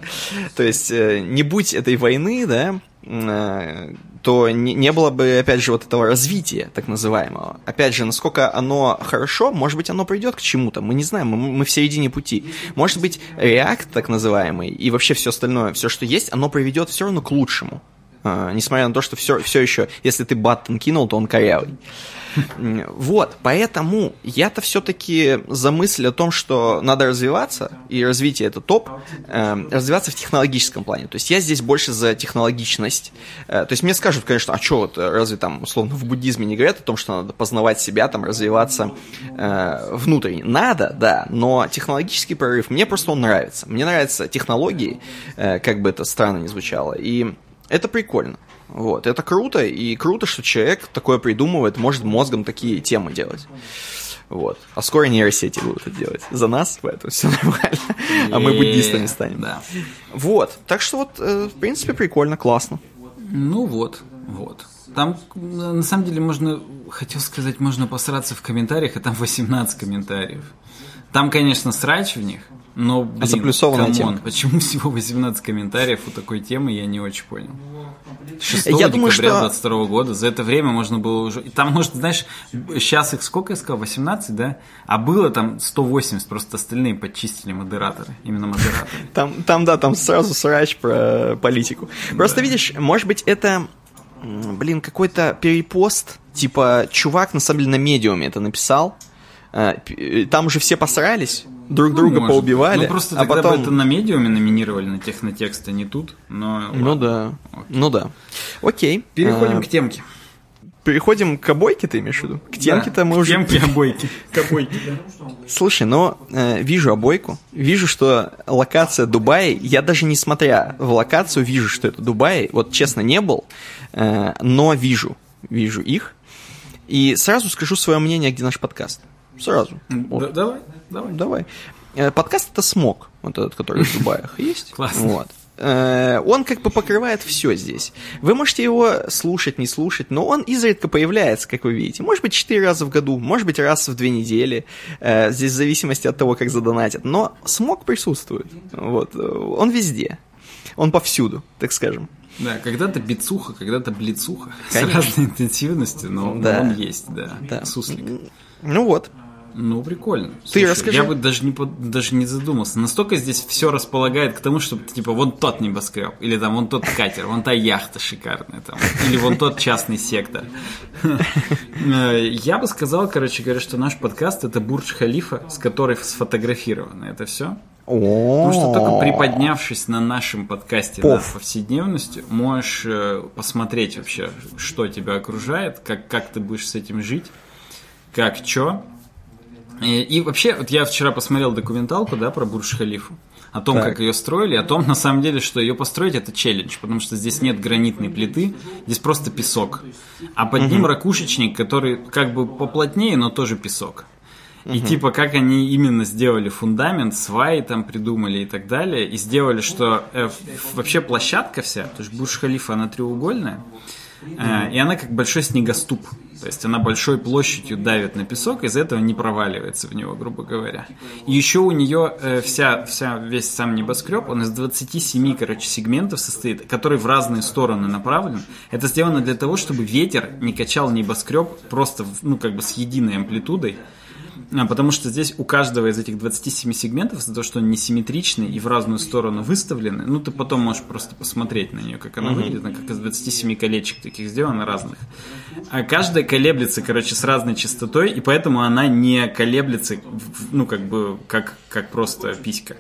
То есть, не будь этой войны, да, то не, не было бы, опять же, вот этого развития, так называемого. Опять же, насколько оно хорошо, может быть, оно придет к чему-то, мы не знаем, мы, мы в середине пути. Может быть, React, так называемый, и вообще все остальное, все, что есть, оно приведет все равно к лучшему. А, несмотря на то, что все, все еще, если ты баттон кинул, то он корявый. Вот, поэтому я-то все-таки за мысль о том, что надо развиваться, и развитие это топ, э, развиваться в технологическом плане. То есть я здесь больше за технологичность. Э, то есть мне скажут, конечно, а что вот, разве там, условно, в буддизме не говорят о том, что надо познавать себя, там, развиваться э, внутренне? Надо, да, но технологический прорыв, мне просто он нравится. Мне нравятся технологии, э, как бы это странно не звучало, и это прикольно. Вот, это круто, и круто, что человек такое придумывает, может мозгом такие темы делать. Вот. А скоро нейросети будут это делать за нас, поэтому все нормально. А мы буддистами станем. Да. Вот. Так что вот, э, в принципе, прикольно, классно. Ну вот, вот. Там, на самом деле, можно, хотел сказать, можно посраться в комментариях, а там 18 комментариев. Там, конечно, срач в них, но, блин, а заплюсованная come on, почему всего 18 комментариев у такой темы, я не очень понял. 6 Я думаю, декабря что- 22 года. За это время можно было уже... Там, может, знаешь, сейчас их сколько я сказал? 18, да? А было там 180, просто остальные подчистили модераторы. Именно модераторы. Там, там, да, там сразу срач про политику. Просто видишь, может быть, это, блин, какой-то перепост, типа, чувак, на самом деле, на медиуме это написал, э, э, там уже все посрались, друг друга Может. поубивали, Ну, просто а тогда потом... бы это на медиуме номинировали, на технотекст, а не тут. Но Ну ладно. да, ну да. Окей. Переходим Э, к темке. переходим к обойке, ты имеешь в виду? К темке-то Да, мы к уже... Темке обойки. К обойке, да. Слушай, но э, вижу обойку, вижу, что локация Дубай, я даже не смотря в локацию, вижу, что это Дубай, вот честно не был, э, но вижу, вижу их, и сразу скажу свое мнение, где наш подкаст. Сразу. Вот. Да, Давай, давай. Давай. Э, Подкаст это смог, вот этот, который в Дубаях есть. Классно. Вот. Э, Он как бы покрывает все здесь. Вы можете его слушать, не слушать, но он изредка появляется, как вы видите. Может быть, четыре раза в году, может быть, раз в две недели. Э, Здесь в зависимости от того, как задонатят. Но смог присутствует. Вот. Он везде. Он повсюду, так скажем. Да, когда-то бицуха, когда-то блицуха. Конечно. С разной интенсивностью, но но Да. он есть, да. Да. Суслик. Ну вот. Ну, прикольно. Ты расскажи. Я бы даже не, даже не задумался. Настолько здесь все располагает к тому, чтобы, типа, вон тот небоскреб, или там вон тот катер, вон та яхта шикарная, там, или вон тот частный сектор. Э, Я бы сказал, короче говоря, что наш подкаст это Бурдж Халифа, с которой сфотографировано это все. Потому что только приподнявшись на нашем подкасте над повседневностью, можешь э, посмотреть вообще, что тебя окружает, как, как ты будешь с этим жить, как чё. И, и вообще, вот я вчера посмотрел документалку, да, про Бурдж-Халифу, о том, Так. как ее строили, о том, на самом деле, что ее построить это челлендж, потому что здесь нет гранитной плиты, здесь просто песок. А под ним ракушечник, который как бы поплотнее, но тоже песок. И типа как они именно сделали фундамент, сваи там придумали и так далее, и сделали, что э, вообще площадка вся, то есть Бурж-Халифа, она треугольная, э, и она как большой снегоступ. То есть она большой площадью давит на песок, из-за этого не проваливается в него, грубо говоря. И еще у нее э, вся, вся, весь сам небоскреб, он из 27, короче, сегментов состоит, который в разные стороны направлен. Это сделано для того, чтобы ветер не качал небоскреб просто, ну, как бы с единой амплитудой, Потому что здесь у каждого из этих 27 сегментов, из-за того, что они несимметричны и в разную сторону выставлены, ну, ты потом можешь просто посмотреть на нее, как она выглядит, она как из 27 колечек таких сделано разных. А каждая колеблется, короче, с разной частотой, и поэтому она не колеблется, ну, как бы, как, как просто писька.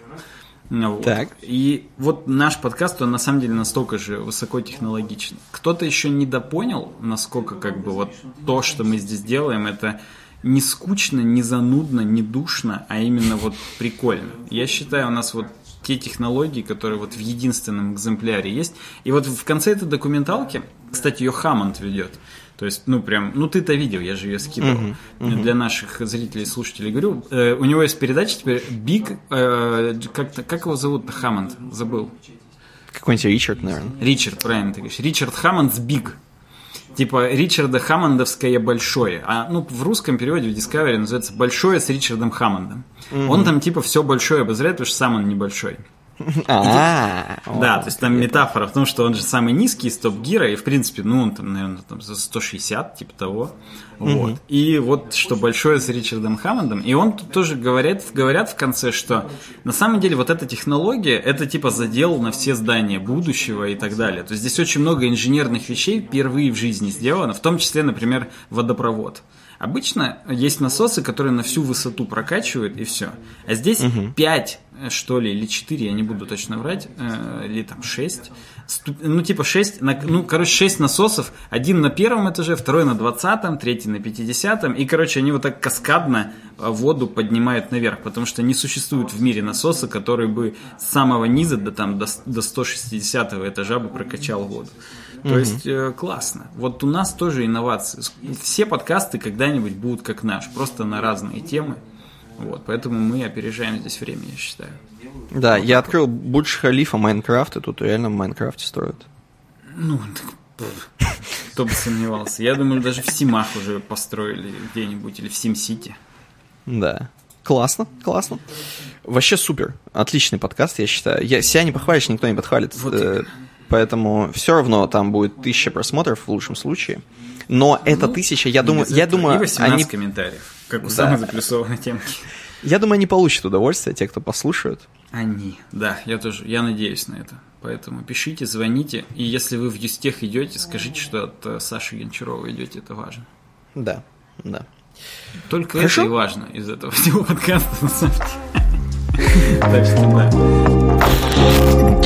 Ну, вот. Так. И вот наш подкаст, он на самом деле настолько же высокотехнологичный. Кто-то еще не допонял, насколько как бы вот то, что мы здесь делаем, это не скучно, не занудно, не душно, а именно вот прикольно. Я считаю, у нас вот те технологии, которые вот в единственном экземпляре есть. И вот в конце этой документалки, кстати, ее Хаммонд ведет. То есть, ну прям, ну ты-то видел, я же ее скидывал. Для наших зрителей и слушателей говорю. Э, у него есть передача теперь Big, э, как-то, как его зовут-то, Хаммонд, забыл. Какой-нибудь Ричард, наверное. Ричард, правильно ты говоришь. Ричард Хаммондс Биг. Типа Ричарда Хаммондовское большое. А ну в русском переводе в Discovery называется Большое с Ричардом Хаммондом. Он там типа все большое обозревает, потому что сам он небольшой. А, Да, то есть там метафора в том, что он же самый низкий из топ-гира, и в принципе, ну он там, наверное, там за 160, типа того. Вот. И вот что большое с Ричардом Хаммондом. И он тут тоже говорят, говорят в конце, что на самом деле вот эта технология, это типа задел на все здания будущего и так далее. То есть здесь очень много инженерных вещей впервые в жизни сделано, в том числе, например, водопровод. Обычно есть насосы, которые на всю высоту прокачивают и все. А здесь 5, что ли, или 4, я не буду точно врать, э, или там 6. Ну, типа 6, на, ну, короче, 6 насосов. Один на первом этаже, второй на 20, третий на 50. И, короче, они вот так каскадно э, воду поднимают наверх, потому что не существует в мире насоса, который бы с самого низа до, там, до, до 160 этажа бы прокачал воду. То есть э, классно. Вот у нас тоже инновации. Все подкасты когда-нибудь будут как наш, просто на разные темы. Вот, поэтому мы опережаем здесь время, я считаю. Да, я открыл Бурдж Халифа Майнкрафт, и тут реально в Майнкрафте строят. Ну, так, кто бы сомневался. Я думаю, даже в Симах уже построили где-нибудь, или в Сим-Сити. Да. Классно, классно. Вообще супер. Отличный подкаст, я считаю. Я, себя не похвалишь, никто не подхвалит. Вот Э, Поэтому все равно там будет тысяча просмотров в лучшем случае. Но ну, эта тысяча, я думаю, я думаю, и 18 они... комментариев, как у да. самой заплюсованной темки. Я думаю, они получат удовольствие, те, кто послушают. Они, да, я тоже, я надеюсь на это. Поэтому пишите, звоните, и если вы в Юстех идете, скажите, что от э, Саши Гончарова идете, это важно. Да, да. Только Хорошо? это и важно из этого всего подкаста, на самом деле. Так что да.